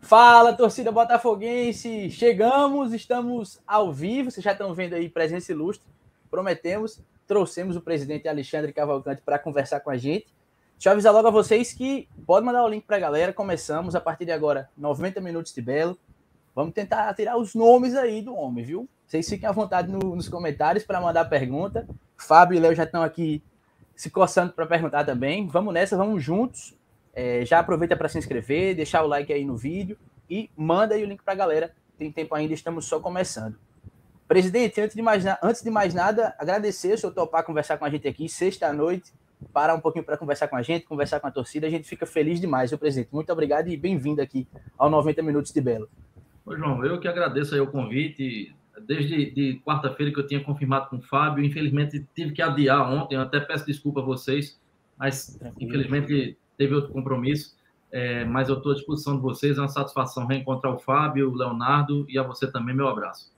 Fala, torcida botafoguense! Chegamos, estamos ao vivo, vocês já estão vendo aí presença ilustre. Prometemos, trouxemos o presidente Alexandre Cavalcante para conversar com a gente. Deixa eu avisar logo a vocês que pode mandar o link para a galera. Começamos a partir de agora, 90 minutos de belo. Vamos tentar tirar os nomes aí do homem, viu? Vocês fiquem à vontade no, nos comentários para mandar pergunta. Fábio e Léo já estão aqui se coçando para perguntar também. Vamos nessa, vamos juntos. É, já aproveita para se inscrever, deixar o like aí no vídeo e manda aí o link para a galera. Tem tempo ainda, estamos só começando. Presidente, antes de mais, antes de mais nada, agradecer o senhor topar conversar com a gente aqui, sexta-noite, parar um pouquinho para conversar com a gente, conversar com a torcida. A gente fica feliz demais, viu, presidente? Muito obrigado e bem-vindo aqui ao 90 Minutos de Belo. Ô, João, eu que agradeço aí o convite. Desde de quarta-feira que eu tinha confirmado com o Fábio, infelizmente tive que adiar ontem, eu até peço desculpa a vocês, mas Tranquilo. infelizmente teve outro compromisso, é, mas eu estou à disposição de vocês. É uma satisfação reencontrar o Fábio, o Leonardo e a você também. Meu abraço.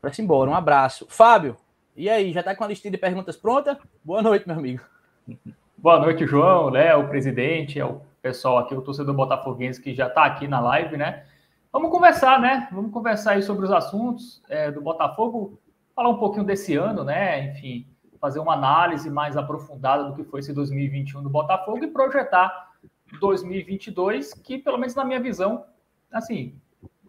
Para embora, um abraço. Fábio, e aí, já está com a listinha de perguntas pronta? Boa noite, meu amigo. Boa noite, João, Léo, o presidente, é o pessoal aqui, o torcedor botafoguense que já está aqui na live, né? Vamos conversar, né? Vamos conversar aí sobre os assuntos é, do Botafogo, falar um pouquinho desse ano, né? Enfim, fazer uma análise mais aprofundada do que foi esse 2021 do Botafogo e projetar 2022, que pelo menos na minha visão, assim,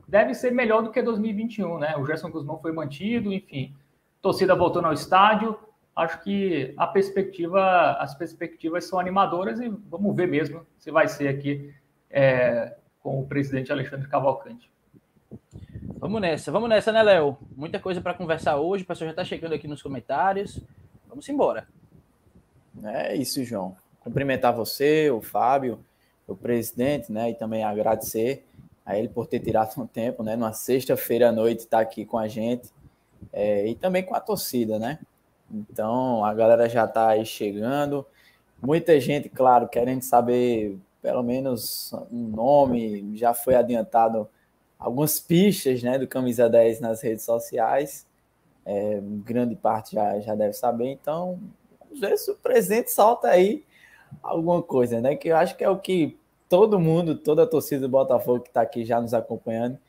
deve ser melhor do que 2021, né? O Gerson Guzmão foi mantido, enfim, torcida voltando ao estádio. Acho que a perspectiva, as perspectivas são animadoras e vamos ver mesmo se vai ser aqui é, com o presidente Alexandre Cavalcante. Vamos nessa, vamos nessa, né, Léo? Muita coisa para conversar hoje, o pessoal já está chegando aqui nos comentários. Vamos embora. É isso, João. Cumprimentar você, o Fábio, o presidente, né? E também agradecer a ele por ter tirado um tempo, né? Numa sexta-feira à noite estar tá aqui com a gente. É, e também com a torcida, né? Então a galera já está aí chegando. Muita gente, claro, querendo saber pelo menos um nome, já foi adiantado algumas pistas né, do Camisa 10 nas redes sociais é, grande parte já, já deve saber. Então, vamos ver se o presidente solta aí alguma coisa, né? Que eu acho que é o que todo mundo, toda a torcida do Botafogo que está aqui já nos acompanhando,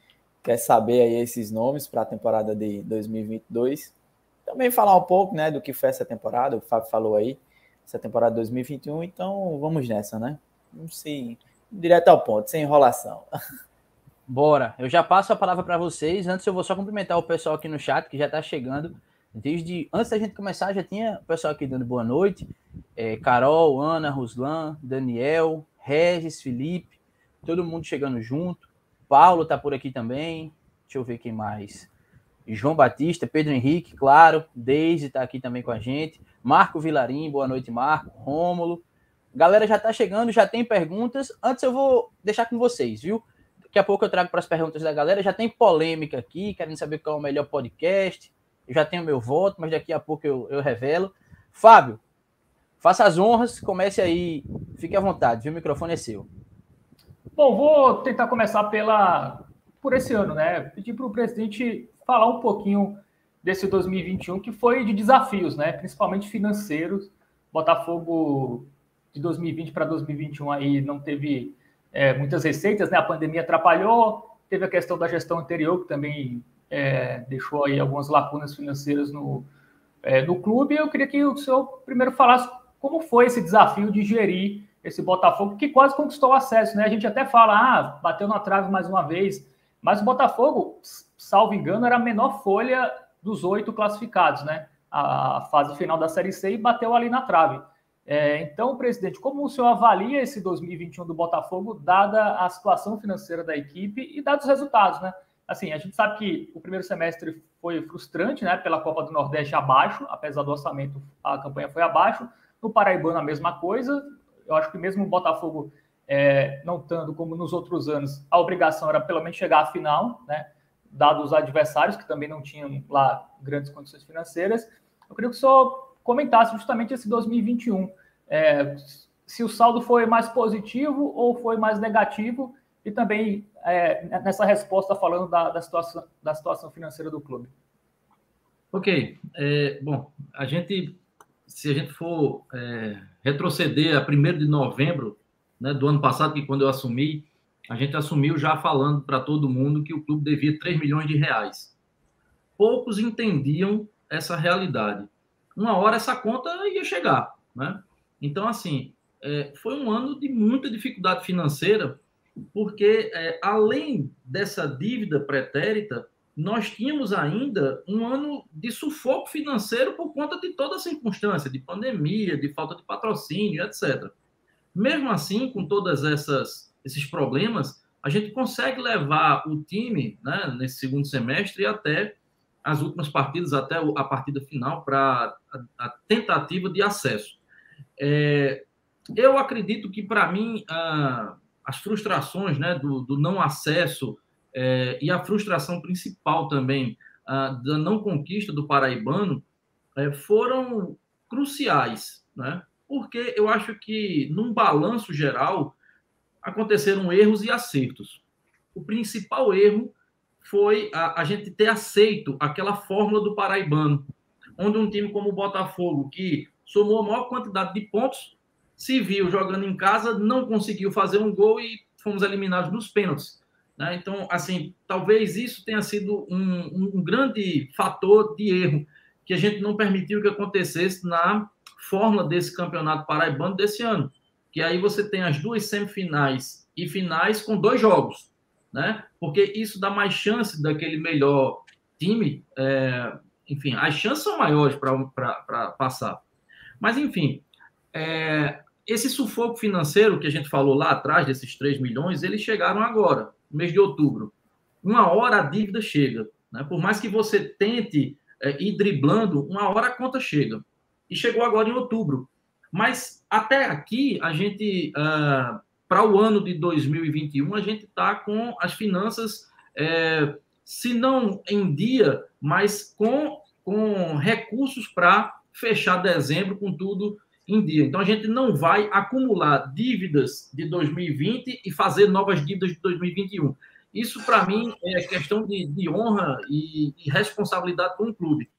quer saber aí esses nomes para a temporada de 2022. Também falar um pouco, né, do que foi essa temporada, o Fábio falou aí, essa temporada de 2021, então vamos nessa, né? Vamos sim, direto ao ponto, sem enrolação. Bora. Eu já passo a palavra para vocês. Antes eu vou só cumprimentar o pessoal aqui no chat que já está chegando. Desde antes da gente começar, já tinha o pessoal aqui dando boa noite. É, Carol, Ana, Ruslan, Daniel, Regis, Felipe, todo mundo chegando junto. Paulo tá por aqui também. Deixa eu ver quem mais. João Batista, Pedro Henrique, claro. Deise tá aqui também com a gente. Marco Vilarim, boa noite, Marco. Rômulo. Galera já tá chegando, já tem perguntas. Antes eu vou deixar com vocês, viu? Daqui a pouco eu trago para as perguntas da galera. Já tem polêmica aqui, querendo saber qual é o melhor podcast. Eu já tenho meu voto, mas daqui a pouco eu, eu revelo. Fábio, faça as honras, comece aí. Fique à vontade, viu? o microfone é seu. Bom, vou tentar começar pela por esse ano, né? Pedir para o presidente falar um pouquinho desse 2021 que foi de desafios, né? Principalmente financeiros. Botafogo de 2020 para 2021 aí não teve é, muitas receitas, né? A pandemia atrapalhou, teve a questão da gestão anterior, que também é, deixou aí algumas lacunas financeiras no, é, no clube. Eu queria que o senhor primeiro falasse como foi esse desafio de gerir esse Botafogo, que quase conquistou o acesso, né? A gente até fala, ah, bateu na trave mais uma vez, mas o Botafogo, salvo engano, era a menor folha dos oito classificados, né? A fase final da Série C e bateu ali na trave. É, então, presidente, como o senhor avalia esse 2021 do Botafogo, dada a situação financeira da equipe e dados os resultados, né? Assim, a gente sabe que o primeiro semestre foi frustrante, né? Pela Copa do Nordeste abaixo, apesar do orçamento, a campanha foi abaixo. No Paraibano, a mesma coisa. Eu acho que mesmo o Botafogo é, não estando como nos outros anos, a obrigação era pelo menos chegar à final, né? Dados os adversários, que também não tinham lá grandes condições financeiras. Eu queria que o senhor comentasse justamente esse 2021. É, se o saldo foi mais positivo ou foi mais negativo, e também é, nessa resposta falando da, da, situação, da situação financeira do clube. Ok. É, bom, a gente, se a gente for é, retroceder a 1 de novembro né, do ano passado, que quando eu assumi, a gente assumiu já falando para todo mundo que o clube devia 3 milhões de reais. Poucos entendiam essa realidade. Uma hora essa conta ia chegar, né? Então, assim, é, foi um ano de muita dificuldade financeira, porque é, além dessa dívida pretérita, nós tínhamos ainda um ano de sufoco financeiro por conta de toda a circunstância, de pandemia, de falta de patrocínio, etc. Mesmo assim, com todas essas esses problemas, a gente consegue levar o time, né, nesse segundo semestre até as últimas partidas, até a partida final para a, a, tentativa de acesso. É, eu acredito que para mim a, as frustrações, né, do, do não acesso é, e a frustração principal também a, da não conquista do paraibano é, foram cruciais, né? Porque eu acho que num balanço geral aconteceram erros e acertos. O principal erro foi a, a, gente ter aceito aquela fórmula do paraibano, onde um time como o Botafogo, que somou a maior quantidade de pontos, se viu jogando em casa, não conseguiu fazer um gol e fomos eliminados nos pênaltis. Né? Então, assim, talvez isso tenha sido um, um grande fator de erro, que a gente não permitiu que acontecesse na fórmula desse campeonato paraibano desse ano que aí você tem as duas semifinais e finais com dois jogos, né? Porque isso dá mais chance daquele melhor time, é, enfim, as chances são maiores para passar. Mas, enfim, é, esse sufoco financeiro que a gente falou lá atrás, desses 3 milhões, eles chegaram agora, no mês de outubro. Uma hora a dívida chega. Né? Por mais que você tente é, ir driblando, uma hora a conta chega. E chegou agora em outubro. Mas até aqui, a gente, uh, ah, para o ano de 2021, a gente está com as finanças, é, se não em dia, mas com, com recursos para fechar dezembro com tudo em dia. Então, a gente não vai acumular dívidas de 2020 e fazer novas dívidas de 2021. Isso, para mim, é questão de, de honra e, e responsabilidade com o clube.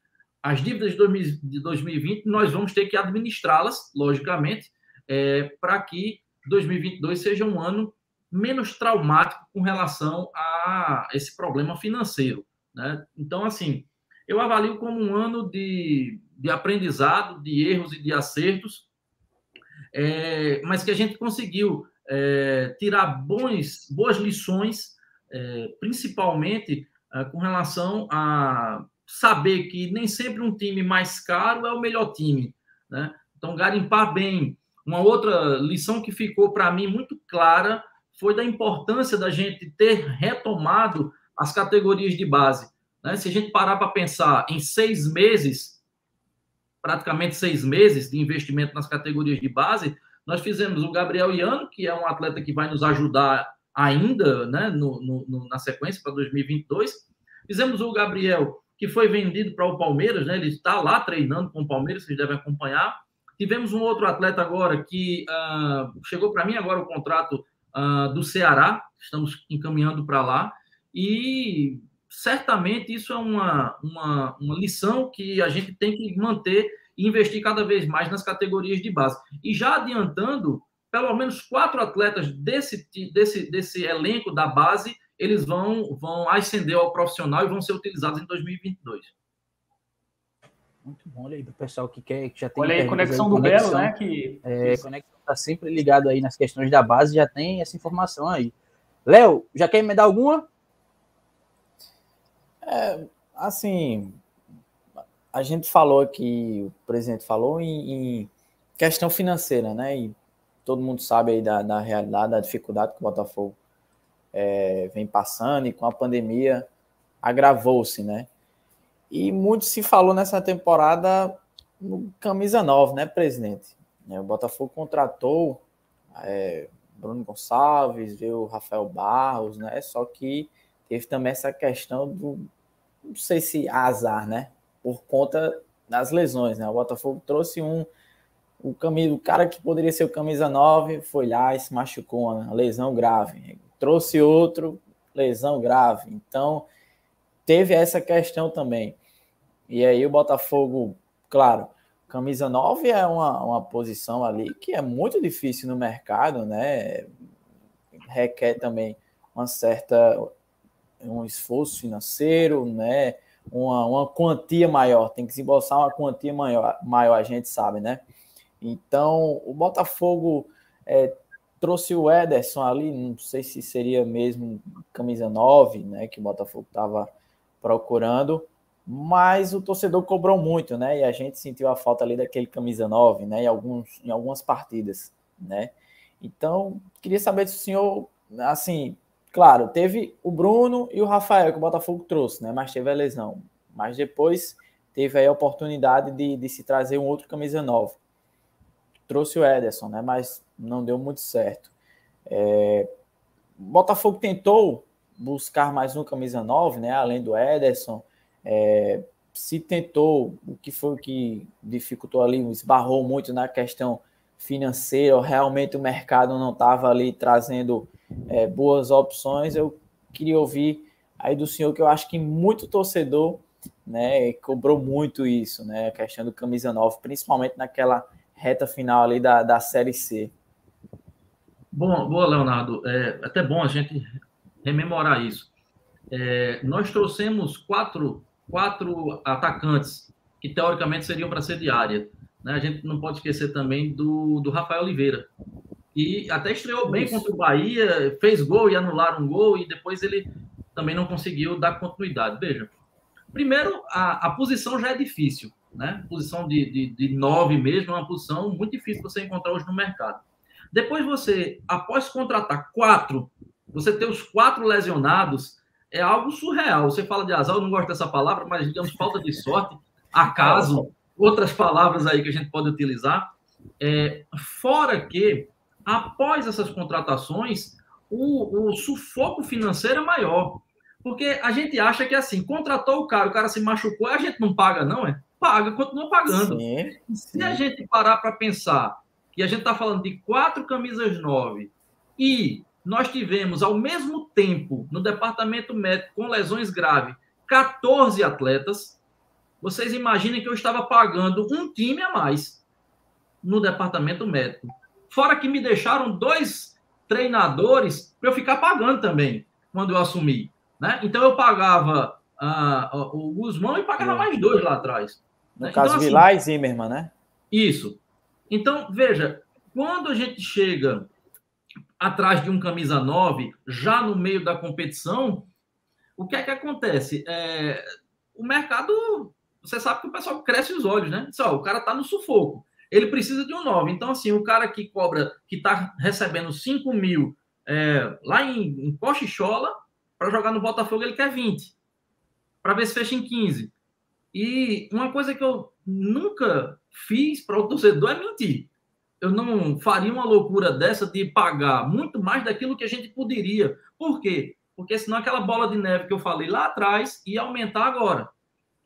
As dívidas de 2020, nós vamos ter que administrá-las, logicamente, é, para que 2022 seja um ano menos traumático com relação a esse problema financeiro. Né? Então, assim, eu avalio como um ano de, de aprendizado, de erros e de acertos, é, mas que a gente conseguiu é, tirar bons, boas lições, é, principalmente é, com relação a saber que nem sempre um time mais caro é o melhor time. Né? Então, garimpar bem. Uma outra lição que ficou para mim muito clara foi da importância da gente ter retomado as categorias de base. Né? Se a gente parar para pensar em seis meses, praticamente seis meses de investimento nas categorias de base, nós fizemos o Gabriel Iano, que é um atleta que vai nos ajudar ainda né, no, no, na sequência para 2022. Fizemos o Gabriel que foi vendido para o Palmeiras, né? Ele está lá treinando com o Palmeiras, vocês devem acompanhar. Tivemos um outro atleta agora que uh, chegou para mim agora o contrato uh, do Ceará, estamos encaminhando para lá, e certamente isso é uma, uma, uma lição que a gente tem que manter e investir cada vez mais nas categorias de base. E já adiantando, pelo menos quatro atletas desse, desse, desse elenco da base eles vão, vão ascender ao profissional e vão ser utilizados em 2022. Muito bom, olha aí, do pessoal que quer, que já tem. Olha aí, conexão aí, do conexão, Belo, né? Que... É, conexão está sempre ligado aí nas questões da base, já tem essa informação aí. Léo, já quer emendar alguma? É, assim, a gente falou aqui, o presidente falou em, em, questão financeira, né? E todo mundo sabe aí da, da realidade, da dificuldade que o Botafogo é, vem passando e com a pandemia agravou-se, né? E muito se falou nessa temporada no camisa 9, né, presidente? É, o Botafogo contratou é, Bruno Gonçalves, viu Rafael Barros, né? Só que teve também essa questão do, não sei se azar, né? Por conta das lesões, né? O Botafogo trouxe um o, camisa, o cara que poderia ser o camisa 9 foi lá e se machucou, uma lesão grave trouxe outro, lesão grave. Então, teve essa questão também. E aí o Botafogo, claro, camisa 9 é uma, uma posição ali que é muito difícil no mercado, né? requer também uma certa um esforço financeiro, né? Uma, uma quantia maior, tem que se embolsar uma quantia maior, maior, a gente sabe, né? Então, o Botafogo é, trouxe o Ederson ali, não sei se seria mesmo camisa 9, né? Que o Botafogo estava procurando, mas o torcedor cobrou muito, né? E a gente sentiu a falta ali daquele camisa 9, né? Em, alguns, em algumas partidas, né? Então, queria saber se o senhor, assim, claro, teve o Bruno e o Rafael que o Botafogo trouxe, né? Mas teve a lesão. Mas depois teve aí a oportunidade de, de se trazer um outro camisa 9. Trouxe o Ederson, né? Mas não deu muito certo. É... Botafogo tentou buscar mais um camisa 9, né? Além do Ederson. É... Se tentou, o que foi que dificultou ali, esbarrou muito na questão financeira, realmente o mercado não estava ali trazendo é, boas opções. Eu queria ouvir aí do senhor que eu acho que muito torcedor né, cobrou muito isso, né, a questão do camisa 9, principalmente naquela reta final ali da, da Série C. Bom, boa, Leonardo. É até bom a gente rememorar isso. É, nós trouxemos quatro, quatro atacantes que teoricamente seriam para ser de área. Né? A gente não pode esquecer também do, do Rafael Oliveira, que até estreou bem Isso. contra o Bahia, fez gol e anularam um gol, e depois ele também não conseguiu dar continuidade. Veja, primeiro, a, a posição já é difícil, né? Posição de, de, de nove mesmo é uma posição muito difícil você encontrar hoje no mercado. Depois você, após contratar quatro, você ter os quatro lesionados, é algo surreal. Você fala de azar, eu não gosto dessa palavra, mas digamos falta de sorte, acaso outras palavras aí que a gente pode utilizar. É, fora que, após essas contratações, o, o sufoco financeiro é maior. Porque a gente acha que assim, contratou o cara, o cara se machucou, a gente não paga, não, é? Paga, continua pagando. Sim, sim. Se a gente parar para pensar que a gente está falando de quatro camisas nove e nós tivemos, ao mesmo tempo, no departamento médico com lesões graves, 14 atletas, vocês imaginem que eu estava pagando um time a mais no departamento médico. Fora que me deixaram dois treinadores para eu ficar pagando também quando eu assumi. Né? Então eu pagava uh, o Guzmão e pagava é. mais dois lá atrás. No né? caso, então, assim, Vilar e Zimmermann, né? Isso. Então, veja, quando a gente chega atrás de um camisa 9, já no meio da competição, o que é que acontece? É, o mercado você sabe que o pessoal cresce os olhos, né? Só, o cara tá no sufoco. Ele precisa de um 9. Então, assim, o cara que cobra, que tá recebendo 5 mil é, lá em, em Cochichola, para jogar no Botafogo, ele quer 20. Para ver se fecha em 15. E uma coisa que eu nunca fiz para o torcedor é mentir. Eu não faria uma loucura dessa de pagar muito mais daquilo que a gente poderia. Por quê? Porque senão aquela bola de neve que eu falei lá atrás ia aumentar agora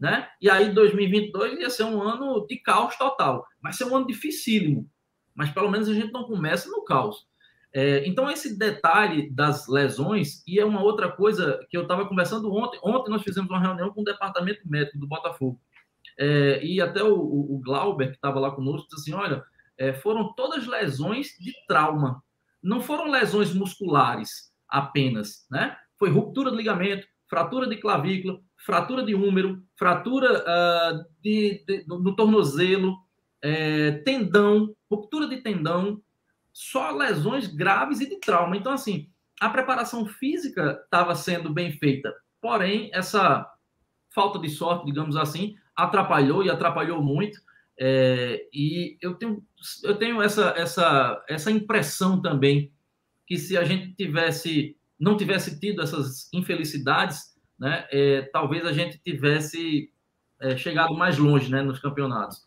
né? E aí 2022 ia ser um ano de caos total. Vai ser um ano dificílimo, mas pelo menos a gente não começa no caos. É, então, esse detalhe das lesões, e é uma outra coisa que eu estava conversando ontem. Ontem nós fizemos uma reunião com o departamento médico do Botafogo. É, e até o, o, Glauber, que estava lá conosco, disse assim: olha, é, foram todas lesões de trauma. Não foram lesões musculares apenas, né? Foi ruptura de ligamento, fratura de clavícula, fratura de úmero, fratura uh, de, de, no tornozelo, é, tendão, ruptura de tendão, só lesões graves e de trauma. Então, assim, a preparação física estava sendo bem feita, porém, essa falta de sorte, digamos assim, atrapalhou e atrapalhou muito. É, e eu tenho, eu tenho essa, essa, essa impressão também que se a gente tivesse não tivesse tido essas infelicidades, né, é, talvez a gente tivesse é, chegado mais longe né, nos campeonatos.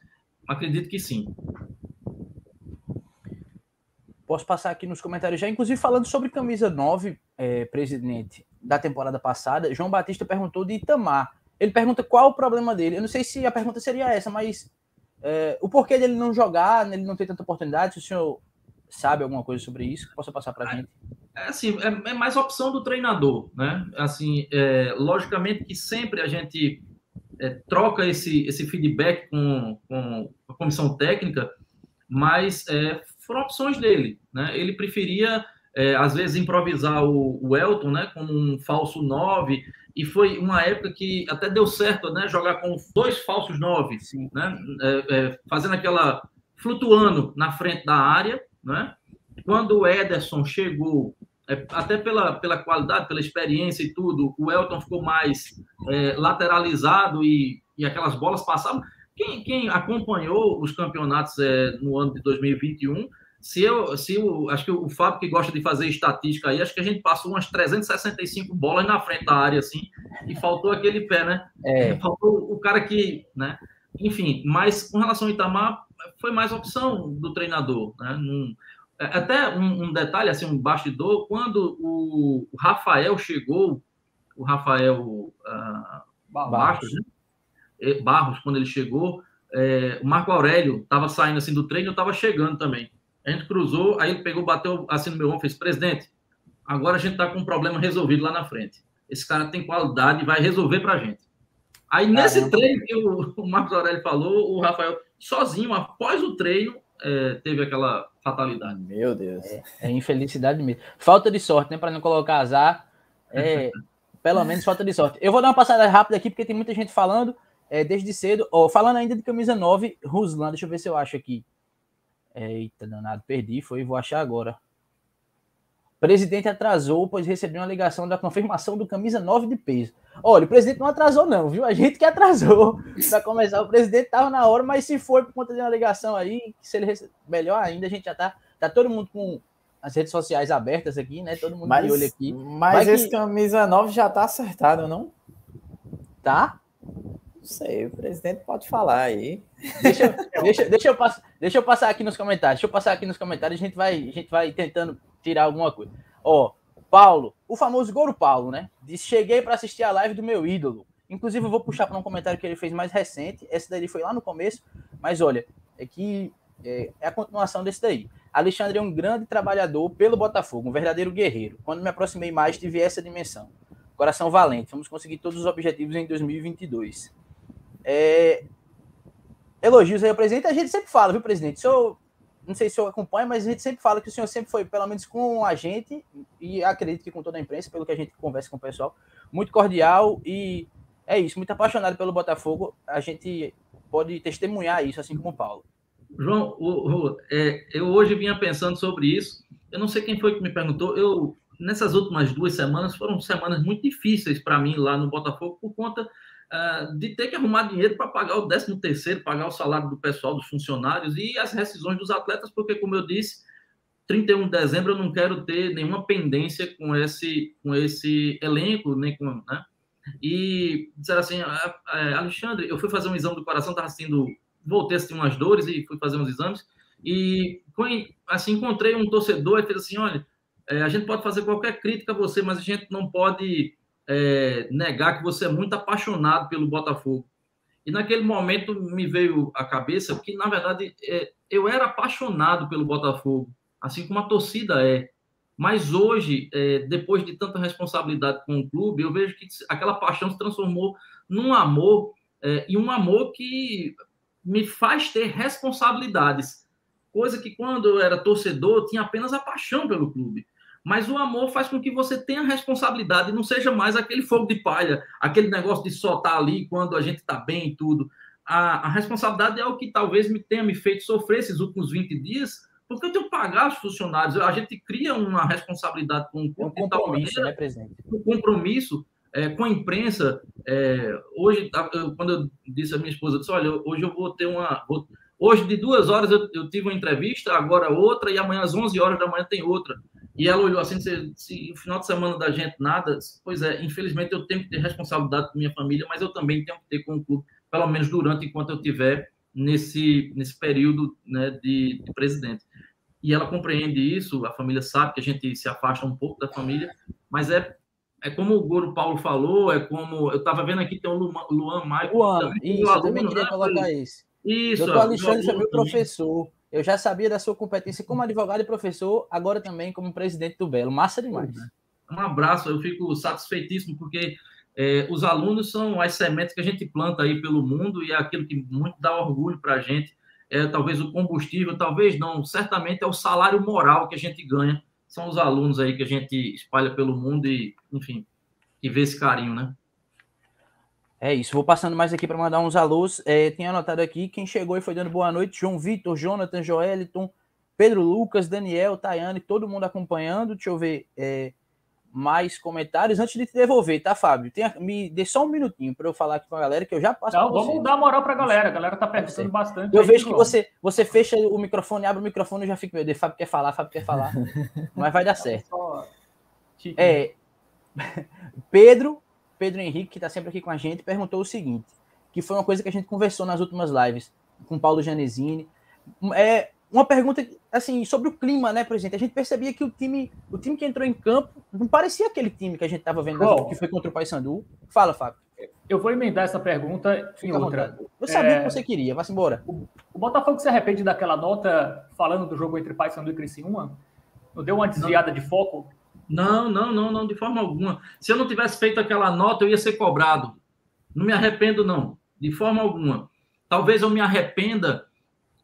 Acredito que sim. Posso passar aqui nos comentários já, inclusive falando sobre camisa 9, é, presidente, da temporada passada. João Batista perguntou de Itamar. Ele pergunta qual o problema dele. Eu não sei se a pergunta seria essa, mas é, o porquê dele não jogar, ele não ter tanta oportunidade, se o senhor sabe alguma coisa sobre isso, que possa passar para a gente. É assim, é, é, mais opção do treinador, né? Assim, é, logicamente que sempre a gente é, troca esse, esse feedback com, com a comissão técnica, mas é, foram opções dele, né? Ele preferia é, às vezes improvisar o, o, Elton, né, como um falso 9, e foi uma época que até deu certo, né, jogar com dois falsos 9, né, é, é, fazendo aquela, flutuando na frente da área, né, quando o Ederson chegou, é, até pela, pela qualidade, pela experiência e tudo, o Elton ficou mais é, lateralizado e, e aquelas bolas passavam, quem, quem acompanhou os campeonatos é, no ano de 2021 se eu, se eu, acho que o Fábio que gosta de fazer estatística aí, acho que a gente passou umas 365 bolas na frente da área, assim, e faltou aquele pé, né? É. Faltou o cara que, né? Enfim, mas com relação ao Itamar, foi mais opção do treinador, né? Num, é, até um, um, detalhe, assim, um bastidor, quando o, Rafael chegou, o Rafael uh, Barros, né? Barros, quando ele chegou, é, o Marco Aurélio estava saindo assim do treino, eu estava chegando também. A gente cruzou, aí ele pegou, bateu assim no meu ombro, fez, presidente, agora a gente está com um problema resolvido lá na frente. Esse cara tem qualidade e vai resolver para a gente. Aí, nesse treino que o, o Marcos Aurélio falou, o Rafael, sozinho, após o treino, é, teve aquela fatalidade. Meu Deus. É, é infelicidade mesmo. Falta de sorte, né? Para não colocar azar. É, pelo menos falta de sorte. Eu vou dar uma passada rápida aqui, porque tem muita gente falando é, desde cedo. Oh, falando ainda de camisa 9, Ruslan, deixa eu ver se eu acho aqui. Eita, danado, perdi, foi, vou achar agora. Presidente atrasou, pois recebeu uma ligação da confirmação do camisa 9 de peso. Olha, o presidente não atrasou, não, viu? A gente que atrasou para começar. O presidente estava na hora, mas se foi por conta de uma ligação aí, se ele rece... melhor ainda, a gente já tá, tá todo mundo com as redes sociais abertas aqui, né? Todo mundo mas, de olho aqui. Mas esse que... camisa 9 já tá acertado, não? Tá? Não sei, o presidente pode falar aí. Deixa, deixa, deixa, eu passar, deixa eu passar aqui nos comentários. Deixa eu passar aqui nos comentários. A gente vai, a gente vai tentando tirar alguma coisa. Ó, Paulo, o famoso Goro Paulo, né? Diz: Cheguei para assistir a live do meu ídolo. Inclusive, eu vou puxar para um comentário que ele fez mais recente. Esse daí foi lá no começo. Mas olha, é que é, é a continuação desse daí. Alexandre é um grande trabalhador pelo Botafogo, um verdadeiro guerreiro. Quando me aproximei mais, tive essa dimensão. Coração valente. Vamos conseguir todos os objetivos em 2022. É, elogios aí ao presidente, a gente sempre fala, viu, presidente? O não sei se o senhor acompanha, mas a gente sempre fala que o senhor sempre foi, pelo menos com a gente, e acredito que com toda a imprensa, pelo que a gente conversa com o pessoal, muito cordial e é isso, muito apaixonado pelo Botafogo. A gente pode testemunhar isso, assim como o Paulo. João, o, o, é, eu hoje vinha pensando sobre isso. Eu não sei quem foi que me perguntou. Eu nessas últimas duas semanas foram semanas muito difíceis para mim lá no Botafogo por conta uh, de ter que arrumar dinheiro para pagar o 13 terceiro, pagar o salário do pessoal, dos funcionários e as rescisões dos atletas, porque, como eu disse, 31 de dezembro eu não quero ter nenhuma pendência com esse, com esse elenco, nem com, né? E disseram assim, ah, é, Alexandre, eu fui fazer um exame do coração, estava sentindo, voltei a sentir umas dores e fui fazer uns exames, e assim, encontrei um torcedor e fez assim, olha, é, a gente pode fazer qualquer crítica a você, mas a gente não pode é, negar que você é muito apaixonado pelo Botafogo. E naquele momento me veio à cabeça que, na verdade, é, eu era apaixonado pelo Botafogo, assim como a torcida é. Mas hoje, é, depois de tanta responsabilidade com o clube, eu vejo que aquela paixão se transformou num amor, é, e um amor que me faz ter responsabilidades. Coisa que quando eu era torcedor, tinha apenas a paixão pelo clube. Mas o amor faz com que você tenha responsabilidade e não seja mais aquele fogo de palha, aquele negócio de só estar tá ali quando a gente está bem e tudo. A, a, responsabilidade é o que talvez me tenha me feito sofrer esses últimos 20 dias, porque eu tenho que pagar os funcionários. A gente cria uma responsabilidade com, com um compromisso, né, presidente? Um compromisso é, com a imprensa. É, hoje, eu, quando eu disse à minha esposa, eu disse, olha, hoje eu vou ter uma... Vou, hoje, de duas horas, eu, eu tive uma entrevista, agora outra, e amanhã às 11 horas da manhã tem outra. E ela olhou assim, se, se o final de semana da gente nada, pois é, infelizmente eu tenho que ter responsabilidade com minha família, mas eu também tenho que ter com o clube, pelo menos durante enquanto eu tiver nesse nesse período né, de, de presidente. E ela compreende isso, a família sabe que a gente se afasta um pouco da família, mas é é como o Goro Paulo falou, é como eu estava vendo aqui tem o Luan, Luan Maicon. Luan, isso, aluno, eu também queria né? colocar isso. Isso. Doutor Alexandre é meu professor. Eu já sabia da sua competência como advogado e professor, agora também como presidente do Belo. Massa demais. Um abraço, eu fico satisfeitíssimo, porque é, os alunos são as sementes que a gente planta aí pelo mundo e é aquilo que muito dá orgulho para a gente. É talvez o combustível, talvez não, certamente é o salário moral que a gente ganha são os alunos aí que a gente espalha pelo mundo e, enfim, que vê esse carinho, né? É isso, vou passando mais aqui para mandar uns alôs. É, tem anotado aqui quem chegou e foi dando boa noite: João Vitor, Jonathan, Joeliton, Pedro Lucas, Daniel, Tayane, todo mundo acompanhando. Deixa eu ver é, mais comentários antes de te devolver, tá, Fábio? Tem, me dê só um minutinho para eu falar aqui com a galera que eu já passo. Não, vamos dar moral para a galera. A galera tá perguntando bastante. Eu vejo que você, você fecha o microfone, abre o microfone e já fica, meu Deus, Fábio quer falar, Fábio quer falar. Mas vai dar certo. É, Pedro Pedro Henrique, que está sempre aqui com a gente, perguntou o seguinte, que foi uma coisa que a gente conversou nas últimas lives com Paulo Janesini. É uma pergunta assim sobre o clima, né, presidente? A gente percebia que o time, o time que entrou em campo não parecia aquele time que a gente estava vendo oh. que foi contra o Paysandu. Fala, Fábio. Eu vou emendar essa pergunta em outra. Eu sabia é... que você queria, vá embora. O, o Botafogo se arrepende daquela nota falando do jogo entre Paysandu e Criciúma? Não deu uma desviada não. de foco? Não, não, não, não, de forma alguma. Se eu não tivesse feito aquela nota, eu ia ser cobrado. Não me arrependo, não, de forma alguma. Talvez eu me arrependa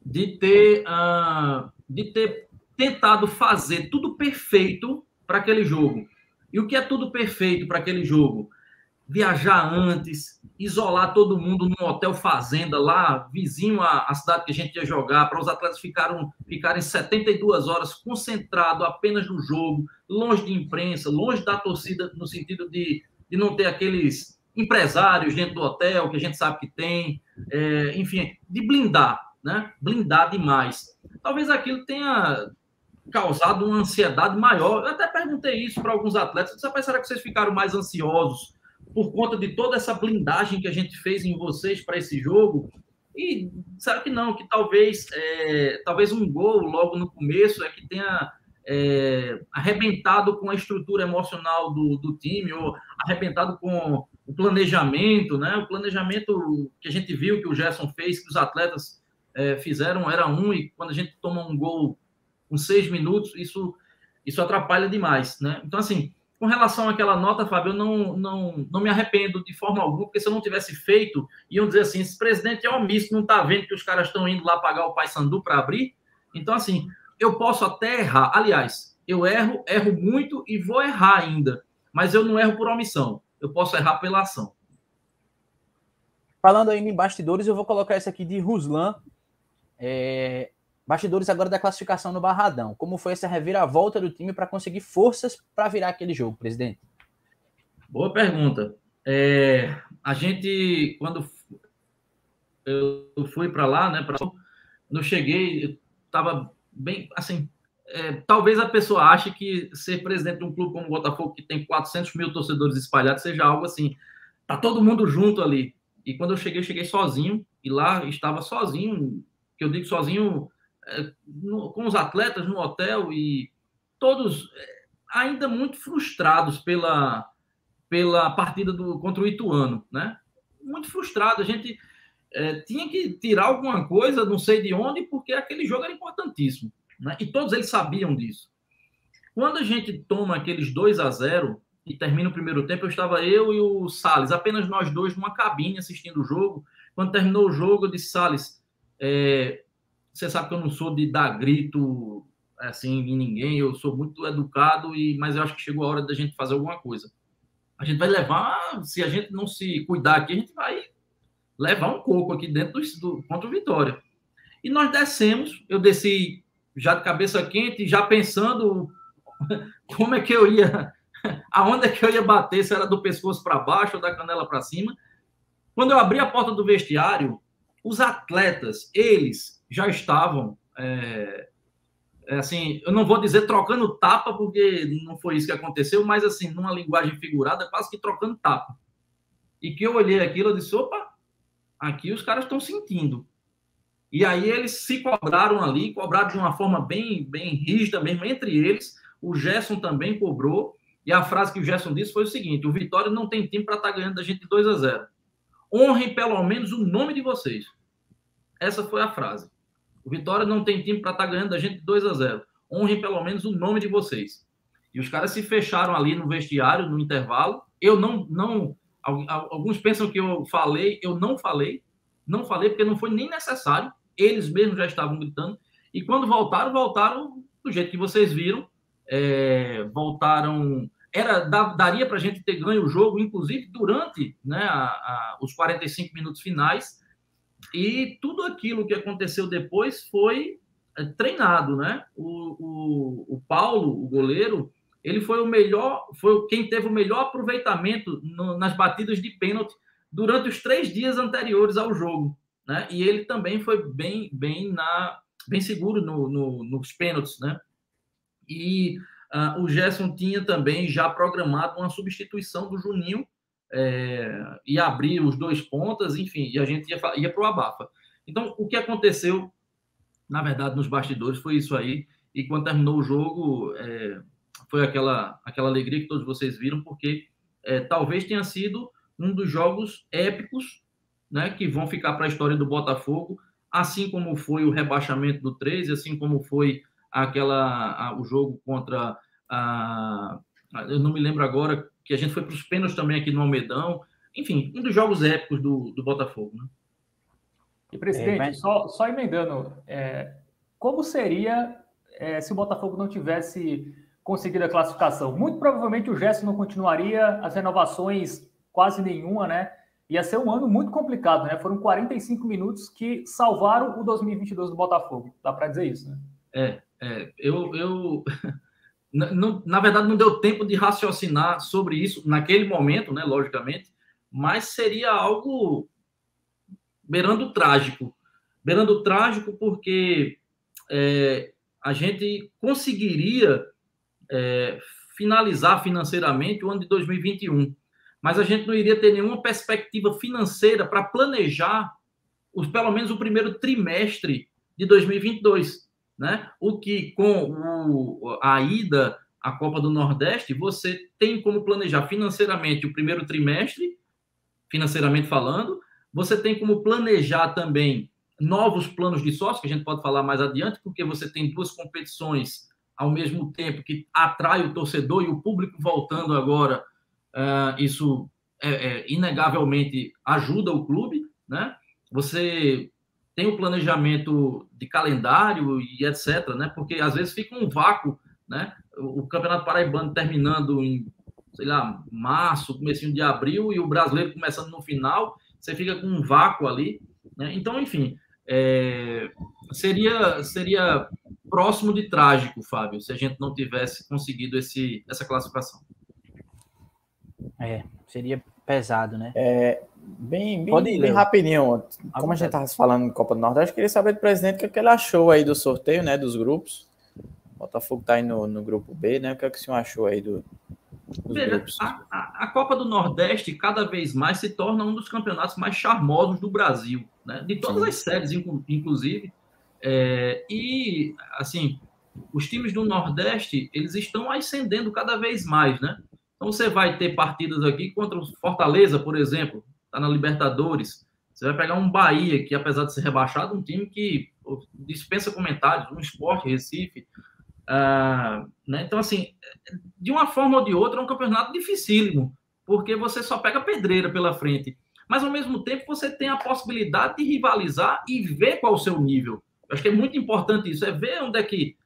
de ter, uh, de ter tentado fazer tudo perfeito para aquele jogo. E o que é tudo perfeito para aquele jogo? Viajar antes, isolar todo mundo num hotel fazenda lá, vizinho à, à cidade que a gente ia jogar, para os atletas ficaram, ficarem 72 horas concentrados apenas no jogo, longe de imprensa, longe da torcida, no sentido de, de não ter aqueles empresários dentro do hotel, que a gente sabe que tem, é, enfim, de blindar, né? Blindar demais. Talvez aquilo tenha causado uma ansiedade maior. Eu até perguntei isso para alguns atletas. Será que vocês ficaram mais ansiosos por conta de toda essa blindagem que a gente fez em vocês para esse jogo. E sabe que não, que talvez, é, talvez um gol logo no começo é que tenha é, arrebentado com a estrutura emocional do, do time, ou arrebentado com o planejamento, né? O planejamento que a gente viu que o Gerson fez, que os atletas é, fizeram, era um, e quando a gente toma um gol com seis minutos, isso, isso atrapalha demais, né? Então, assim, com relação àquela nota, Fábio, eu não, não, não me arrependo de forma alguma, porque se eu não tivesse feito, iam dizer assim: esse presidente é omisso, não está vendo que os caras estão indo lá pagar o Paysandu para abrir. Então, assim, eu posso até errar. Aliás, eu erro, erro muito e vou errar ainda, mas eu não erro por omissão. Eu posso errar pela ação. Falando ainda em bastidores, eu vou colocar esse aqui de Ruslan. É, Bastidores agora da classificação no Barradão. Como foi essa reviravolta do time para conseguir forças para virar aquele jogo, presidente? Boa pergunta. É, a gente, quando eu fui para lá, né, pra, não cheguei, estava bem, assim, é, talvez a pessoa ache que ser presidente de um clube como o Botafogo, que tem 400 mil torcedores espalhados, seja algo assim, tá todo mundo junto ali. E quando eu cheguei, eu cheguei sozinho, e lá estava sozinho, que eu digo sozinho, com os atletas no hotel e todos é, ainda muito frustrados pela, pela partida do, contra o Ituano, né? Muito frustrado. A gente é, tinha que tirar alguma coisa, não sei de onde, porque aquele jogo era importantíssimo. Né? E todos eles sabiam disso. Quando a gente toma aqueles 2 a 0 e termina o primeiro tempo, eu estava eu e o Salles, apenas nós dois numa cabine assistindo o jogo. Quando terminou o jogo, eu disse, Salles, é, você sabe que eu não sou de dar grito assim em ninguém, eu sou muito educado, e mas eu acho que chegou a hora da gente fazer alguma coisa. A gente vai levar, se a gente não se cuidar aqui, a gente vai levar um coco aqui dentro do, do contra o Vitória. E nós descemos, eu desci já de cabeça quente, já pensando como é que eu ia, aonde é que eu ia bater, se era do pescoço para baixo ou da canela para cima. Quando eu abri a porta do vestiário, os atletas, eles já estavam, é, é, assim, eu não vou dizer trocando tapa, porque não foi isso que aconteceu, mas assim, numa linguagem figurada, quase que trocando tapa. E que eu olhei aquilo e disse, opa, aqui os caras estão sentindo. E aí eles se cobraram ali, cobraram de uma forma bem, bem rígida mesmo entre eles. O Gerson também cobrou. E a frase que o Gerson disse foi o seguinte: o Vitória não tem time para estar tá ganhando da gente 2 a 0. Honrem pelo menos o nome de vocês. Essa foi a frase. O Vitória não tem time para estar tá ganhando da gente 2 a 0. Honrem pelo menos o nome de vocês. E os caras se fecharam ali no vestiário, no intervalo. Eu não, não. Alguns pensam que eu falei, eu não falei. Não falei porque não foi nem necessário. Eles mesmos já estavam gritando. E quando voltaram, voltaram do jeito que vocês viram, é, voltaram. Era, daria para a gente ter ganho o jogo, inclusive durante né, a, a, os 45 minutos finais, e tudo aquilo que aconteceu depois foi é, treinado, né? O, o, o Paulo, o goleiro, ele foi o melhor, foi quem teve o melhor aproveitamento no, nas batidas de pênalti durante os três dias anteriores ao jogo, né? E ele também foi bem, bem na, bem seguro no, no, nos pênaltis, né? E uh, o Gerson tinha também já programado uma substituição do Juninho é, e abrir os dois pontas, enfim, e a gente ia, ia para o abafa. Então, o que aconteceu, na verdade, nos bastidores foi isso aí. E quando terminou o jogo, é, foi aquela, aquela alegria que todos vocês viram, porque é, talvez tenha sido um dos jogos épicos né, que vão ficar para a história do Botafogo, assim como foi o rebaixamento do 13, assim como foi aquela a, o jogo contra a, eu não me lembro agora que a gente foi para os pênaltis também aqui no Almedão. Enfim, um dos jogos épicos do, do Botafogo. Né? E, presidente, é, mas... só, só emendando, é, como seria é, se o Botafogo não tivesse conseguido a classificação? Muito provavelmente o Gerson não continuaria, as renovações quase nenhuma, né? Ia ser um ano muito complicado, né? Foram 45 minutos que salvaram o 2022 do Botafogo. Dá para dizer isso, né? É, é eu, eu na verdade, não deu tempo de raciocinar sobre isso naquele momento, né? Logicamente, mas seria algo beirando trágico. Beirando trágico porque é, a gente conseguiria é, finalizar financeiramente o ano de 2021, mas a gente não iria ter nenhuma perspectiva financeira para planejar os, pelo menos o primeiro trimestre de 2022 né? O que com o, a ida à Copa do Nordeste, você tem como planejar financeiramente o primeiro trimestre, financeiramente falando, você tem como planejar também novos planos de sócio, que a gente pode falar mais adiante, porque você tem duas competições ao mesmo tempo que atrai o torcedor e o público voltando agora, uh, isso é, é, inegavelmente ajuda o clube, né? Você tem o planejamento de calendário e etc, né? Porque às vezes fica um vácuo, né? O Campeonato Paraibano terminando em, sei lá, março, comecinho de abril e o brasileiro começando no final, você fica com um vácuo ali, né? Então, enfim, é, seria seria próximo de trágico, Fábio, se a gente não tivesse conseguido esse essa classificação. É, seria pesado, né? É, bem, bem, Pode ir, bem rapidinho. Como a gente estava falando em Copa do Nordeste, queria saber do presidente o que, ele achou aí do sorteio, né? Dos grupos. O Botafogo está aí no, no grupo B, né? O que, é que o senhor achou aí do, Veja, a, a, a, Copa do Nordeste cada vez mais se torna um dos campeonatos mais charmosos do Brasil, né? De todas Sim. as séries, inclusive. É, e, assim, os times do Nordeste, eles estão ascendendo cada vez mais, né? Então você vai ter partidas aqui contra o Fortaleza, por exemplo, está na Libertadores. Você vai pegar um Bahia, que apesar de ser rebaixado, um time que dispensa comentários, um esporte, Recife. Uh, né? Então, assim, de uma forma ou de outra, é um campeonato dificílimo, porque você só pega pedreira pela frente. Mas, ao mesmo tempo, você tem a possibilidade de rivalizar e ver qual é o seu nível. Eu acho que é muito importante isso, é ver onde é que,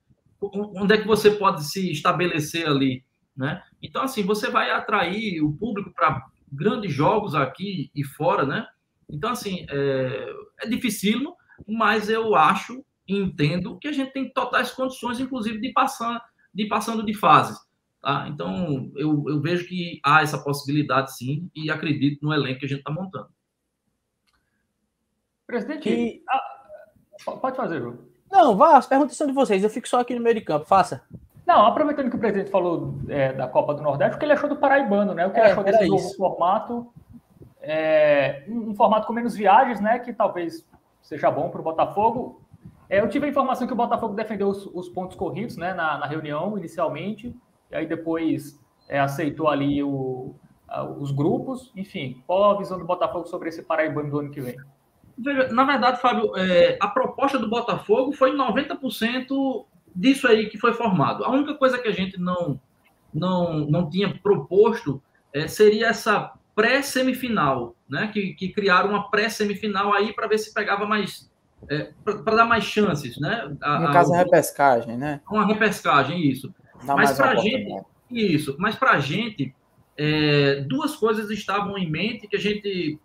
onde é que você pode se estabelecer ali. Né? Então, assim, você vai atrair o público para grandes jogos aqui e fora, né? Então, assim, é, é dificílimo, mas eu acho e entendo que a gente tem totais condições, inclusive, de passar de passando de fases. Tá? Então, eu, eu vejo que há essa possibilidade, sim, e acredito no elenco que a gente está montando. Presidente, e... ah, pode fazer. Não, vá, as perguntas são de vocês, eu fico só aqui no meio de campo, faça. Não, aproveitando que o presidente falou é, da Copa do Nordeste, o que ele achou do Paraibano, né? O que é, ele achou desse novo formato? É, um, um, formato com menos viagens, né? Que talvez seja bom para o Botafogo. É, eu tive a informação que o Botafogo defendeu os, os pontos corridos né, na, na, reunião, inicialmente, e aí depois é, aceitou ali o, a, os grupos. Enfim, qual a visão do Botafogo sobre esse Paraibano do ano que vem? Na verdade, Fábio, é, a proposta do Botafogo foi 90% disso aí que foi formado. A única coisa que a gente não, não, não tinha proposto é, seria essa pré-semifinal, né? Que, que criaram uma pré-semifinal aí para ver se pegava mais. É, para dar mais chances, né? A, no caso, a repescagem, né? Uma repescagem, isso. mas para a gente, isso, mas para a gente, é, duas coisas estavam em mente que a gente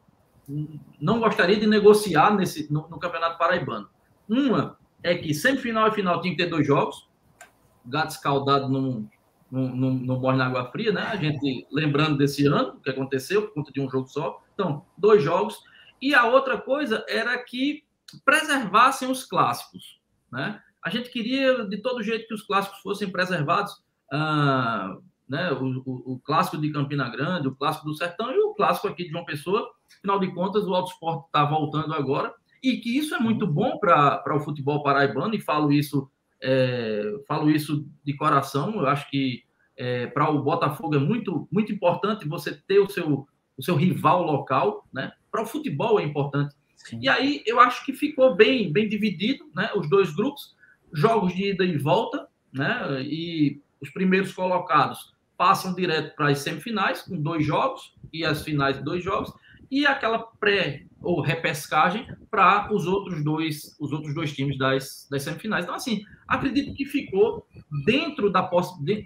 não gostaria de negociar nesse, no, no Campeonato Paraibano. Uma é que semifinal e final tinha que ter dois jogos, gato escaldado não, não, não morre na água fria, né? A gente lembrando desse ano, que aconteceu, por conta de um jogo só. Então, dois jogos. E a outra coisa era que preservassem os clássicos, né? A gente queria, de todo jeito, que os clássicos fossem preservados. Ah, né? O, o, o, clássico de Campina Grande, o clássico do Sertão e o clássico aqui de João Pessoa. Afinal de contas, o Auto Esporte está voltando agora e que isso é muito bom para o futebol paraibano, e falo isso, é, falo isso de coração. Eu acho que é, para o Botafogo é muito, muito importante você ter o seu, o seu rival local, né? Para o futebol é importante. Sim. E aí eu acho que ficou bem, bem dividido, né? Os dois grupos, jogos de ida e volta, né? E os primeiros colocados passam direto para as semifinais com dois jogos e as finais dois jogos e aquela pré ou repescagem para os outros dois os outros dois times das, das semifinais. Então, assim, acredito que ficou dentro da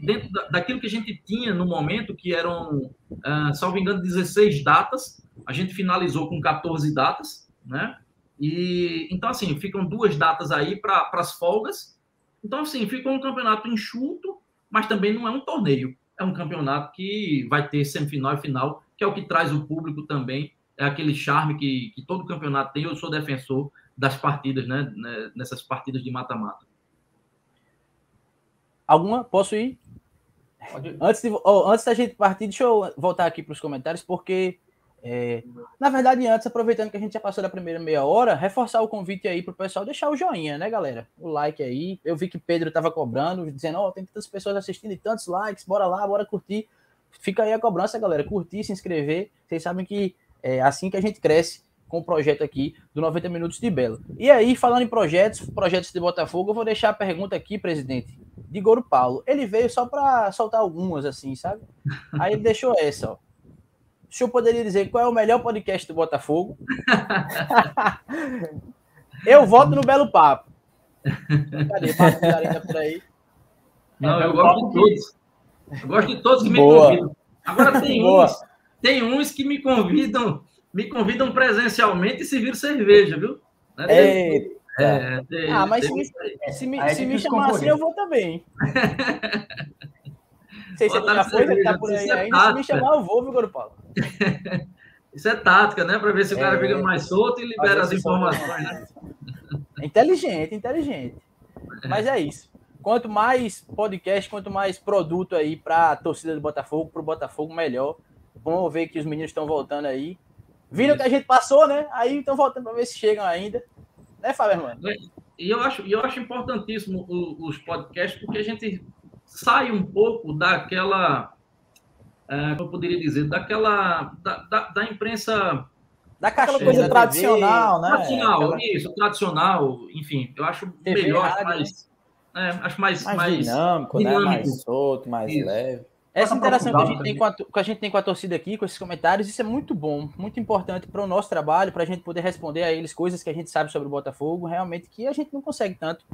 dentro daquilo que a gente tinha no momento, que eram, uh, salvo engano, 16 datas. A gente finalizou com 14 datas, né? E então, assim, ficam duas datas aí para as folgas. Então, assim, ficou um campeonato enxuto, mas também não é um torneio. É um campeonato que vai ter semifinal e final, que é o que traz o público também é aquele charme que, que todo campeonato tem. Eu sou defensor das partidas, né? né nessas partidas de mata-mata. Alguma? Posso ir? Antes, de, oh, antes da gente partir, deixa eu voltar aqui para os comentários, porque, é, na verdade, antes, aproveitando que a gente já passou da primeira meia hora, reforçar o convite aí para o pessoal deixar o joinha, né, galera? O like aí. Eu vi que Pedro estava cobrando, dizendo: Ó, oh, tem tantas pessoas assistindo e tantos likes, bora lá, bora curtir. Fica aí a cobrança, galera. Curtir, se inscrever. Vocês sabem que é assim que a gente cresce com o projeto aqui do 90 Minutos de Belo. E aí, falando em projetos, projetos de Botafogo, eu vou deixar a pergunta aqui, presidente, de Goro Paulo. Ele veio só para soltar algumas, assim, sabe? Aí ele deixou essa, ó. O senhor poderia dizer qual é o melhor podcast do Botafogo? eu voto no Belo Papo. Cadê? Papo por aí. Não, eu gosto de todos. Eu gosto de todos que me convidam. Agora tem Boa. uns tem uns que me convidam, me convidam presencialmente e se viram cerveja, viu? É, é, tem, ah, mas se, me, se me, se me chamar assim, eu vou também. Não sei se já foi, tá por aí é ainda. Se me chamar, eu vou, viu, Goro Paulo? Isso é tática, né? Para ver se o cara é... fica mais solto e libera as informações, né? É inteligente, inteligente. Mas é isso. Quanto mais podcast, quanto mais produto aí para a torcida do Botafogo, para o Botafogo, melhor. Vamos ver que os meninos estão voltando aí. Viram que a gente passou, né? Aí estão voltando para ver se chegam ainda. Né, Fábio Armando? É, e eu acho, eu acho importantíssimo os podcasts, porque a gente sai um pouco daquela. É, como eu poderia dizer? Daquela. Da, da, da imprensa. Da aquela coisa tradicional, né? Tradicional, aquela... isso, tradicional, enfim, eu acho TV, melhor, rádio, mais. Né? É, acho mais, mais, mais dinâmico, dinâmico, né? mais solto, mais isso. leve. Essa interação que a, gente tem com a, que a gente tem com a torcida aqui, com esses comentários, isso é muito bom, muito importante para o nosso trabalho, para a gente poder responder a eles coisas que a gente sabe sobre o Botafogo, realmente que a gente não consegue tanto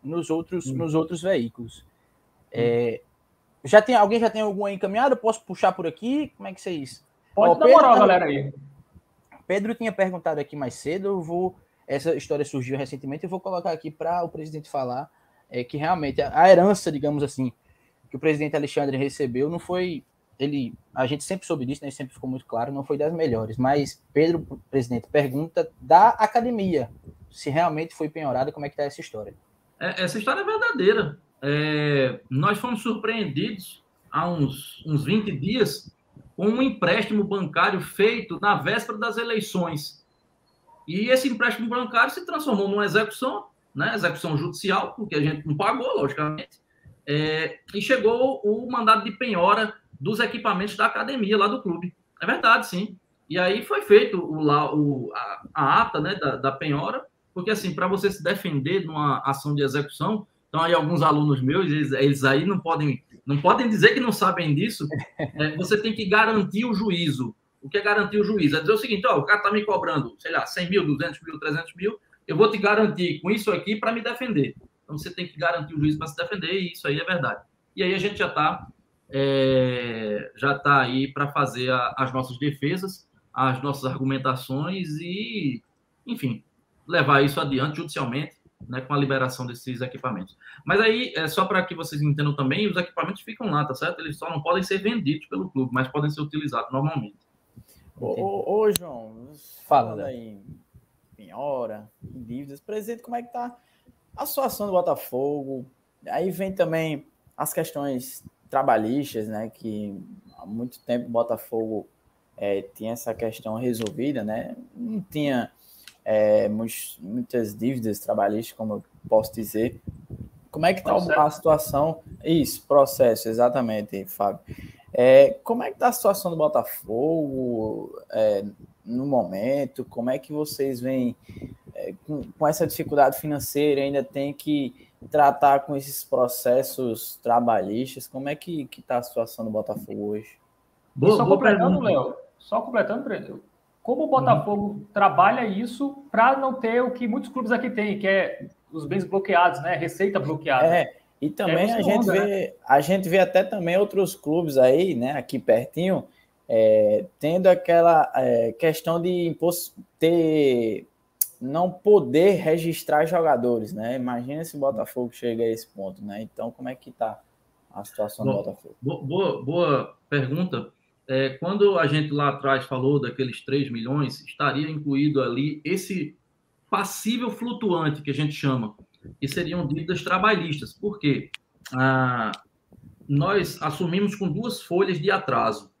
nos outros, hum. nos outros veículos. É, já tem alguém já tem algum encaminhado? Posso puxar por aqui? Como é que vocês? Pode Ó, dar moral, tá... galera aí. Pedro tinha perguntado aqui mais cedo, eu vou essa história surgiu recentemente, eu vou colocar aqui para o presidente falar é, que realmente a, a herança, digamos assim, que o presidente Alexandre recebeu não foi ele, a gente sempre soube disso, né, sempre ficou muito claro, não foi das melhores, mas Pedro, presidente, pergunta da academia, se realmente foi penhorada, como é que está essa história? É, essa história é verdadeira. É, nós fomos surpreendidos há uns, uns 20 dias com um empréstimo bancário feito na véspera das eleições. E esse empréstimo bancário se transformou numa execução, né, execução judicial, porque a gente não pagou, logicamente, é, e chegou o mandado de penhora dos equipamentos da academia lá do clube. É verdade, sim. E aí foi feito o, o, a, a ata né, da, da penhora, porque assim, para você se defender numa ação de execução, então aí alguns alunos meus, eles, eles aí não podem, não podem dizer que não sabem disso, é, você tem que garantir o juízo. O que é garantir o juízo? É dizer o seguinte, ó, o cara está me cobrando, sei lá, 100 mil, 200 mil, 300 mil, eu vou te garantir com isso aqui para me defender. Então você tem que garantir o juiz para se defender, e isso aí é verdade. E aí a gente já está é, já tá aí para fazer a, as nossas defesas, as nossas argumentações e, enfim, levar isso adiante judicialmente né, com a liberação desses equipamentos. Mas aí, é só para que vocês entendam também, os equipamentos ficam lá, tá certo? Eles só não podem ser vendidos pelo clube, mas podem ser utilizados normalmente. Ô, ô, João, fala aí em hora, em dívidas. Presidente, como é que tá a situação do Botafogo? Aí vem também as questões trabalhistas, né? Que há muito tempo o Botafogo é, tinha essa questão resolvida, né? Não tinha é, muitos, muitas dívidas trabalhistas, como eu posso dizer. Como é que está a situação? Isso, processo, exatamente, Fábio. É, como é que está a situação do Botafogo é, no momento? Como é que vocês veem é, com, com, essa dificuldade financeira? Ainda tem que tratar com esses processos trabalhistas? Como é que está a situação do Botafogo hoje? Boa, só completando, Léo, só completando, como o Botafogo uhum. trabalha isso para não ter o que muitos clubes aqui têm, que é os bens bloqueados, né? Receita bloqueada. É, e também é a, gente onda, vê, né? a gente vê até também outros clubes aí, né, aqui pertinho, é, tendo aquela é, questão de ter não poder registrar jogadores, né? Imagina se o Botafogo chega a esse ponto, né? Então, como é que tá a situação do Botafogo? Boa, boa pergunta é, quando a gente lá atrás falou daqueles 3 milhões, estaria incluído ali esse passível flutuante que a gente chama, que seriam dívidas trabalhistas. Por quê? Ah, nós assumimos com duas folhas de atraso,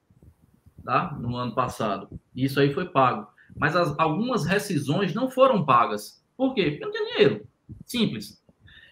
tá? No ano passado. E isso aí foi pago. Mas as, algumas rescisões não foram pagas. Por quê? Porque não tem dinheiro. Simples.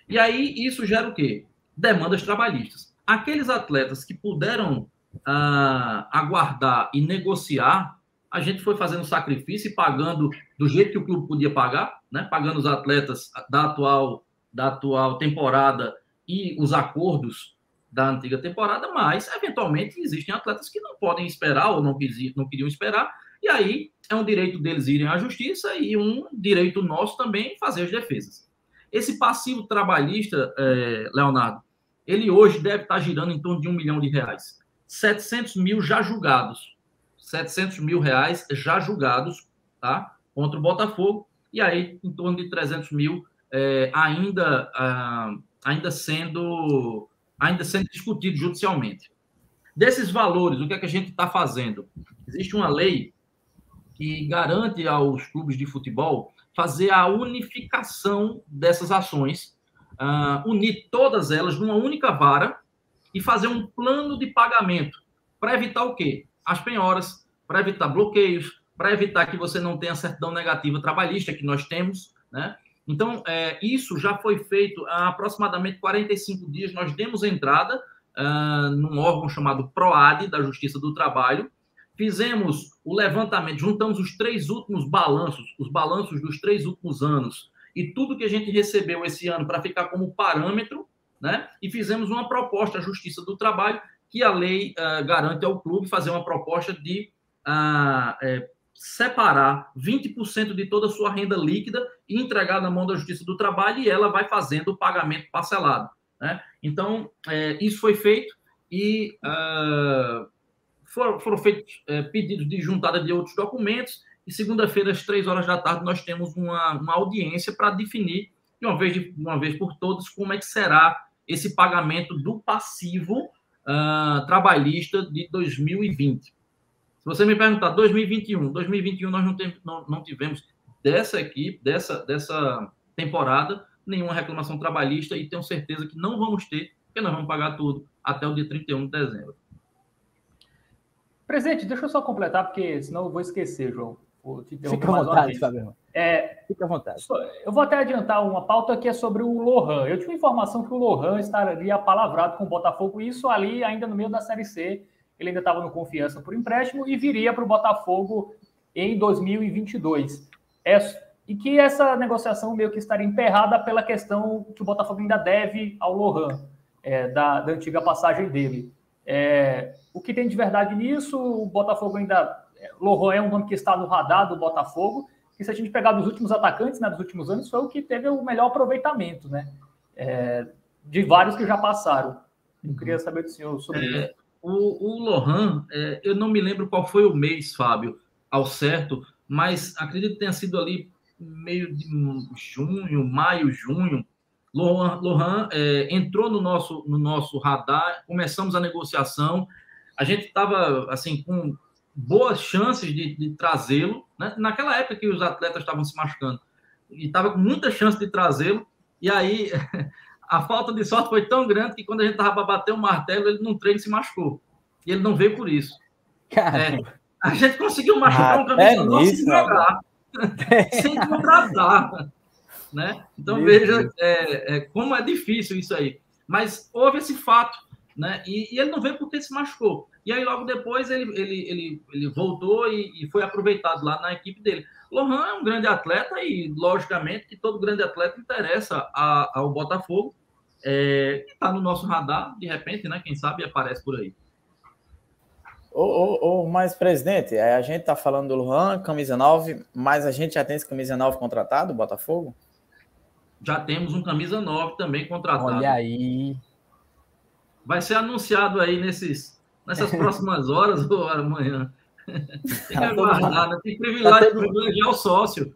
E aí isso gera o quê? Demandas trabalhistas. Aqueles atletas que puderam uh, aguardar e negociar, a gente foi fazendo sacrifício e pagando do jeito que o clube podia pagar, né? pagando os atletas da atual, da atual temporada e os acordos da antiga temporada, mas eventualmente existem atletas que não podem esperar ou não, não queriam esperar, e aí é um direito deles irem à justiça e um direito nosso também fazer as defesas. Esse passivo trabalhista, eh, Leonardo, ele hoje deve estar girando em torno de um milhão de reais. 700 mil já julgados. 700 mil reais já julgados, tá? Contra o Botafogo. E aí, em torno de 300 mil é, ainda, ah, ainda, sendo, ainda sendo discutido judicialmente. Desses valores, o que é que a gente está fazendo? Existe uma lei que garante aos clubes de futebol fazer a unificação dessas ações, uh, unir todas elas numa única vara e fazer um plano de pagamento para evitar o quê? As penhoras, para evitar bloqueios, para evitar que você não tenha certidão negativa trabalhista, que nós temos, né? Então, é, isso já foi feito há aproximadamente 45 dias. Nós demos entrada uh, num órgão chamado PROAD, da Justiça do Trabalho. Fizemos o levantamento, juntamos os três últimos balanços, os balanços dos três últimos anos, e tudo que a gente recebeu esse ano para ficar como parâmetro né? E fizemos uma proposta à Justiça do Trabalho que a lei uh, garante ao clube fazer uma proposta de uh, é, separar 20% de toda a sua renda líquida e entregar na mão da Justiça do Trabalho e ela vai fazendo o pagamento parcelado. Né? Então, é, isso foi feito e uh, foram, foram, feitos é, pedidos de juntada de outros documentos e segunda-feira, às três horas da tarde, nós temos uma, uma audiência para definir de uma vez, de uma vez por todas como é que será esse pagamento do passivo uh, trabalhista de 2020. Se você me perguntar 2021, 2021 nós não, tem, não, não tivemos dessa equipe, dessa, dessa temporada, nenhuma reclamação trabalhista e tenho certeza que não vamos ter, porque nós vamos pagar tudo até o dia 31 de dezembro. Presidente, deixa eu só completar, porque senão eu vou esquecer, João. Fica à vontade, Fabiano. É, Fica à vontade. Eu vou até adiantar uma pauta que é sobre o Lohan. Eu tive informação que o Lohan estaria palavrado com o Botafogo, isso ali ainda no meio da Série C. Ele ainda estava no confiança por empréstimo e viria para o Botafogo em 2022. É, e que essa negociação meio que estaria emperrada pela questão que o Botafogo ainda deve ao Lohan, é, da, da antiga passagem dele. É, o que tem de verdade nisso? O Botafogo ainda Lohan é um nome que está no radar do Botafogo, e se a gente pegar dos últimos atacantes, né, dos últimos anos, foi o que teve o melhor aproveitamento, né, é, de vários que já passaram. Eu queria saber do senhor sobre é, o, o Lohan, é, eu não me lembro qual foi o mês, Fábio, ao certo, mas acredito que tenha sido ali meio de junho, maio, junho. Lohan, Lohan é, entrou no nosso, no nosso radar, começamos a negociação. A gente estava assim com boas chances de, de trazê-lo. Né? Naquela época que os atletas estavam se machucando, e estava com muita chance de trazê-lo. E aí a falta de sorte foi tão grande que quando a gente estava para bater o martelo, ele não treino se machucou. E ele não veio por isso. É, a gente conseguiu machucar ah, um camisa é sem jogar, sem contratar. Né? Então, Meu veja é, é, como é difícil isso aí. Mas houve esse fato, né? E, e, ele não veio porque se machucou. E aí, logo depois, ele, ele, ele, ele voltou e, e foi aproveitado lá na equipe dele. Lohan é um grande atleta e, logicamente, que todo grande atleta interessa a, ao Botafogo. É, está no nosso radar, de repente, né? Quem sabe aparece por aí. Ô, ô, ô, mas, presidente, é, a gente está falando do Luan, camisa 9, mas a gente já tem esse camisa 9 contratado, Botafogo? Já temos um camisa 9 também contratado. Olha aí. Vai ser anunciado aí nesses, nessas próximas horas ou amanhã. Tem que aguardar, né? Tem privilégio, tá privilegiar o sócio.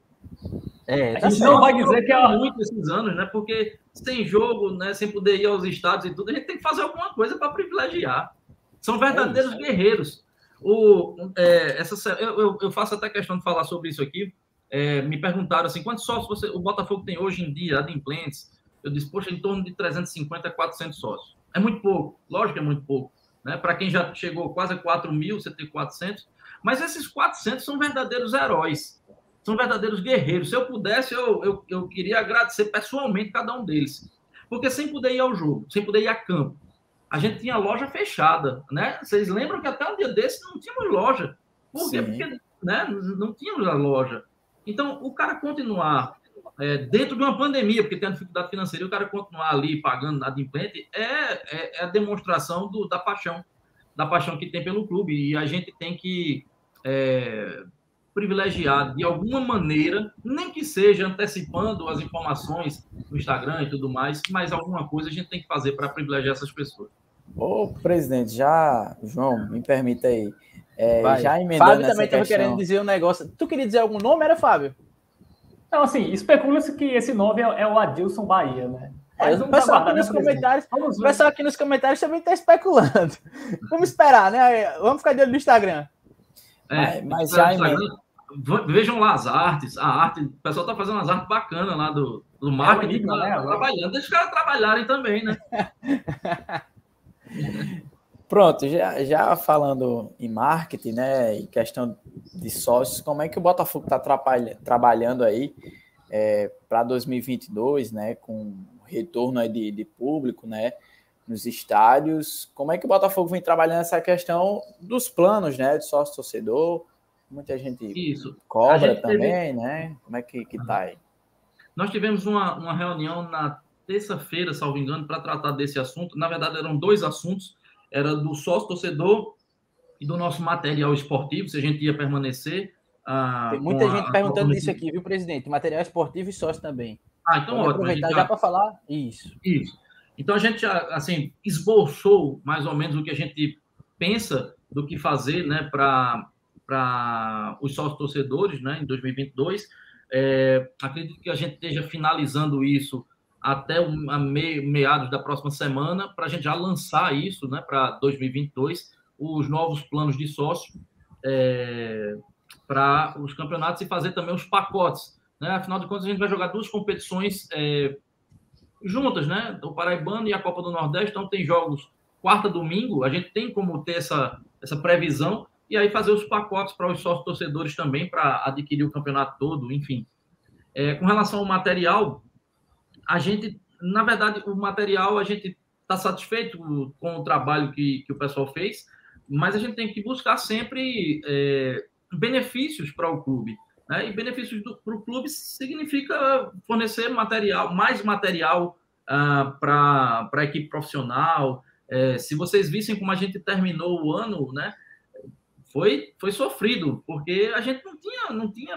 É, gente não vai dizer que é muito esses anos, né? Porque sem jogo, né? Sem poder ir aos estados e tudo, a gente tem que fazer alguma coisa para privilegiar. São verdadeiros é guerreiros. O, é, essa, eu, eu, faço até questão de falar sobre isso aqui. É, me perguntaram assim, quantos sócios você, o Botafogo tem hoje em dia, adimplentes? Eu disse, poxa, em torno de 350 a 400 sócios. É muito pouco, lógico que é muito pouco. Né? Para quem já chegou quase a 4 mil, você tem 400. Mas esses 400 são verdadeiros heróis, são verdadeiros guerreiros. Se eu pudesse, eu, eu, eu queria agradecer pessoalmente cada um deles. Porque sem poder ir ao jogo, sem poder ir a campo, a gente tinha loja fechada, né? Vocês lembram que até um dia desse não tínhamos loja. Por quê? Porque né, não tínhamos a loja. Então, o cara continuar é, dentro de uma pandemia, porque tem dificuldade financeira, o cara continuar ali pagando adimplente é, é, é, a demonstração do, da paixão, da paixão que tem pelo clube. E a gente tem que é, privilegiar de alguma maneira, nem que seja antecipando as informações no Instagram e tudo mais, mas alguma coisa a gente tem que fazer para privilegiar essas pessoas. Ô, presidente, já, João, me permita aí. É, já emendando Fábio também estava querendo dizer um negócio. Tu queria dizer algum nome, era Fábio? Não, assim, especula-se que esse nome é, é, o Adilson Bahia, né? É, o pessoal aqui nos comentários, o pessoal aqui nos comentários também está especulando. Vamos esperar, né? Vamos ficar de olho no Instagram. É, mas, já Vejam lá as artes, a arte, o pessoal está fazendo as artes bacanas lá do, do marketing, é tá, né? trabalhando, deixa os caras trabalharem também, né? Pronto, já, já falando em marketing, né, em questão de sócios, como é que o Botafogo está trabalhando aí é, para 2022, né, com retorno aí de, de público, né, nos estádios, como é que o Botafogo vem trabalhando essa questão dos planos, né, de sócio-torcedor, muita gente Isso. cobra gente também, teve... né, como é que, que tá aí? Nós tivemos uma, uma reunião na terça-feira, salvo engano, para tratar desse assunto. Na verdade, eram dois assuntos: era do sócio torcedor e do nosso material esportivo, se a gente ia permanecer. Ah, Tem muita gente a, perguntando a... isso aqui, viu, presidente? Material esportivo e sócio também. Ah, então Pode ótimo. Aproveitar já, já para falar isso. Isso. Então a gente assim esboçou mais ou menos o que a gente pensa do que fazer, né, para para os sócios torcedores, né, em 2022. É, acredito que a gente esteja finalizando isso até o, me, meados da próxima semana, para a gente já lançar isso né, para 2022, os novos planos de sócio é, para os campeonatos e fazer também os pacotes. Né? Afinal de contas, a gente vai jogar duas competições é, juntas, né? O Paraibano e a Copa do Nordeste, então tem jogos quarta, domingo, a gente tem como ter essa, essa previsão e aí fazer os pacotes para os sócios torcedores também, para adquirir o campeonato todo, enfim. É, com relação ao material, a gente, na verdade, o material a gente está satisfeito com o trabalho que, que o pessoal fez, mas a gente tem que buscar sempre é, benefícios para o clube. Né? E benefícios para o clube significa fornecer material, mais material ah, para a equipe profissional. É, se vocês vissem como a gente terminou o ano, né? Foi, foi sofrido, porque a gente não tinha, não tinha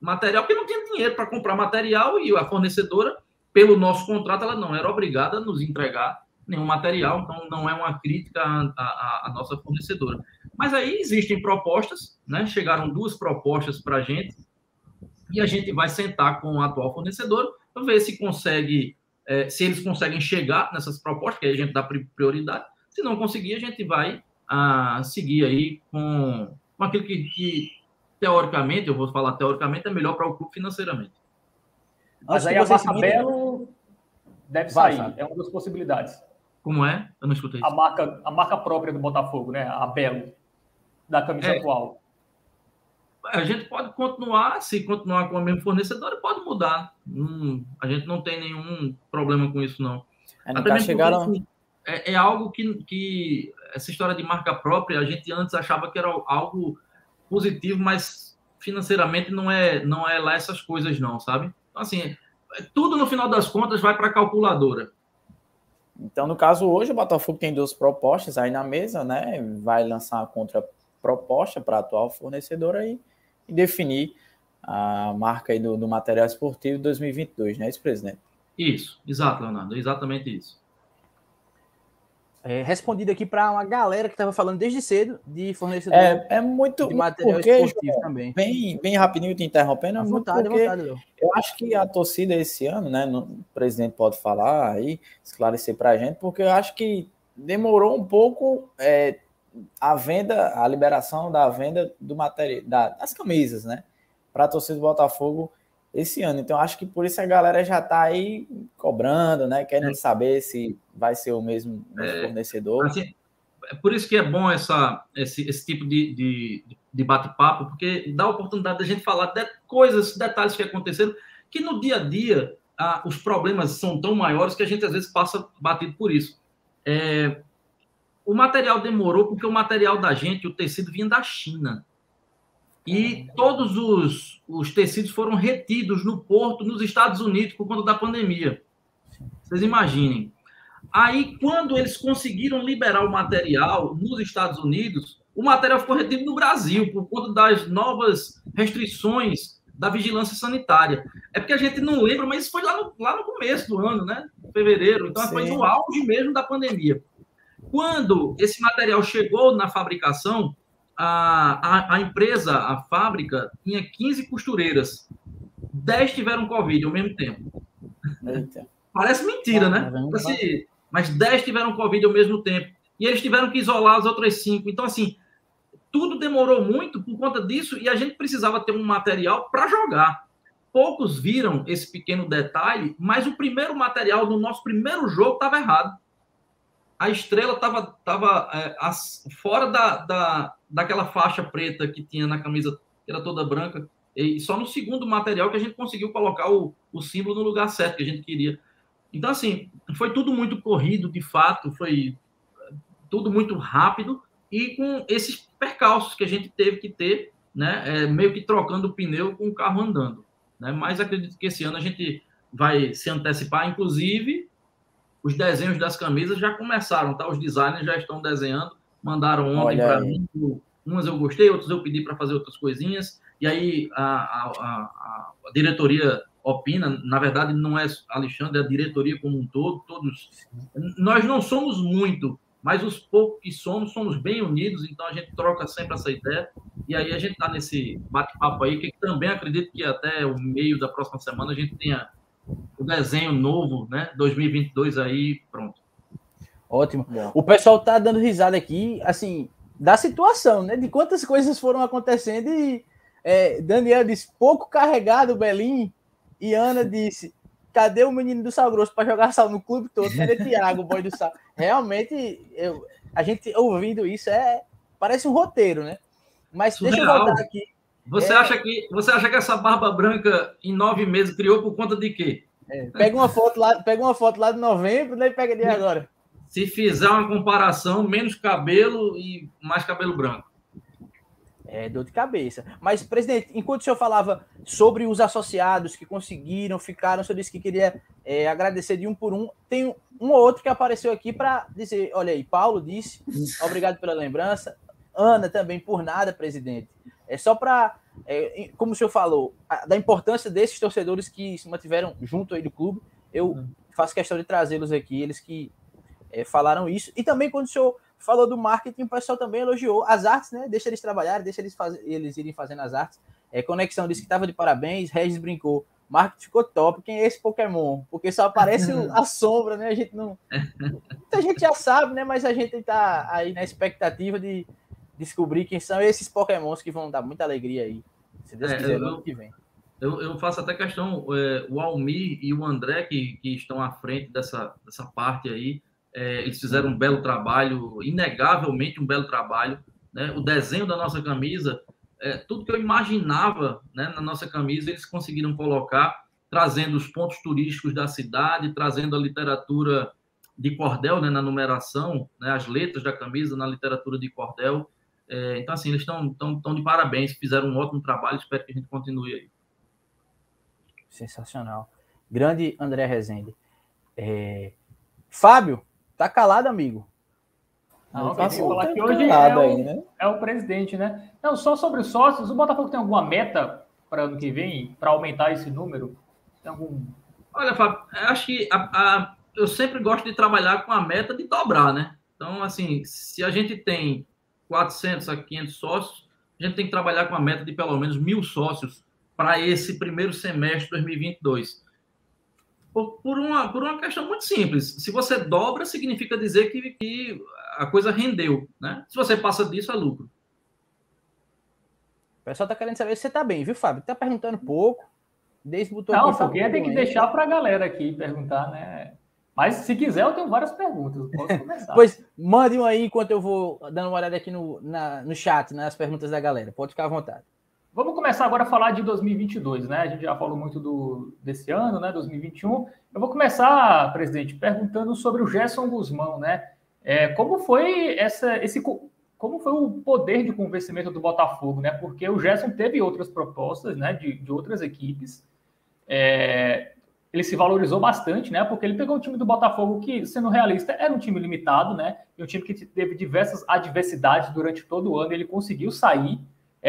material, porque não tinha dinheiro para comprar material e a fornecedora pelo nosso contrato, ela não era obrigada a nos entregar nenhum material, então não é uma crítica à, à nossa fornecedora. Mas aí existem propostas, né? Chegaram duas propostas para a gente e a gente vai sentar com o atual fornecedor para ver se consegue, é, se eles conseguem chegar nessas propostas, que aí a gente dá prioridade. Se não conseguir, a gente vai a, seguir aí com, com aquilo que, que, teoricamente, eu vou falar teoricamente, é melhor para o clube financeiramente. Mas aí a marca Belo deve vai, sair, é uma das possibilidades. Como é? Eu não escutei. A marca, a marca própria do Botafogo, né? A Belo, da camisa é. atual. A gente pode continuar, se continuar com a mesma fornecedora, pode mudar. Hum, a gente não tem nenhum problema com isso, não. É, Até chegaram... Porque, assim, é, é, algo que, que essa história de marca própria, a gente antes achava que era algo positivo, mas financeiramente não é, não é lá essas coisas, não, sabe? Então, assim, é, tudo no final das contas vai para a calculadora. Então, no caso, hoje o Botafogo tem duas propostas aí na mesa, né? Vai lançar a contraproposta para a atual fornecedora e, e, definir a marca aí do, do material esportivo 2022, né, isso, presidente? Isso, exato, Leonardo, exatamente isso é, respondido aqui para uma galera que estava falando desde cedo de fornecedor é, é muito de material porque, esportivo também. Bem, bem rapidinho te interrompendo, é vontade, porque vontade, eu acho que a torcida esse ano, né, o presidente pode falar aí, esclarecer para a gente, porque eu acho que demorou um pouco é, a venda, a liberação da venda do material, da, das camisas, né, para a torcida do Botafogo esse ano. Então, acho que por isso a galera já está aí cobrando, né? Querendo é. saber se vai ser o mesmo, mesmo é, fornecedor. Assim, é por isso que é bom essa, esse, esse tipo de, de, de bate-papo, porque dá a oportunidade da gente falar de coisas, detalhes que aconteceram, que no dia a dia ah, os problemas são tão maiores que a gente às vezes passa batido por isso. É, o material demorou porque o material da gente, o tecido, vinha da China. E todos os, os tecidos foram retidos no porto, nos Estados Unidos, por conta da pandemia. Vocês imaginem. Aí, quando eles conseguiram liberar o material nos Estados Unidos, o material ficou retido no Brasil, por conta das novas restrições da vigilância sanitária. É porque a gente não lembra, mas isso foi lá no, lá no começo do ano, né? Fevereiro. Então, Sim. foi no auge mesmo da pandemia. Quando esse material chegou na fabricação, a, a, a, empresa, a fábrica, tinha 15 costureiras. 10 tiveram Covid ao mesmo tempo. Eita. Parece mentira, né? Assim, mas 10 tiveram Covid ao mesmo tempo. E eles tiveram que isolar as outras 5. Então, assim, tudo demorou muito por conta disso e a gente precisava ter um material para jogar. Poucos viram esse pequeno detalhe, mas o primeiro material do nosso primeiro jogo estava errado a estrela estava tava, é, fora da, da, daquela faixa preta que tinha na camisa, que era toda branca. E só no segundo material que a gente conseguiu colocar o, o símbolo no lugar certo que a gente queria. Então, assim, foi tudo muito corrido, de fato, foi tudo muito rápido e com esses percalços que a gente teve que ter, né, é, meio que trocando o pneu com o carro andando. Né? Mas acredito que esse ano a gente vai se antecipar, inclusive os desenhos das camisas já começaram, tá? Os designers já estão desenhando, mandaram ontem para mim. Umas eu gostei, outras eu pedi para fazer outras coisinhas. E aí a, a, a, a, diretoria opina, na verdade não é Alexandre, é a diretoria como um todo, todos. Nós não somos muito, mas os poucos que somos, somos bem unidos, então a gente troca sempre essa ideia. E aí a gente está nesse bate-papo aí, que também acredito que até o meio da próxima semana a gente tenha o desenho novo, né? 2022 aí, pronto. Ótimo. Bom. O pessoal tá dando risada aqui, assim, da situação, né? De quantas coisas foram acontecendo e é, Daniel disse pouco carregado o Belim e Ana disse cadê o menino do Sal Grosso para jogar sal no clube todo? Cadê Thiago, o boy do sal? Realmente, eu, a gente ouvindo isso é parece um roteiro, né? Mas Surreal. deixa eu voltar aqui. Você, é... acha que, você acha que essa barba branca em nove meses criou por conta de quê? É, pega uma foto lá, pega uma foto lá de novembro, nem pega de agora. Se fizer uma comparação, menos cabelo e mais cabelo branco. É dor de cabeça. Mas, presidente, enquanto o senhor falava sobre os associados que conseguiram, ficaram, o senhor disse que queria é, agradecer de um por um. Tem um ou outro que apareceu aqui para dizer: olha aí, Paulo disse, obrigado pela lembrança. Ana também, por nada, presidente. É só para, é, como o senhor falou, a, da importância desses torcedores que se mantiveram junto aí do clube. Eu uhum. faço questão de trazê-los aqui, eles que é, falaram isso. E também quando o senhor falou do marketing, o pessoal também elogiou as artes, né? Deixa eles trabalharem, deixa eles, faz... eles irem fazendo as artes. É, Conexão disse que estava de parabéns, Regis brincou. Marketing ficou top. Quem é esse Pokémon? Porque só aparece a sombra, né? A gente não. Muita gente já sabe, né? Mas a gente está aí na expectativa de descobrir quem são esses Pokémons que vão dar muita alegria aí. Se Deus é, quiser, eu, ano que vem. Eu, eu, faço até questão, é, o Almir e o André, que, que estão à frente dessa, dessa parte aí, é, eles fizeram um belo trabalho, inegavelmente um belo trabalho. Né? O desenho da nossa camisa, é, tudo que eu imaginava né, na nossa camisa, eles conseguiram colocar, trazendo os pontos turísticos da cidade, trazendo a literatura de cordel né, na numeração, né, as letras da camisa na literatura de cordel. É, então, assim, eles estão tão, tão de parabéns, fizeram um ótimo trabalho, espero que a gente continue aí. Sensacional. Grande André Rezende. É... Fábio, tá calado, amigo? Não, que falar que hoje é o, aí, né? é o presidente, né? Não, só sobre os sócios, o Botafogo tem alguma meta para ano que vem, para aumentar esse número? Tem algum... Olha, Fábio, acho que a, a, eu sempre gosto de trabalhar com a meta de dobrar, né? Então, assim, se a gente tem 400 a 500 sócios, a gente tem que trabalhar com a meta de pelo menos mil sócios para esse primeiro semestre de 2022. Por, por, uma, por uma questão muito simples. Se você dobra, significa dizer que, que a coisa rendeu. Né? Se você passa disso, é lucro. O pessoal está querendo saber se você está bem, viu, Fábio? Está perguntando pouco. Desde botou Não, porque tem que deixar para a galera aqui perguntar, né? Mas se quiser, eu tenho várias perguntas. Posso começar. pois mande um aí enquanto eu vou dando uma olhada aqui no, na, no chat, nas perguntas da galera. Pode ficar à vontade. Vamos começar agora a falar de 2022, né? A gente já falou muito do, desse ano, né? 2021. Eu vou começar, presidente, perguntando sobre o Gerson Guzmão, né? É, como foi essa, esse, como foi o poder de convencimento do Botafogo, né? Porque o Gerson teve outras propostas, né? De, de outras equipes. É, ele se valorizou bastante, né? Porque ele pegou um time do Botafogo que, sendo realista, era um time limitado, né? E um time que teve diversas adversidades durante todo o ano. Ele conseguiu sair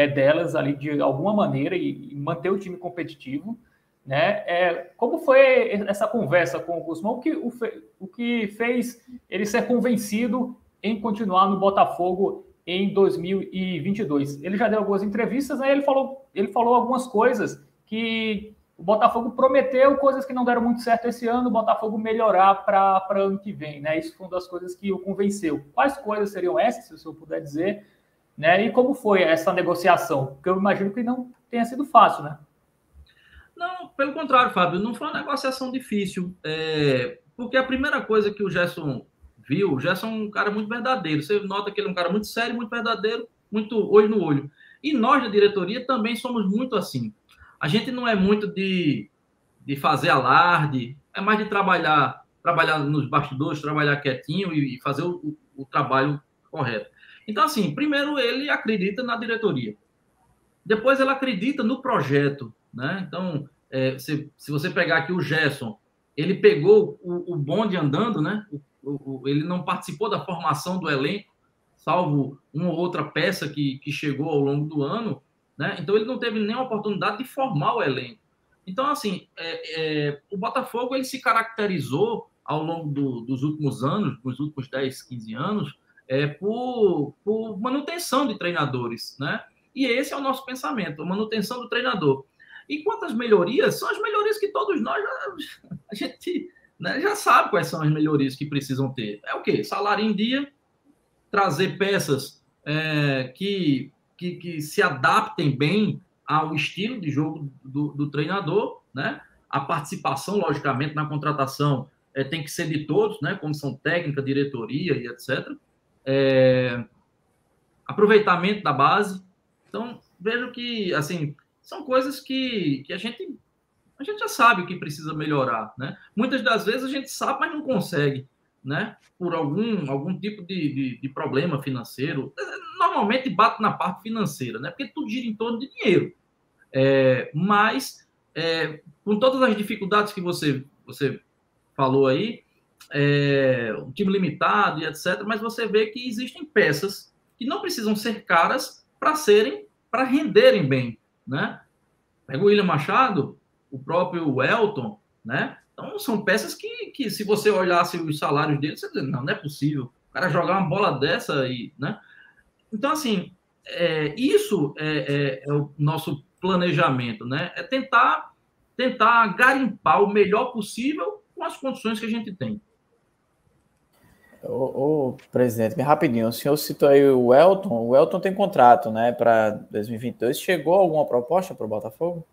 é, delas ali de alguma maneira e, manter o time competitivo. Né? É, como foi essa conversa com o Guzmão? O que, o, o que fez ele ser convencido em continuar no Botafogo em 2022? Ele já deu algumas entrevistas, né? ele, falou, ele falou algumas coisas que o Botafogo prometeu, coisas que não deram muito certo esse ano, o Botafogo melhorar para ano que vem. Né? Isso foi uma das coisas que o convenceu. Quais coisas seriam essas, se o senhor puder dizer? Né? E como foi essa negociação? Porque eu imagino que não tenha sido fácil, né? Não, pelo contrário, Fábio, não foi uma negociação difícil. É, porque a primeira coisa que o Gerson viu, o Gerson é um cara muito verdadeiro. Você nota que ele é um cara muito sério, muito verdadeiro, muito olho no olho. E nós da diretoria também somos muito assim. A gente não é muito de, de fazer alarde, é mais de trabalhar, trabalhar nos bastidores, trabalhar quietinho e, fazer o, o, o trabalho correto. Então, assim, primeiro ele acredita na diretoria. Depois ele acredita no projeto, né? Então, é, se, se você pegar aqui o Gerson, ele pegou o, o bonde andando, né? O, o, ele não participou da formação do elenco, salvo uma ou outra peça que, que chegou ao longo do ano, né? Então ele não teve nenhuma oportunidade de formar o elenco. Então, assim, é, é, o Botafogo ele se caracterizou ao longo do, dos últimos anos, dos últimos 10, 15 anos, é, por, por manutenção de treinadores, né? E esse é o nosso pensamento, a manutenção do treinador. E quantas melhorias? São as melhorias que todos nós já, a gente né, já sabe quais são as melhorias que precisam ter. É o quê? Salário em dia, trazer peças é, que, que, que, se adaptem bem ao estilo de jogo do, do treinador, né? A participação, logicamente, na contratação é, tem que ser de todos, né? Comissão técnica, diretoria e etc é, aproveitamento da base. Então, vejo que, assim, são coisas que, que a gente a gente já sabe que precisa melhorar, né? Muitas das vezes a gente sabe, mas não consegue, né? Por algum, algum tipo de, de, de problema financeiro. Normalmente bate na parte financeira, né? Porque tudo gira em torno de dinheiro. É, mas, é, com todas as dificuldades que você, você falou aí, é, um time limitado e etc. Mas você vê que existem peças que não precisam ser caras para serem, para renderem bem, né? Pega o William Machado, o próprio Elton, né? Então, são peças que, que se você olhasse os salários deles, você diz, não, não é possível. O cara jogar uma bola dessa e, né? Então, assim, é, isso é, é, é, o nosso planejamento, né? É tentar, tentar garimpar o melhor possível com as condições que a gente tem. Ô, presidente, bem rapidinho, o senhor citou aí o Elton, o Elton tem contrato, né, para 2022, chegou alguma proposta para o Botafogo?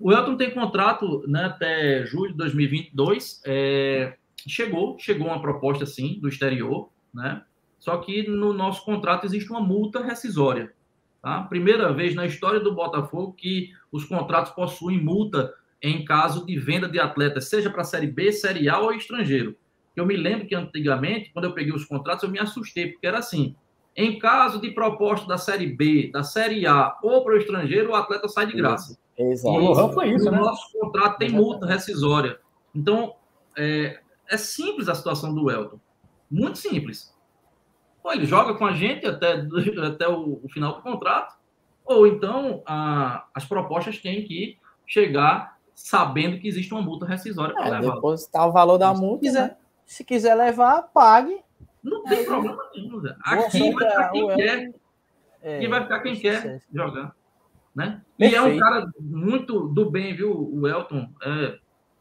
O Elton tem contrato né, até julho de 2022. É, chegou, chegou uma proposta sim do exterior, né? Só que no nosso contrato existe uma multa rescisória. Tá? Primeira vez na história do Botafogo que os contratos possuem multa em caso de venda de atletas, seja para a Série B, Série A ou estrangeiro. Eu me lembro que antigamente, quando eu peguei os contratos, eu me assustei, porque era assim: em caso de proposta da Série B, da Série A ou para o estrangeiro, o atleta sai de graça. Exato. E, foi isso, o né? nosso contrato tem multa rescisória. Então, é, é simples a situação do Elton. Muito simples. Ou ele joga com a gente até, até o, o final do contrato, ou então a, as propostas têm que chegar sabendo que existe uma multa rescisória para é. Depositar o valor da multa. Quiser, né? Se quiser levar, pague. Não tem é, problema nenhum. Zé. Aqui vai ficar quem quer. É, vai ficar quem quer jogar. Né? E é um cara muito do bem, viu, o Elton? É,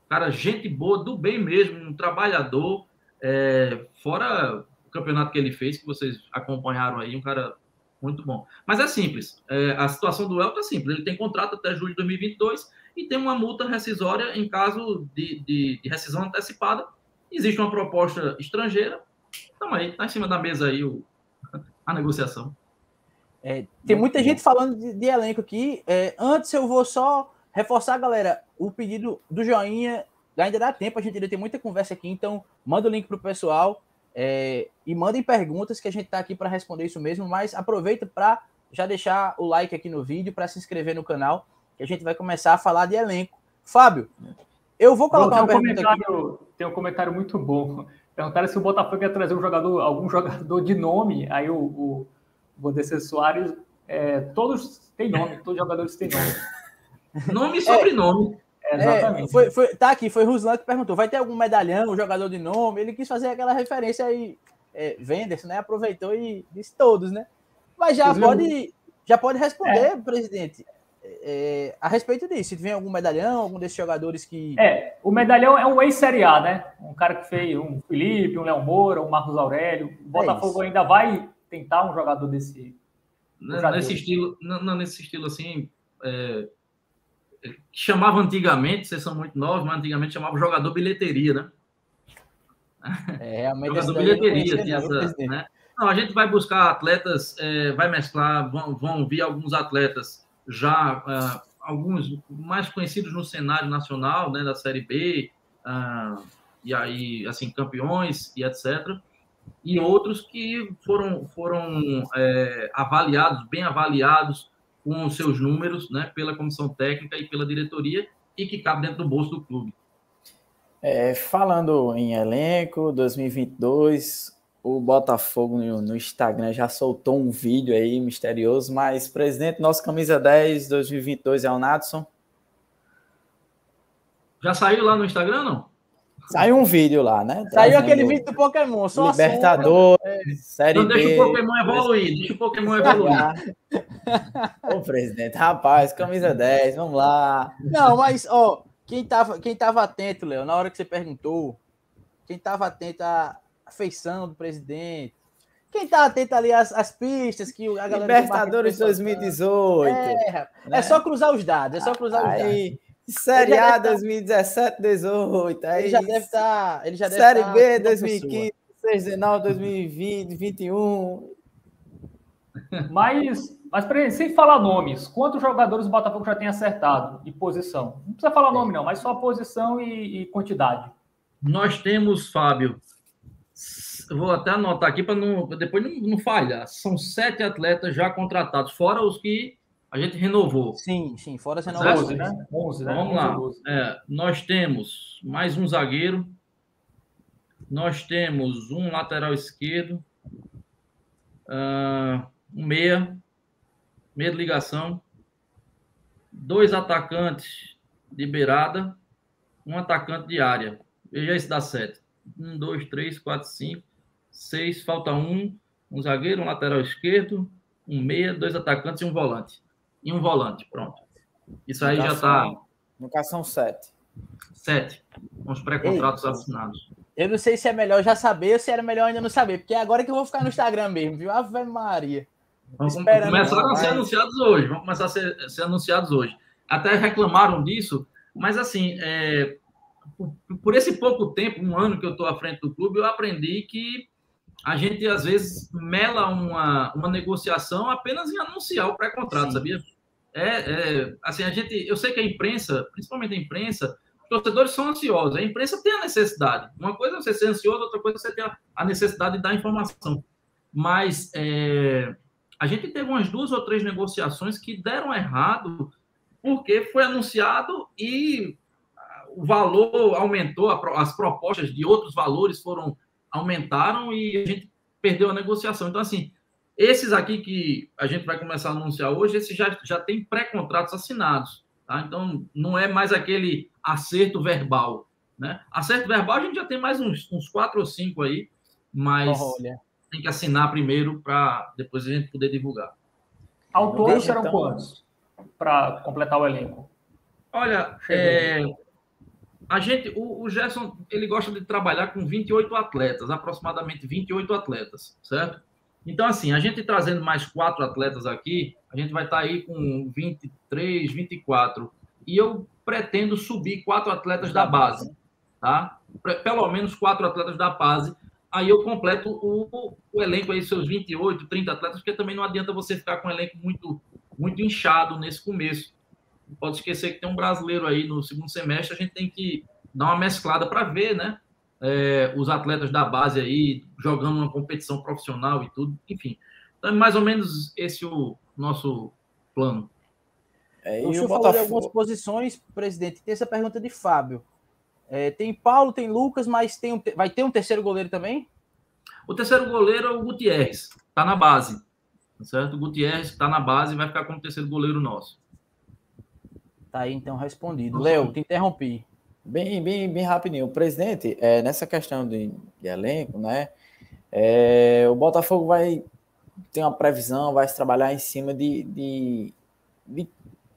cara, gente boa, do bem mesmo, um trabalhador. É, fora o campeonato que ele fez, que vocês acompanharam aí, um cara muito bom. Mas é simples. É, a situação do Elton é simples. Ele tem contrato até julho de 2022 e tem uma multa rescisória em caso de, de, de rescisão antecipada. Existe uma proposta estrangeira. Então aí, está em cima da mesa aí o, a negociação. É, tem muita gente falando de, de elenco aqui. É, antes eu vou só reforçar, galera, o pedido do joinha. Ainda dá tempo, a gente ainda tem muita conversa aqui, então manda o link pro pessoal é, e mandem perguntas que a gente está aqui para responder isso mesmo. Mas aproveita para já deixar o like aqui no vídeo, para se inscrever no canal, que a gente vai começar a falar de elenco. Fábio, eu vou colocar uma um pergunta aqui. Tem um comentário muito bom. Perguntaram se o Botafogo ia trazer um jogador, algum jogador de nome. Aí o, o Valdecir Soares, é, todos têm nome, todos os jogadores têm nome. Nome e sobrenome. É, exatamente. É, foi, foi, tá aqui, foi Ruslan que perguntou: vai ter algum medalhão, um jogador de nome? Ele quis fazer aquela referência aí, é, Venderson, né? Aproveitou e disse todos, né? Mas já pode, já pode responder, é. presidente. É, a respeito disso, se vem algum medalhão, algum desses jogadores que. É, o medalhão é um ex-Série A, né? Um cara que fez um Felipe, um Léo Moura, um Marcos Aurélio. O é Botafogo ainda vai tentar um jogador desse. nesse estilo, não, nesse estilo assim, é, chamava antigamente, vocês são muito novos, mas antigamente chamava jogador bilheteria, né? É, realmente jogador bilheteria, tinha essa, né? Não, a gente vai buscar atletas, é, vai mesclar, vão, vão vir alguns atletas já, uh, alguns mais conhecidos no cenário nacional, né, da Série B, uh, e aí, assim, campeões e etc e outros que foram, foram é, avaliados, bem avaliados com os seus números, né, pela comissão técnica e pela diretoria, e que cabe dentro do bolso do clube. É, falando em elenco, 2022, o Botafogo no, no, Instagram já soltou um vídeo aí misterioso, mas presidente, nosso camisa 10 2022 é o Natson. Já saiu lá no Instagram, não? Saiu um vídeo lá, né? Saiu aquele vídeo do Pokémon, só Libertadores, é. Série então, deixa B. o Pokémon evoluir, deixa o Pokémon evoluir. Ô, presidente, rapaz, camisa 10, vamos lá. Não, mas, ó, quem tava, quem tava atento, Léo, na hora que você perguntou, quem tava atento feição do presidente, quem tá atento ali às, às pistas que a galera... Libertadores 2018. É, né? é só cruzar os dados, é só cruzar os dados. Série A 2017, 18. Aí ele já deve estar. Tá, ele já deve Série tá B 2015, 2019, 2020, 2021. Mas, mas sem falar nomes, quantos jogadores o Botafogo já tem acertado e posição? Não precisa falar nome, não, mas só posição e, e quantidade. Nós temos, Fábio, vou até anotar aqui para não, depois não, não falhar. São sete atletas já contratados, fora os que a gente renovou. Sim, sim, fora as renovações. 11, né? 11, né? Vamos lá. É, nós temos mais um zagueiro, nós temos um lateral esquerdo, uh, um meia, meia de ligação, dois atacantes de beirada, um atacante de área. Veja se dá sete. Um, dois, três, quatro, cinco, seis. Falta um. Um zagueiro, um lateral esquerdo, um meia, dois atacantes e um volante. E um volante, pronto. Isso aí já está. No caso são sete. Sete. Com os pré-contratos assinados. Eu não sei se é melhor já saber ou se era melhor ainda não saber, porque é agora que eu vou ficar no Instagram mesmo, viu? Ave Maria. Vamos começar a ser anunciados hoje. Vamos começar a ser, ser, anunciados hoje. Até reclamaram disso, mas assim, é, por, por, esse pouco tempo, um ano que eu estou à frente do clube, eu aprendi que a gente às vezes mela uma, uma negociação apenas em anunciar o pré-contrato, sabia? É, é, assim, a gente, eu sei que a imprensa, principalmente a imprensa, os torcedores são ansiosos. A imprensa tem a necessidade. Uma coisa é você ser ansioso, outra coisa é você ter a necessidade de dar informação. Mas é, a gente teve umas duas ou três negociações que deram errado porque foi anunciado e o valor aumentou, as propostas de outros valores foram aumentaram e a gente perdeu a negociação. Então, assim, esses aqui que a gente vai começar a anunciar hoje, esses já, já tem pré-contratos assinados. Tá? Então, não é mais aquele acerto verbal. Né? Acerto verbal a gente já tem mais uns, uns quatro ou cinco aí, mas Olha tem que assinar primeiro para depois a gente poder divulgar. Ao todo serão então... quantos para completar o elenco? Olha, é, a gente, o, o, Gerson, ele gosta de trabalhar com 28 atletas, aproximadamente 28 atletas, certo? Então, assim, a gente trazendo mais quatro atletas aqui, a gente vai estar tá aí com 23, 24. E eu pretendo subir quatro atletas da base, tá? Pelo menos quatro atletas da base aí eu completo o, o elenco aí, seus 28, 30 atletas, porque também não adianta você ficar com um elenco muito, muito inchado nesse começo. Não pode esquecer que tem um brasileiro aí no segundo semestre, a gente tem que dar uma mesclada para ver, né? É, os atletas da base aí jogando uma competição profissional e tudo, enfim. Então, é mais ou menos esse o nosso plano. É, e o senhor Botafogo... falou de algumas posições, presidente. Tem essa pergunta de Fábio. É, tem Paulo, tem Lucas, mas tem um, vai ter um terceiro goleiro também? O terceiro goleiro é o Gutierrez, está na base. Tá certo? O Gutierrez está na base e vai ficar como terceiro goleiro nosso. Tá aí então respondido. Léo, te interrompi. Bem, bem, bem rapidinho. O presidente, é, nessa questão de, de elenco, né? É, o Botafogo vai ter uma previsão, vai se trabalhar em cima de, de, de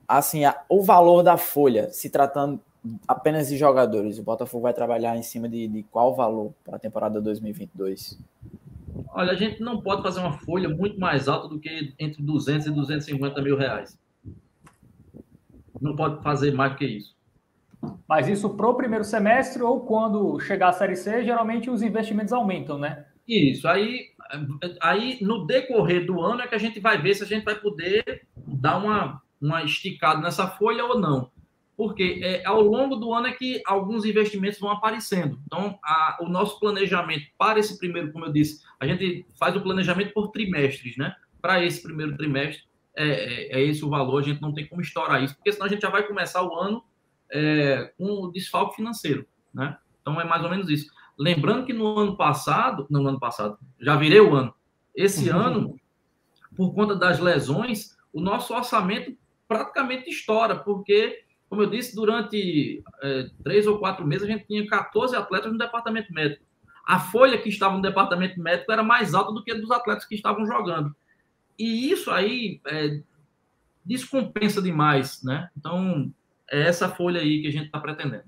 assim, a, o valor da folha, se tratando apenas de jogadores, o Botafogo vai trabalhar em cima de, de qual valor para a temporada 2022? Olha, a gente não pode fazer uma folha muito mais alta do que entre 200 e 250 mil reais. Não pode fazer mais que isso. Mas isso para o primeiro semestre ou quando chegar a Série C, geralmente os investimentos aumentam, né? Isso. Aí, aí no decorrer do ano é que a gente vai ver se a gente vai poder dar uma, uma esticada nessa folha ou não porque é, ao longo do ano é que alguns investimentos vão aparecendo. Então, a, o nosso planejamento para esse primeiro, como eu disse, a gente faz o planejamento por trimestres, né? Para esse primeiro trimestre, é, é, é, esse o valor, a gente não tem como estourar isso, porque senão a gente já vai começar o ano é, com o desfalque financeiro, né? Então, é mais ou menos isso. Lembrando que no ano passado, não no ano passado, já virei o ano. Esse uhum. ano, por conta das lesões, o nosso orçamento praticamente estoura, porque como eu disse, durante é, três ou quatro meses, a gente tinha 14 atletas no departamento médico. A folha que estava no departamento médico era mais alta do que a dos atletas que estavam jogando. E isso aí é, descompensa demais, né? Então, é essa folha aí que a gente está pretendendo.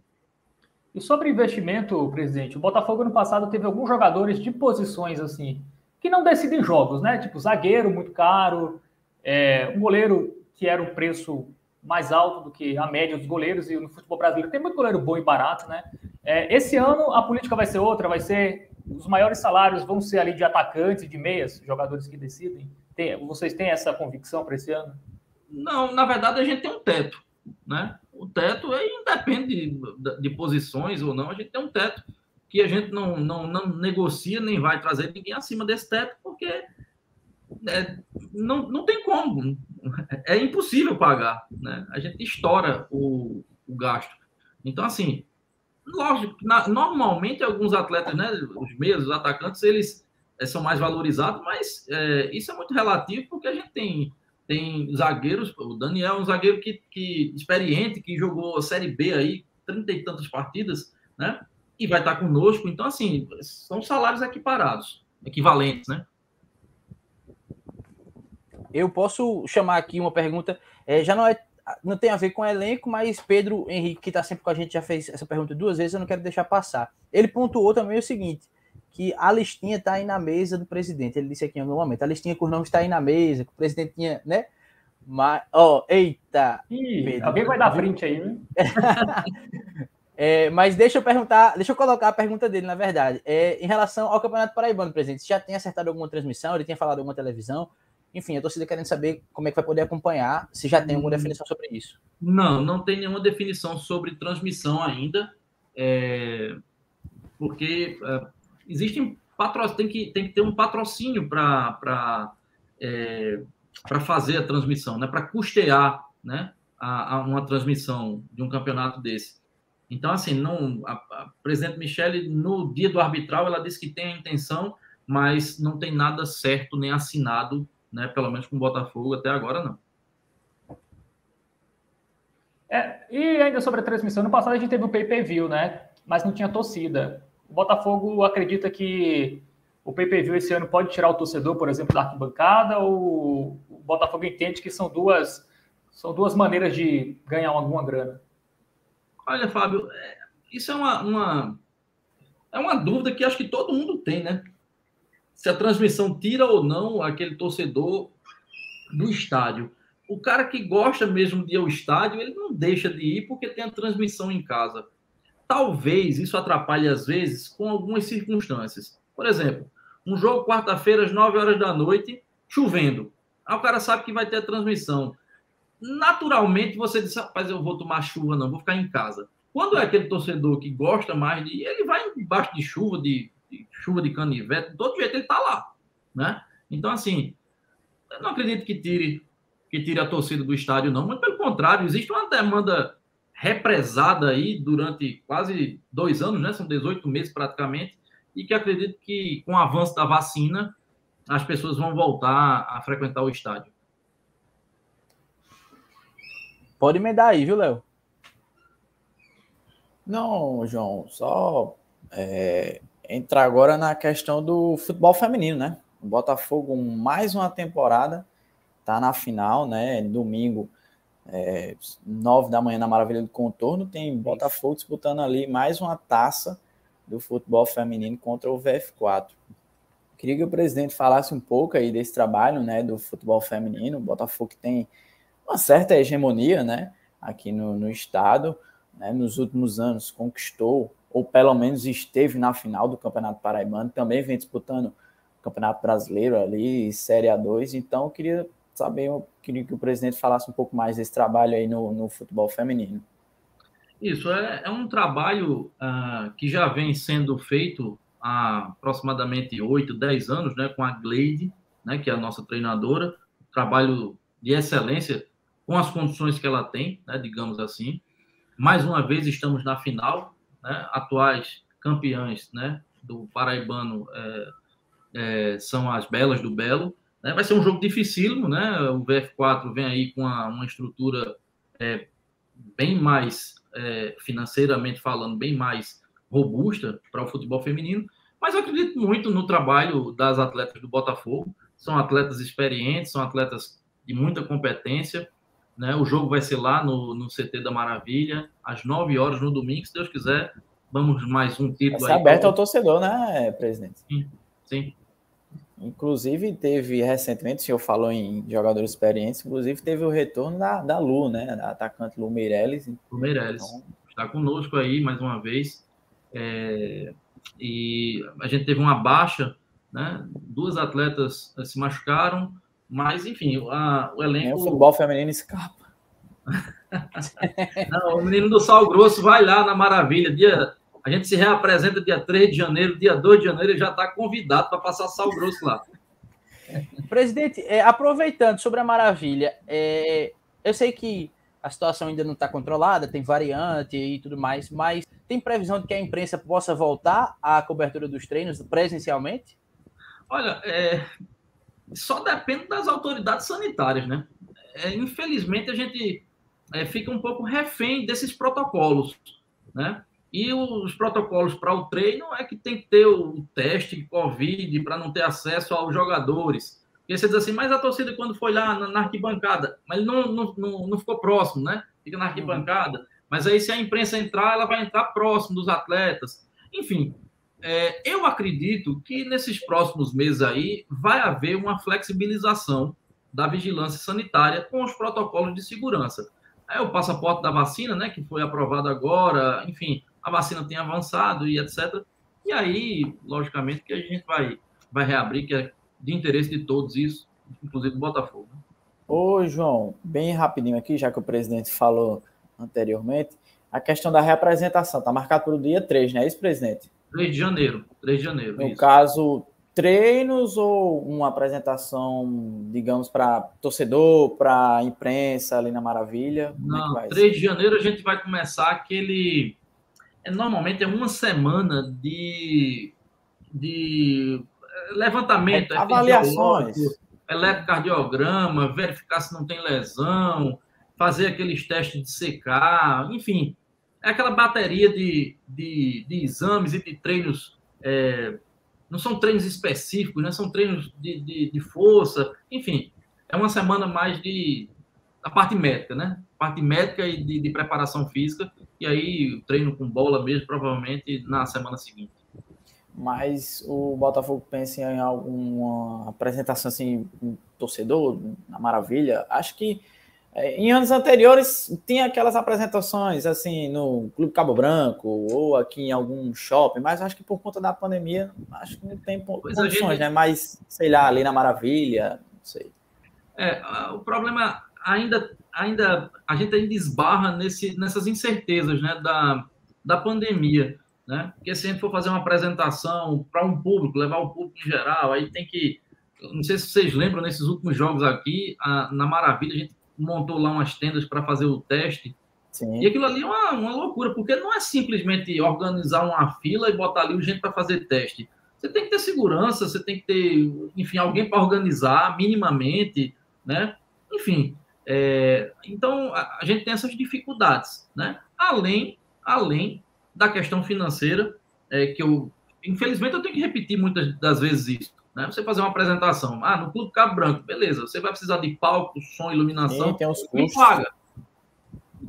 E sobre investimento, presidente, o Botafogo no passado teve alguns jogadores de posições assim, que não decidem jogos, né? Tipo, zagueiro muito caro, é, um goleiro que era um preço mais alto do que a média dos goleiros e no futebol brasileiro tem muito goleiro bom e barato, né? É, esse ano a política vai ser outra, vai ser os maiores salários vão ser ali de atacantes, de meias, jogadores que decidem. Tem, vocês têm essa convicção para esse ano? Não, na verdade a gente tem um teto, né? O teto aí independe de, de posições ou não, a gente tem um teto que a gente não, não, não negocia nem vai trazer ninguém acima desse teto, porque é, não, não tem como, é impossível pagar, né? A gente estoura o, o gasto. Então, assim, lógico, na, normalmente alguns atletas, né, os meios, os atacantes, eles são mais valorizados, mas é, isso é muito relativo porque a gente tem, tem zagueiros, o Daniel é um zagueiro que, que experiente, que jogou a Série B aí, trinta e tantas partidas, né? e vai estar conosco. Então, assim, são salários equiparados, equivalentes, né? Eu posso chamar aqui uma pergunta, é, já não, é, não tem a ver com elenco, mas Pedro Henrique, que está sempre com a gente, já fez essa pergunta duas vezes, eu não quero deixar passar. Ele pontuou também o seguinte, que a listinha está aí na mesa do presidente. Ele disse aqui em algum momento, a listinha com os nomes está aí na mesa, que o presidente tinha, né? Mas, ó, oh, eita! Ih, alguém vai dar frente aí, né? é, mas deixa eu perguntar, deixa eu colocar a pergunta dele, na verdade. É, em relação ao Campeonato Paraibano, presidente, você já tem acertado alguma transmissão? Ele tinha falado alguma televisão? Enfim, a torcida querendo saber como é que vai poder acompanhar, se já tem alguma hum. definição sobre isso. Não, não tem nenhuma definição sobre transmissão ainda, é, porque é, existem patrocínios, tem que, tem que ter um patrocínio para é, fazer a transmissão, né, para custear né, a, a, uma transmissão de um campeonato desse. Então, assim, não, a, a presidente Michele, no dia do arbitral, ela disse que tem a intenção, mas não tem nada certo nem assinado né? Pelo menos com o Botafogo até agora não. É, e ainda sobre a transmissão, no passado a gente teve o pay-per-view, né? Mas não tinha torcida. O Botafogo acredita que o pay-per-view esse ano pode tirar o torcedor, por exemplo, da arquibancada, ou o Botafogo entende que são duas, são duas maneiras de ganhar alguma grana? Olha, Fábio, é, isso é uma, uma, é uma dúvida que acho que todo mundo tem, né? se a transmissão tira ou não aquele torcedor do estádio. O cara que gosta mesmo de ir ao estádio, ele não deixa de ir porque tem a transmissão em casa. Talvez isso atrapalhe às vezes com algumas circunstâncias. Por exemplo, um jogo quarta-feira às 9 horas da noite, chovendo. Aí o cara sabe que vai ter a transmissão. Naturalmente você diz, rapaz, eu vou tomar chuva, não, vou ficar em casa. Quando é aquele torcedor que gosta mais de. Ele vai embaixo de chuva, de de chuva de canivete, de todo jeito ele está lá, né? Então, assim, eu não acredito que tire, que tire a torcida do estádio, não, mas pelo contrário, existe uma demanda represada aí durante quase dois anos, né? São 18 meses praticamente, e que acredito que com o avanço da vacina as pessoas vão voltar a frequentar o estádio. Pode emendar aí, viu, Léo? Não, João, só é, entrar agora na questão do futebol feminino, né? O Botafogo, mais uma temporada, tá na final, né? Domingo, é, nove da manhã na Maravilha do Contorno, tem Botafogo disputando ali mais uma taça do futebol feminino contra o VF4. Queria que o presidente falasse um pouco aí desse trabalho, né, do futebol feminino. O Botafogo tem uma certa hegemonia, né, aqui no, no estado, né, nos últimos anos conquistou ou pelo menos esteve na final do Campeonato Paraibano, também vem disputando o Campeonato Brasileiro ali, Série A2, então eu queria saber, eu queria que o presidente falasse um pouco mais desse trabalho aí no, no futebol feminino. Isso, é, é um trabalho uh, que já vem sendo feito há aproximadamente 8, 10 anos, né, com a Gleide, né, que é a nossa treinadora, trabalho de excelência com as condições que ela tem, né, digamos assim. Mais uma vez estamos na final, né, atuais campeãs né, do Paraibano é, é, são as Belas do Belo. Né? Vai ser um jogo dificílimo, né? O VF4 vem aí com uma, uma estrutura é, bem mais, é, financeiramente falando, bem mais robusta para o futebol feminino. Mas eu acredito muito no trabalho das atletas do Botafogo. São atletas experientes, são atletas de muita competência. Né? O jogo vai ser lá no, no CT da Maravilha, às 9 horas no domingo, se Deus quiser. Vamos mais um título vai ser aí. aberto ao torcedor, né, presidente? Sim, sim. Inclusive, teve recentemente, o senhor falou em jogadores experientes, inclusive teve o retorno da, da Lu, né? Da atacante Lu Meirelles. Lu Meirelles. Então... Está conosco aí mais uma vez. É... E a gente teve uma baixa, né? Duas atletas se machucaram, mas, enfim, a, o elenco. É, o futebol feminino escapa. Não, o menino do Sal Grosso vai lá na Maravilha. Dia, a gente se reapresenta dia 3 de janeiro, dia 2 de janeiro, ele já está convidado para passar Sal Grosso lá. Presidente, é, aproveitando sobre a Maravilha, é, eu sei que a situação ainda não está controlada, tem variante e tudo mais, mas tem previsão de que a imprensa possa voltar à cobertura dos treinos presencialmente? Olha, é, só depende das autoridades sanitárias, né? É, infelizmente, a gente é, fica um pouco refém desses protocolos, né? E os protocolos para o treino é que tem que ter o teste de Covid para não ter acesso aos jogadores. Porque você diz assim, mas a torcida quando foi lá na, na arquibancada, mas ele não, não, não, não, ficou próximo, né? Fica na arquibancada. Mas aí se a imprensa entrar, ela vai entrar próximo dos atletas. Enfim, é, eu acredito que nesses próximos meses aí vai haver uma flexibilização da vigilância sanitária com os protocolos de segurança. É o passaporte da vacina, né, que foi aprovado agora, enfim, a vacina tem avançado e etc. E aí, logicamente, que a gente vai, vai reabrir, que é de interesse de todos isso, inclusive do Botafogo. Né? Ô, João, bem rapidinho aqui, já que o presidente falou anteriormente, a questão da reapresentação, está marcado para o dia 3, não é isso, presidente? 3 de janeiro. 3 de janeiro. No isso. caso, treinos ou uma apresentação, digamos, para torcedor, para imprensa ali na Maravilha? É Não, é 3 de janeiro a gente vai começar aquele. É, normalmente é uma semana de, de levantamento. É, avaliações. Eletrocardiograma, verificar se não tem lesão, fazer aqueles testes de secar, enfim é aquela bateria de, de, de exames e de treinos. É, não são treinos específicos, né? são treinos de, de, de, força, enfim, é uma semana mais de da parte médica, né? Parte médica e de, de preparação física, e aí treino com bola mesmo, provavelmente na semana seguinte. Mas o Botafogo pensa em alguma apresentação assim, um torcedor, na maravilha. Acho que é, em anos anteriores tinha aquelas apresentações assim no Clube Cabo Branco ou aqui em algum shopping, mas acho que por conta da pandemia acho que não tem pois condições, gente... né? Mas sei lá, ali na Maravilha, não sei. É, o problema ainda ainda a gente ainda esbarra nesse, nessas incertezas, né, da, da pandemia, né? Porque se a gente for fazer uma apresentação para um público, levar o público em geral, aí tem que não sei se vocês lembram nesses últimos jogos aqui, a, na Maravilha a gente montou lá umas tendas para fazer o teste. Sim. E aquilo ali é uma, uma loucura, porque não é simplesmente organizar uma fila e botar ali o gente para fazer teste. Você tem que ter segurança, você tem que ter, enfim, alguém para organizar minimamente, né? Enfim, é, então a, a, gente tem essas dificuldades, né? Além, além da questão financeira, é, que eu, infelizmente, eu tenho que repetir muitas das vezes isso. Né? Você fazer uma apresentação, ah, no Clube Cabo Branco, beleza, você vai precisar de palco, som, iluminação. Sim, tem uns Quem paga?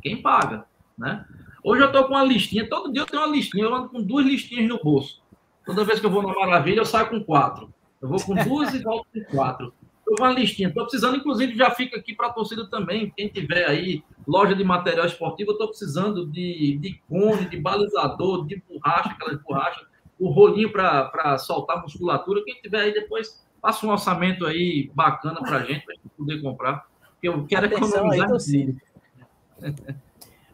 Quem paga? Né? Hoje eu estou com uma listinha, todo dia eu tenho uma listinha, eu ando com duas listinhas no bolso. Toda vez que eu vou na Maravilha, eu saio com quatro. Eu vou com duas e volto com quatro. Eu vou uma listinha. Estou precisando, inclusive, já fica aqui para a torcida também. Quem tiver aí loja de material esportivo, eu estou precisando de, de cone, de balizador, de borracha, aquelas borrachas o rolinho para soltar a musculatura. Quem tiver aí depois, passa um orçamento aí bacana para a gente, para gente poder comprar. Porque eu quero Atenção economizar.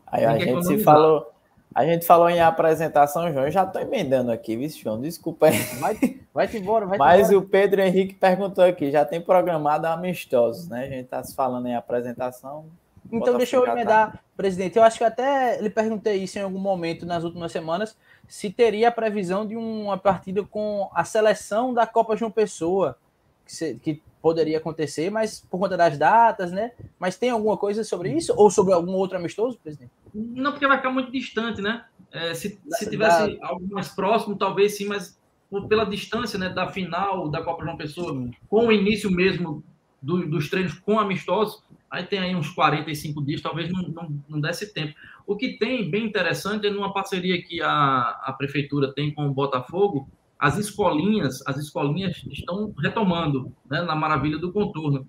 Aí, aí a gente economizar. se falou. A gente falou em apresentação, João. Eu já estou emendando aqui, viu, João? Desculpa aí. Vai, vai embora, vai Mas embora. o Pedro Henrique perguntou aqui: já tem programado amistosos, né? A gente está se falando em apresentação. Então, deixa eu emendar, tá... presidente. Eu acho que até lhe perguntei isso em algum momento nas últimas semanas se teria a previsão de uma partida com a seleção da Copa João Pessoa, que, se, que, poderia acontecer, mas por conta das datas, né? Mas tem alguma coisa sobre isso? Ou sobre algum outro amistoso, presidente? Não, porque vai ficar muito distante, né? É, se, se tivesse algo mais próximo, talvez sim, mas pela distância né, da final da Copa João Pessoa, sim. com o início mesmo do, dos treinos com amistosos, aí tem aí uns 45 dias, talvez não, não, não desse tempo. O que tem bem interessante é numa parceria que a, a prefeitura tem com o Botafogo, as escolinhas, as escolinhas estão retomando né, na Maravilha do Contorno.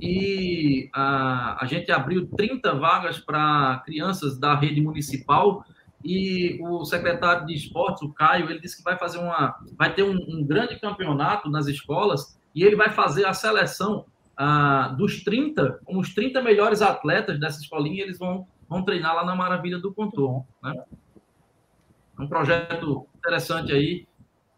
E a, a gente abriu 30 vagas para crianças da rede municipal e o secretário de esportes, o Caio, ele disse que vai fazer uma, vai ter um, um grande campeonato nas escolas e ele vai fazer a seleção ah, dos 30, os 30 melhores atletas dessa escolinha, eles vão vão treinar lá na Maravilha do Contorno. Né? É um projeto interessante aí,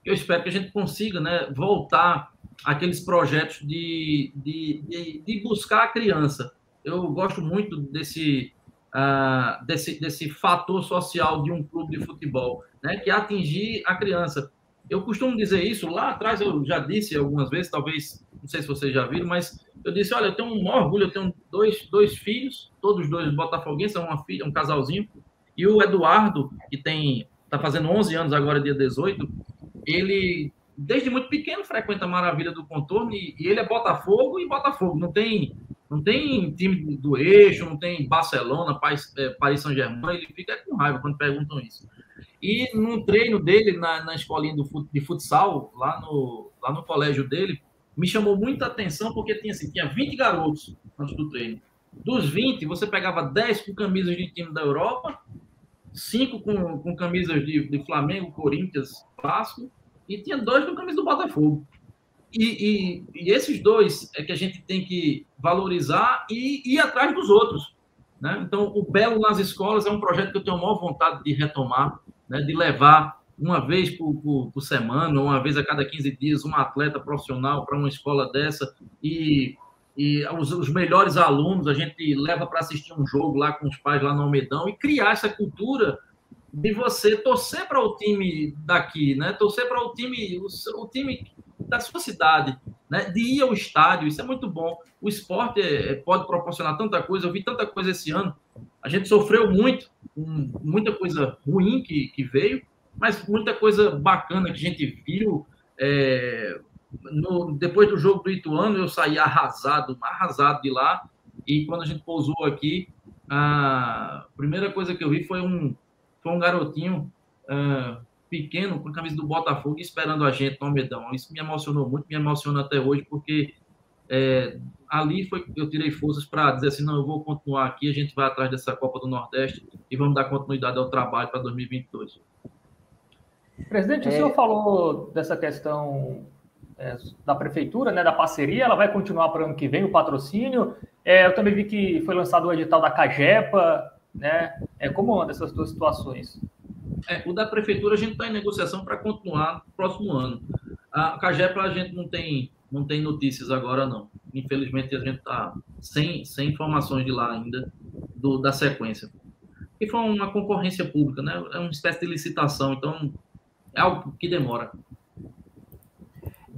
eu espero que a gente consiga né, voltar àqueles projetos de, de, de, de buscar a criança. Eu gosto muito desse, uh, desse, desse fator social de um clube de futebol, né, que é atingir a criança. Eu costumo dizer isso, lá atrás eu já disse algumas vezes, talvez, não sei se vocês já viram, mas eu disse, olha, eu tenho um orgulho, eu tenho dois, dois filhos, todos dois botafoguenses, uma filha, um casalzinho, e o Eduardo, que tem está fazendo 11 anos agora, dia 18, ele, desde muito pequeno, frequenta a Maravilha do Contorno e, e ele é Botafogo e Botafogo. Não tem, não tem time do eixo, não tem Barcelona, Paris, é, Paris Saint-Germain, ele fica com raiva quando perguntam isso. E no treino dele, na, na escolinha do, de futsal, lá no, lá no colégio dele, me chamou muita atenção porque tinha, assim, tinha 20 garotos antes do treino. Dos 20, você pegava 10 com camisas de time da Europa, 5 com, com camisas de, de Flamengo, Corinthians, Vasco, e tinha dois com camisa do Botafogo. E, e, e, esses dois é que a gente tem que valorizar e ir atrás dos outros. Né? Então, o Belo nas escolas é um projeto que eu tenho a maior vontade de retomar, né? de levar uma vez por, por, por semana, uma vez a cada 15 dias, um atleta profissional para uma escola dessa e e os, os, melhores alunos a gente leva para assistir um jogo lá com os pais lá no Almedão e criar essa cultura de você torcer para o time daqui, né? Torcer para o time, o, o, time da sua cidade, né? De ir ao estádio, isso é muito bom. O esporte é, pode proporcionar tanta coisa. Eu vi tanta coisa esse ano. A gente sofreu muito, muita coisa ruim que, que veio, mas muita coisa bacana que a gente viu. É, no, depois do jogo do Ituano, eu saí arrasado, arrasado de lá. E quando a gente pousou aqui, a primeira coisa que eu vi foi um, foi um garotinho uh, pequeno com a camisa do Botafogo esperando a gente no Almedão. Isso me emocionou muito, me emociona até hoje, porque é, ali foi que eu tirei forças para dizer assim: não, eu vou continuar aqui, a gente vai atrás dessa Copa do Nordeste e vamos dar continuidade ao trabalho para 2022. Presidente, é... o senhor falou dessa questão é, da prefeitura, né, da parceria, ela vai continuar para o ano que vem, o patrocínio. É, eu também vi que foi lançado o edital da Cagepa, né? É, como anda essas duas situações? É, o da prefeitura a gente está em negociação para continuar no próximo ano. A Cagepa a gente não tem, não tem notícias agora, não. Infelizmente a gente está sem, sem informações de lá ainda do, da sequência. E foi uma concorrência pública, né? É uma espécie de licitação, então é algo que demora.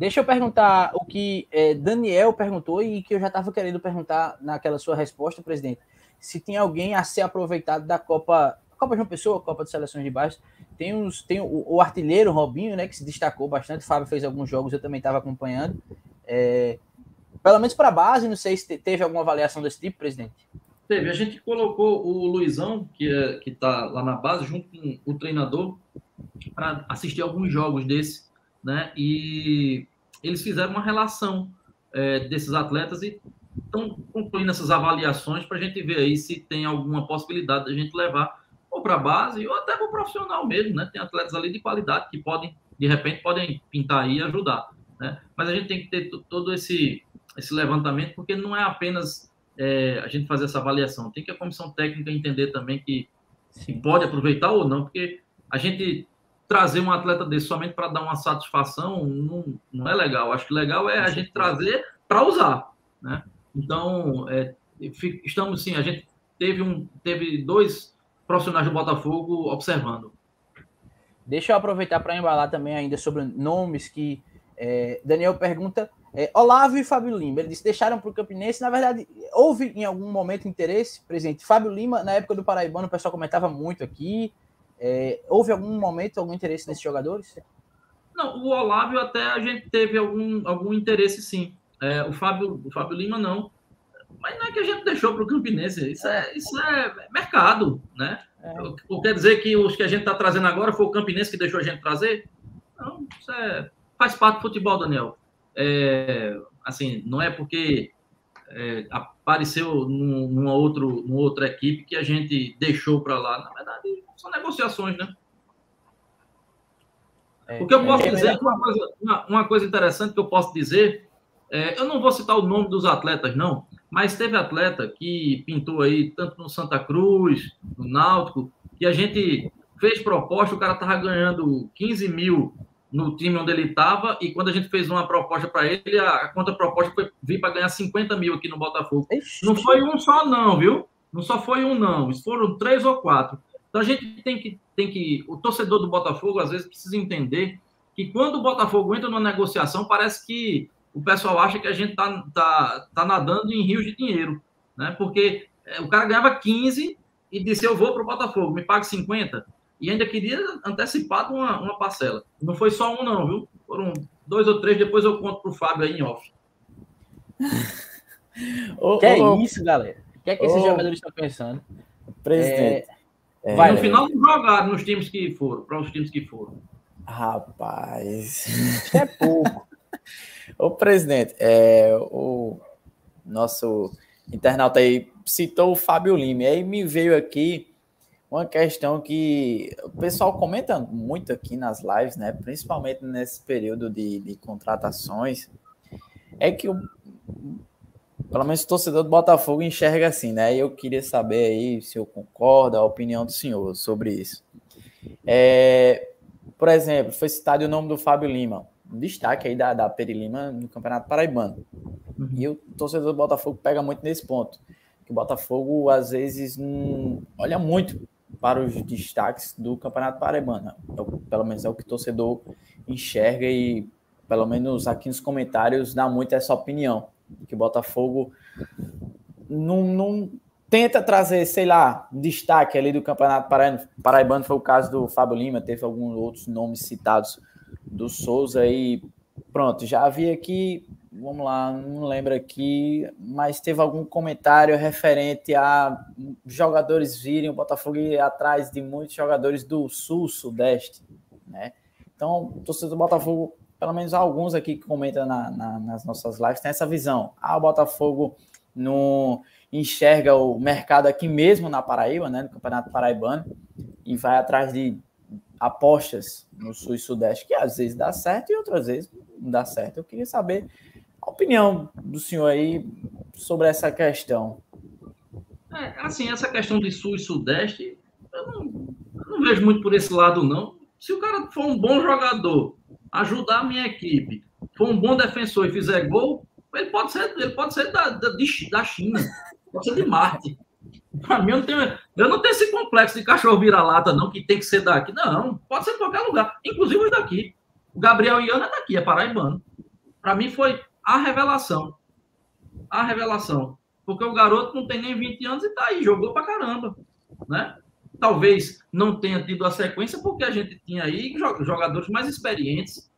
Deixa eu perguntar o que é, Daniel perguntou e que eu já estava querendo perguntar naquela sua resposta, presidente. Se tem alguém a ser aproveitado da Copa, Copa João Pessoa, Copa de Seleções de Baixo. Tem, uns, tem o, o, artilheiro Robinho, né, que se destacou bastante. O Fábio fez alguns jogos, eu também estava acompanhando. É, pelo menos para a base, não sei se teve alguma avaliação desse tipo, presidente. Teve. A gente colocou o Luizão, que é, está lá na base, junto com o treinador, para assistir alguns jogos desse, né? E eles fizeram uma relação é, desses atletas e estão concluindo essas avaliações para a gente ver aí se tem alguma possibilidade da gente levar ou para a base ou até para o profissional mesmo, né? Tem atletas ali de qualidade que podem, de repente, podem pintar aí e ajudar, né? Mas a gente tem que ter todo esse, esse levantamento, porque não é apenas é, a gente fazer essa avaliação, tem que a comissão técnica entender também que se pode aproveitar ou não, porque a gente trazer um atleta desse somente para dar uma satisfação não, não é legal. Acho que legal é a gente trazer para usar, né? Então, é, estamos sim, a gente teve um teve dois profissionais do Botafogo observando. Deixa eu aproveitar para embalar também ainda sobre nomes que é, Daniel pergunta. É, Olavo e Fábio Lima, ele disse, deixaram para o Campinense. Na verdade, houve em algum momento interesse, presidente. Fábio Lima, na época do Paraibano, o pessoal comentava muito aqui. É, houve algum momento, algum interesse nesses jogadores? Não, o Olávio até a gente teve algum, algum interesse sim. É, o, Fábio, o Fábio Lima não. Mas não é que a gente deixou para o Campinense, isso é, isso é mercado, né? É. Quer dizer que os que a gente está trazendo agora foi o Campinense que deixou a gente trazer? Não, isso é, faz parte do futebol, Daniel. É, assim, não é porque é, apareceu num, numa, outro, numa outra equipe que a gente deixou para lá. Na verdade, são negociações, né? É, o que eu posso é, dizer, uma coisa, uma, uma coisa, interessante que eu posso dizer, é, eu não vou citar o nome dos atletas, não, mas teve atleta que pintou aí, tanto no Santa Cruz, no Náutico, que a gente fez proposta, o cara estava ganhando 15 mil no time onde ele estava, e quando a gente fez uma proposta para ele, a, conta proposta foi vir para ganhar 50 mil aqui no Botafogo. Não foi um só, não, viu? Não só foi um, não. Foram três ou quatro. Então a gente tem que, tem que. O torcedor do Botafogo, às vezes, precisa entender que quando o Botafogo entra numa negociação, parece que o pessoal acha que a gente está tá, tá nadando em rios de dinheiro. Né? Porque é, o cara ganhava 15 e disse: Eu vou para o Botafogo, me pague 50. e ainda queria antecipado uma, uma parcela. Não foi só um, não, viu? Foram dois ou três, depois eu conto para o Fábio aí em off. que é isso, galera? O que é que esses jogadores estão pensando? Presidente. É, vai, no final não jogaram nos times que foram, para os times que foram. Rapaz. É pouco. Ô, presidente, é, o nosso internauta aí citou o Fábio Lima, e aí me veio aqui uma questão que o pessoal comenta muito aqui nas lives, né? Principalmente nesse período de, de contratações, é que o, pelo menos o torcedor do Botafogo enxerga assim, né? E eu queria saber aí se eu concordo, a opinião do senhor sobre isso. É, por exemplo, foi citado o nome do Fábio Lima, um destaque aí da, da Peri Lima no Campeonato Paraibano. Uhum. E o torcedor do Botafogo pega muito nesse ponto. Que o Botafogo, às vezes, não olha muito para os destaques do Campeonato Paraibano. É pelo menos é o que o torcedor enxerga e, pelo menos aqui nos comentários, dá muito essa opinião. Que o Botafogo não, não tenta trazer, sei lá, destaque ali do Campeonato Paraibano. Paraibano foi o caso do Fábio Lima, teve alguns outros nomes citados do Souza e pronto, já havia aqui vamos lá, não lembro aqui, mas teve algum comentário referente a jogadores virem o Botafogo ir atrás de muitos jogadores do Sul, Sudeste, né? Então, torcedor do Botafogo, pelo menos alguns aqui que comentam na, na, nas nossas lives, tem essa visão. Ah, o Botafogo não enxerga o mercado aqui mesmo na Paraíba, né, no Campeonato Paraibano, e vai atrás de apostas no Sul e Sudeste, que às vezes dá certo e outras vezes não dá certo. Eu queria saber a opinião do senhor aí sobre essa questão. É, assim, essa questão de sul e sudeste, eu não, eu não, vejo muito por esse lado, não. Se o cara for um bom jogador, ajudar a minha equipe, for um bom defensor e fizer gol, ele pode ser, ele pode ser da, da, da China, pode ser de Marte. Para mim, eu não, tenho, eu não tenho esse complexo de cachorro vira-lata, não, que tem que ser daqui. Não, pode ser qualquer lugar, inclusive daqui. O Gabriel Iana é daqui, é paraibano. Para mim, foi a revelação. A revelação. Porque o garoto não tem nem 20 anos e tá aí, jogou pra caramba. Né? Talvez não tenha tido a sequência porque a gente tinha aí jogadores mais experientes.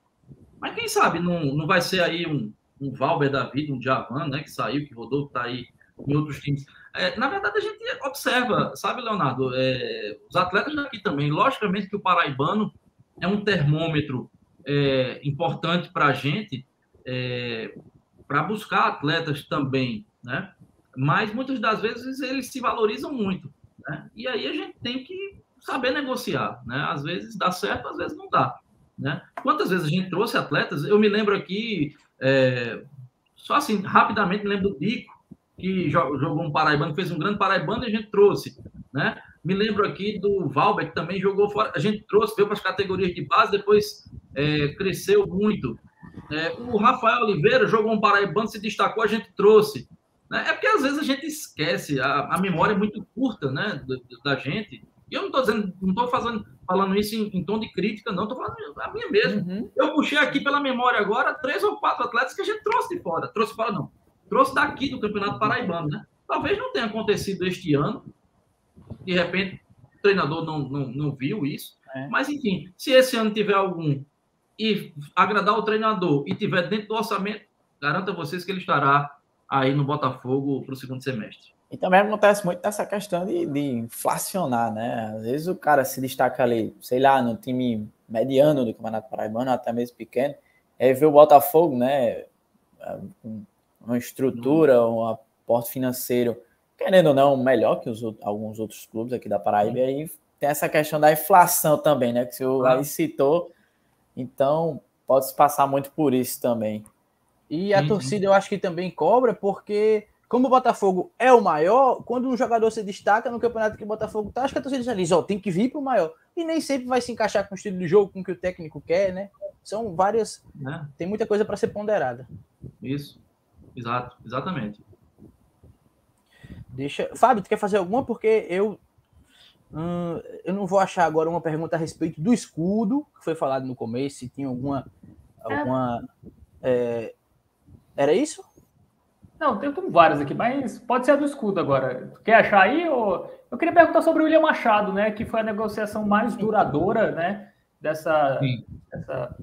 Mas quem sabe não, não vai ser aí um, um Valber da vida, um Javan, né? Que saiu, que rodou, que tá aí em outros times. É, na verdade, a gente observa, sabe, Leonardo? É, os atletas daqui também. Logicamente que o paraibano é um termômetro é, importante para a gente, é, para buscar atletas também, né? Mas muitas das vezes eles se valorizam muito, né? E aí a gente tem que saber negociar, né? Às vezes dá certo, às vezes não dá, né? Quantas vezes a gente trouxe atletas? Eu me lembro aqui, é, só assim rapidamente, me lembro do Dico que jogou um paraibano, fez um grande paraibano e a gente trouxe, né? Me lembro aqui do Valber, que também jogou fora. A gente trouxe, veio para as categorias de base, depois é, cresceu muito. É, o Rafael Oliveira jogou um paraibano, se destacou, a gente trouxe. Né? É porque às vezes a gente esquece, a, a memória é muito curta né, da, da gente. E eu não estou dizendo, não estou fazendo, falando isso em, em, tom de crítica, não, estou falando a minha mesmo. Uhum. Eu puxei aqui pela memória agora três ou quatro atletas que a gente trouxe de fora. Trouxe fora, não. Trouxe daqui do Campeonato Paraibano, né? Talvez não tenha acontecido este ano. De repente, o treinador não, não, não viu isso. É. Mas, enfim, se esse ano tiver algum e agradar o treinador e tiver dentro do orçamento, garanto a vocês que ele estará aí no Botafogo para o segundo semestre. E também acontece muito essa questão de, de, inflacionar, né? Às vezes o cara se destaca ali, sei lá, no time mediano do Campeonato Paraibano, até mesmo pequeno, aí vê o Botafogo, né? Uma estrutura, um aporte financeiro, querendo ou não, melhor que os, alguns outros clubes aqui da Paraíba, e aí tem essa questão da inflação também, né? Que o aí citou então, pode se passar muito por isso também. E a uhum. torcida eu acho que também cobra, porque como o Botafogo é o maior, quando um jogador se destaca no campeonato que o Botafogo tá, acho que a torcida diz, ó, tem que vir para o maior. E nem sempre vai se encaixar com o estilo de jogo, com o que o técnico quer, né? São várias. É. Tem muita coisa para ser ponderada. Isso. Exato, exatamente. Deixa. Fábio, tu quer fazer alguma? Porque eu Hum, eu não vou achar agora uma pergunta a respeito do escudo, que foi falado no começo, se tinha alguma. alguma é, era isso? Não, tem, tem vários aqui, mas pode ser a do escudo agora. Quer achar aí? Ou... Eu queria perguntar sobre o William Machado, né? Que foi a negociação mais duradoura, né? Dessa, dessa,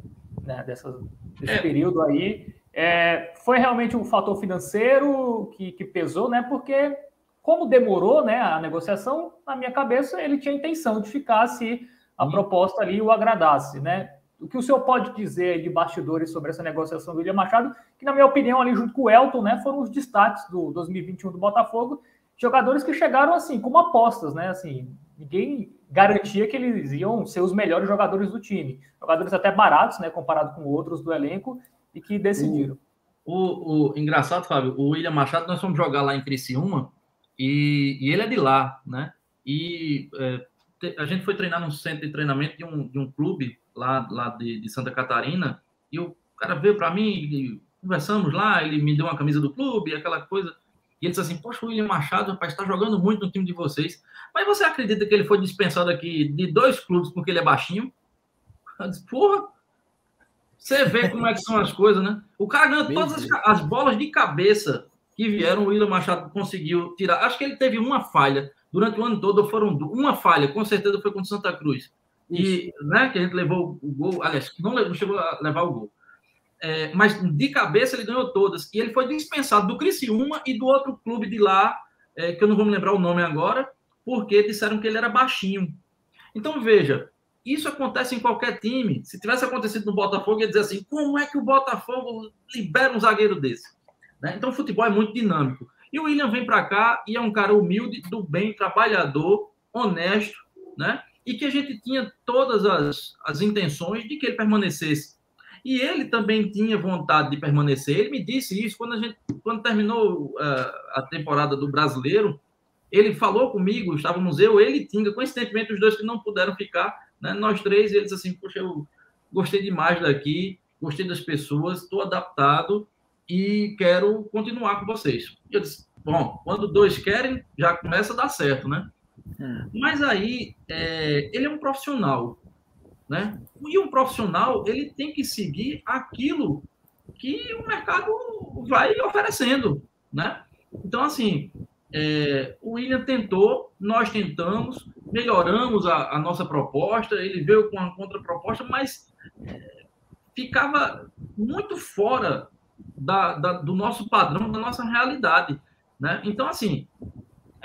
né, dessa, desse é. período aí. É, foi realmente um fator financeiro que, que pesou, né? Porque como demorou, né, a negociação, na minha cabeça ele tinha intenção de ficar se a proposta ali o agradasse, né? O que o senhor pode dizer de bastidores sobre essa negociação do William Machado, que na minha opinião ali junto com o Elton, né, foram os destaques do 2021 do Botafogo, jogadores que chegaram assim como apostas, né? Assim, ninguém garantia que eles iam ser os melhores jogadores do time, jogadores até baratos, né, comparado com outros do elenco e que decidiram. O, o, o engraçado, Fábio, o William Machado nós fomos jogar lá em Criciúma e, e ele é de lá, né? E é, a gente foi treinar num centro de treinamento de um, de um clube lá, lá de, de Santa Catarina e o cara veio para mim, conversamos lá, ele me deu uma camisa do clube, aquela coisa. E ele disse assim: Poxa, o William Machado, rapaz, está jogando muito no time de vocês. Mas você acredita que ele foi dispensado aqui de dois clubes porque ele é baixinho? Eu disse, Porra, você vê como é que são as coisas, né? O cara ganhou todas as, as, bolas de cabeça que vieram, o William Machado conseguiu tirar. Acho que ele teve uma falha durante o ano todo, foram uma falha, com certeza foi contra Santa Cruz. E, né, que a gente levou o gol, aliás, não, não chegou a levar o gol. É, mas de cabeça ele ganhou todas. E ele foi dispensado do Criciúma e do outro clube de lá, é, que eu não vou me lembrar o nome agora, porque disseram que ele era baixinho. Então, veja, isso acontece em qualquer time. Se tivesse acontecido no Botafogo, ia dizer assim: como é que o Botafogo libera um zagueiro desse? Né? Então, o futebol é muito dinâmico. E o William vem para cá e é um cara humilde, do bem, trabalhador, honesto, né? E que a gente tinha todas as, as intenções de que ele permanecesse. E ele também tinha vontade de permanecer. Ele me disse isso quando a gente, quando terminou uh, a temporada do Brasileiro. Ele falou comigo, estávamos eu, ele e Tinga, coincidentemente os dois que não puderam ficar, né? Nós três, eles assim, poxa, eu gostei demais daqui, gostei das pessoas, estou adaptado e quero continuar com vocês. Eu disse, bom, quando dois querem, já começa a dar certo, né? Hum. Mas aí, é, ele é um profissional, né? E um profissional, ele tem que seguir aquilo que o mercado vai oferecendo, né? Então, assim, é, o William tentou, nós tentamos, melhoramos a, a, nossa proposta, ele veio com uma contraproposta, mas é, ficava muito fora da, da, do nosso padrão, da nossa realidade. Né? Então, assim,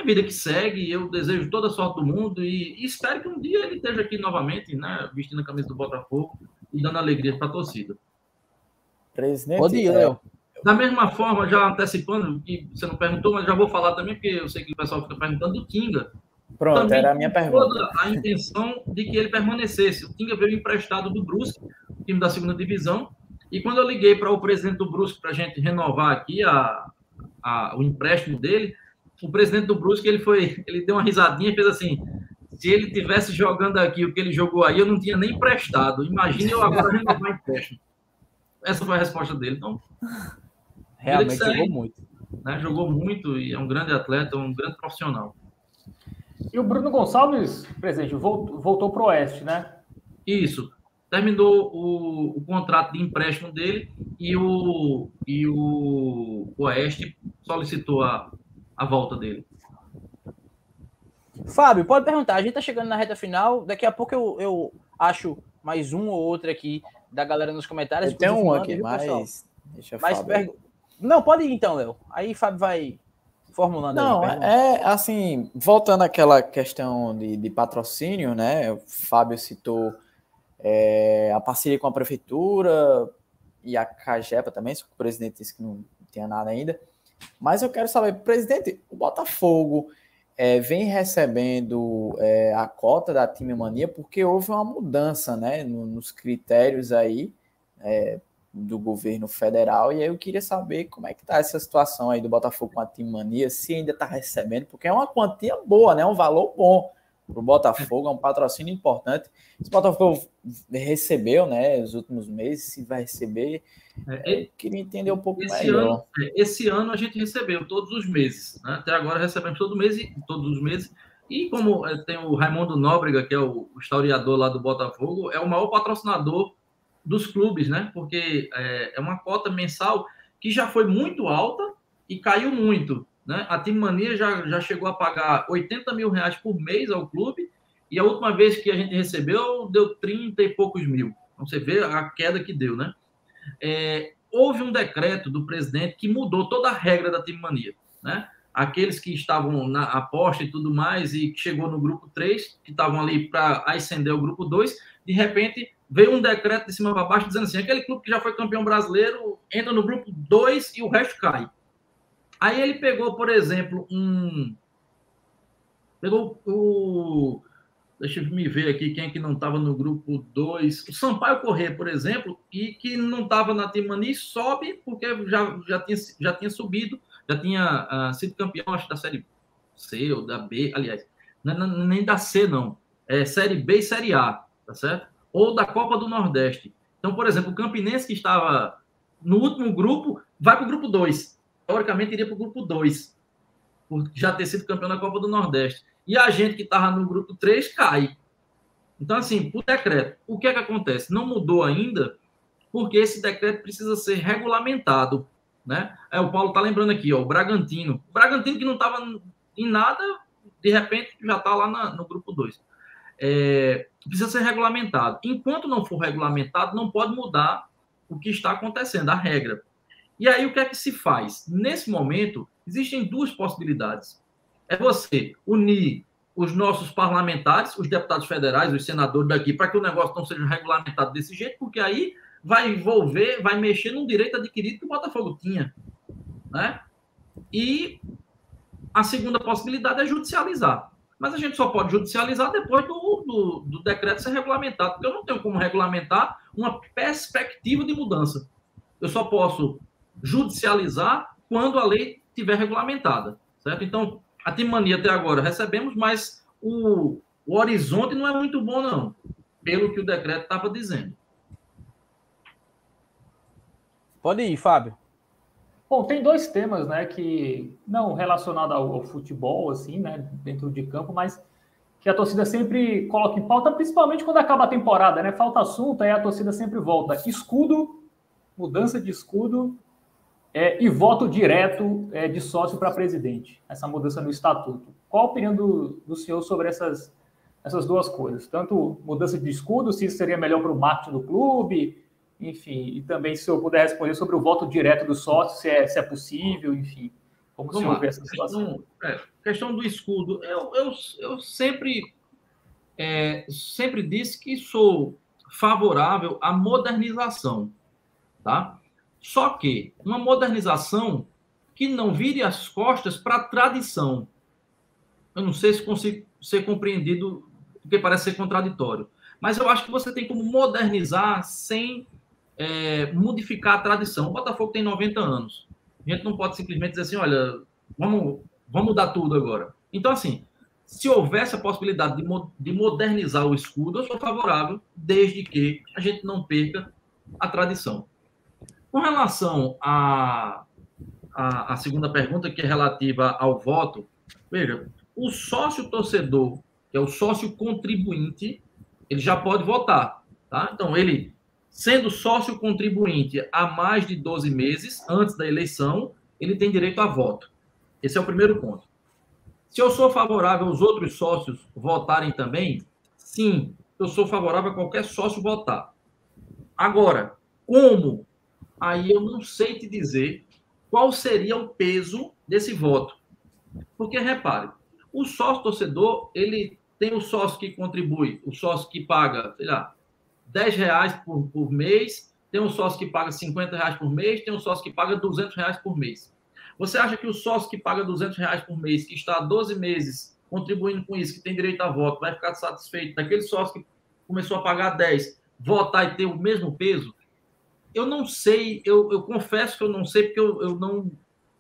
vida que segue, eu desejo toda a sorte do mundo e, e espero que um dia ele esteja aqui novamente, né, vestindo a camisa do Botafogo e dando alegria para a torcida. Presidente, Pode ir, Léo. Da mesma forma, já antecipando, que você não perguntou, mas já vou falar também, porque eu sei que o pessoal fica perguntando do Tinga. Pronto, também era a minha pergunta. Toda a intenção de que ele permanecesse. O Tinga veio emprestado do Brusque, time da segunda divisão, e quando eu liguei para o presidente do Brusque para a gente renovar aqui a, a, o empréstimo dele, o presidente do Brusque ele foi, ele deu uma risadinha e fez assim: se ele tivesse jogando aqui o que ele jogou aí, eu não tinha nem emprestado. Imagine eu agora renovar empréstimo. Essa foi a resposta dele. Então, realmente jogou muito. Né? Jogou muito e é um grande atleta, um grande profissional. E o Bruno Gonçalves, presidente, voltou, voltou para o Oeste, né? Isso terminou o, o, contrato de empréstimo dele e o, e o Oeste solicitou a, a volta dele. Fábio, pode perguntar. A gente tá chegando na reta final. Daqui a pouco eu, eu acho mais um ou outro aqui da galera nos comentários. Tem um aqui, mas. Deixa mas per... Não, pode ir então, Léo. Aí Fábio vai formulando. Não, aí, é assim, voltando àquela questão de, de patrocínio, né? O Fábio citou é, a parceria com a prefeitura e a Cagepa também, só que o presidente disse que não tinha nada ainda. Mas eu quero saber, presidente, o Botafogo é, vem recebendo é, a cota da Time Mania porque houve uma mudança né, no, nos critérios aí é, do governo federal. E aí eu queria saber como é que está essa situação aí do Botafogo com a Time Mania, se ainda está recebendo, porque é uma quantia boa, né, um valor bom para o Botafogo, é um patrocínio importante. Se o Botafogo recebeu, né, nos últimos meses, se vai receber, é, eu queria entender um pouco esse melhor. Ano, é, esse ano a gente recebeu todos os meses, né? até agora recebemos todo mês, todos os meses, e como é, tem o Raimundo Nóbrega, que é o historiador lá do Botafogo, é o maior patrocinador dos clubes, né? Porque é, é uma cota mensal que já foi muito alta, e caiu muito. Né? A Team Mania já, já chegou a pagar 80 mil reais por mês ao clube, e a última vez que a gente recebeu deu 30 e poucos mil. Então você vê a queda que deu, né? É, houve um decreto do presidente que mudou toda a regra da Team Mania, né? Aqueles que estavam na aposta e tudo mais, e que chegou no grupo 3, que estavam ali para ascender o grupo 2, de repente veio um decreto de cima para baixo dizendo assim: aquele clube que já foi campeão brasileiro entra no grupo 2 e o resto cai. Aí ele pegou, por exemplo, um. Pegou o. Deixa eu me ver aqui quem é que não estava no grupo 2. O Sampaio Corrêa, por exemplo, e que não estava na Timani, sobe porque já, já, tinha, já tinha subido, já tinha uh, sido campeão, acho, da Série C ou da B, aliás, não, é não, nem da C, não. É Série B e Série A, tá certo? Ou da Copa do Nordeste. Então, por exemplo, o Campinense que estava no último grupo, vai para o grupo 2 teoricamente iria para o grupo 2, por já ter sido campeão da Copa do Nordeste. E a gente que estava no grupo 3 cai. Então, assim, por decreto, o que é que acontece? Não mudou ainda, porque esse decreto precisa ser regulamentado. Né? É, o Paulo está lembrando aqui, ó, o Bragantino. O Bragantino que não estava em nada, de repente já está lá na, no grupo 2. É, precisa ser regulamentado. Enquanto não for regulamentado, não pode mudar o que está acontecendo, a regra. E aí o que é que se faz? Nesse momento, existem duas possibilidades. É você unir os nossos parlamentares, os deputados federais, os senadores daqui, para que o negócio não seja regulamentado desse jeito, porque aí vai envolver, vai mexer num direito adquirido que o Botafogo tinha. Né? E a segunda possibilidade é judicializar. Mas a gente só pode judicializar depois do, do, do decreto ser regulamentado, porque eu não tenho como regulamentar uma perspectiva de mudança. Eu só posso judicializar quando a lei tiver regulamentada, certo? Então, a Timania até agora recebemos, mas o, o horizonte não é muito bom, não, pelo que o decreto estava dizendo. Pode ir, Fábio. Bom, tem dois temas, né, que não relacionado ao, ao, futebol, assim, né, dentro de campo, mas que a torcida sempre coloca em pauta, principalmente quando acaba a temporada, né? Falta assunto, aí a torcida sempre volta. Escudo, mudança de escudo é, e voto direto é, de sócio para presidente, essa mudança no estatuto. Qual a opinião do, do senhor sobre essas, essas duas coisas? Tanto mudança de escudo, se isso seria melhor para o marketing do clube, enfim, e também se eu puder responder sobre o voto direto do sócio, se é, se é possível, enfim. Como Vamos o senhor vê essa situação? Questão, é, questão do escudo, eu, eu, eu sempre, é, sempre disse que sou favorável à modernização, tá? Só que uma modernização que não vire as costas para a tradição. Eu não sei se consigo ser compreendido, porque parece ser contraditório. Mas eu acho que você tem como modernizar sem é, modificar a tradição. O Botafogo tem 90 anos. A gente não pode simplesmente dizer assim, olha, vamos, vamos mudar tudo agora. Então, assim, se houvesse a possibilidade de, de modernizar o escudo, eu sou favorável, desde que a gente não perca a tradição. Com relação à a, a, a, segunda pergunta, que é relativa ao voto, veja, o sócio torcedor, que é o sócio contribuinte, ele já pode votar. Tá? Então, ele, sendo sócio contribuinte há mais de 12 meses, antes da eleição, ele tem direito a voto. Esse é o primeiro ponto. Se eu sou favorável aos outros sócios votarem também, sim, eu sou favorável a qualquer sócio votar. Agora, como aí eu não sei te dizer qual seria o peso desse voto. Porque, repare, o sócio torcedor, ele tem o sócio que contribui, o sócio que paga, sei lá, 10 reais por, por mês, tem um sócio que paga 50 reais por mês, tem um sócio que paga 200 reais por mês. Você acha que o sócio que paga 200 reais por mês, que está há 12 meses contribuindo com isso, que tem direito a voto, vai ficar satisfeito daquele sócio que começou a pagar 10, votar e ter o mesmo peso? Eu não sei, eu, eu confesso que eu não sei, porque eu, eu, não,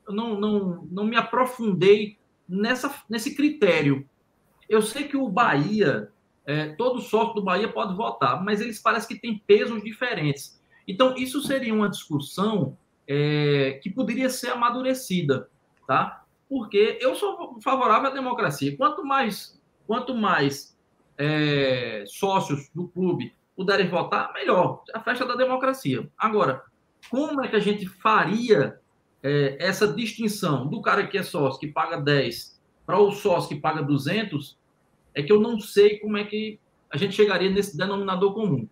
eu não, não, não me aprofundei nessa, nesse critério. Eu sei que o Bahia, é, todo sócio do Bahia pode votar, mas eles parecem que têm pesos diferentes. Então, isso seria uma discussão é, que poderia ser amadurecida, tá? Porque eu sou favorável à democracia. Quanto mais, quanto mais é, sócios do clube puderem votar, melhor. A festa da democracia. Agora, como é que a gente faria é, essa distinção do cara que é sócio, que paga 10, para o sócio que paga 200, é que eu não sei como é que a gente chegaria nesse denominador comum.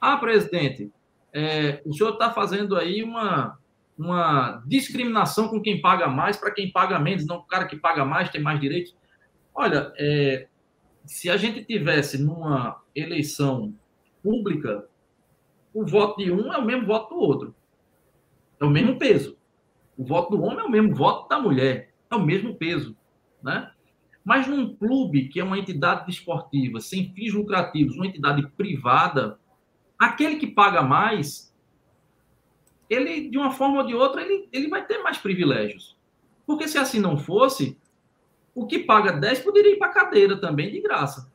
Ah, presidente, é, o senhor está fazendo aí uma, uma discriminação com quem paga mais para quem paga menos, não o cara que paga mais tem mais direitos. Olha, é, se a gente tivesse numa eleição pública, o voto de um é o mesmo voto do outro. É o mesmo peso. O voto do homem é o mesmo voto da mulher. É o mesmo peso. Né? Mas num clube que é uma entidade esportiva sem fins lucrativos, uma entidade privada, aquele que paga mais, ele, de uma forma ou de outra, ele, ele vai ter mais privilégios. Porque se assim não fosse, o que paga 10 poderia ir para a cadeira também de graça.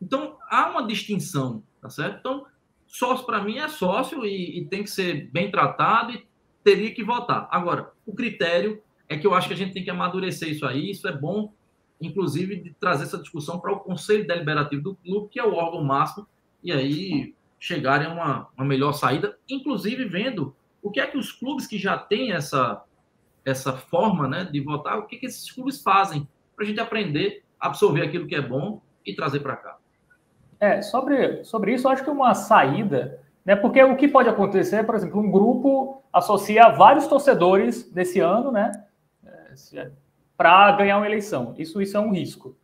Então, há uma distinção, tá certo? Então, sócio para mim é sócio e, e, tem que ser bem tratado e teria que votar. Agora, o critério é que eu acho que a gente tem que amadurecer isso aí, isso é bom, inclusive, de trazer essa discussão para o Conselho Deliberativo do clube, que é o órgão máximo, e aí chegarem a uma, uma melhor saída, inclusive vendo o que é que os clubes que já têm essa, essa forma né, de votar, o que, que esses clubes fazem, para a gente aprender, absorver aquilo que é bom e trazer para cá. É, sobre, sobre isso, eu acho que uma saída, né? Porque o que pode acontecer, por exemplo, um grupo associa vários torcedores nesse ano, né? É, para ganhar uma eleição. Isso, isso é um risco.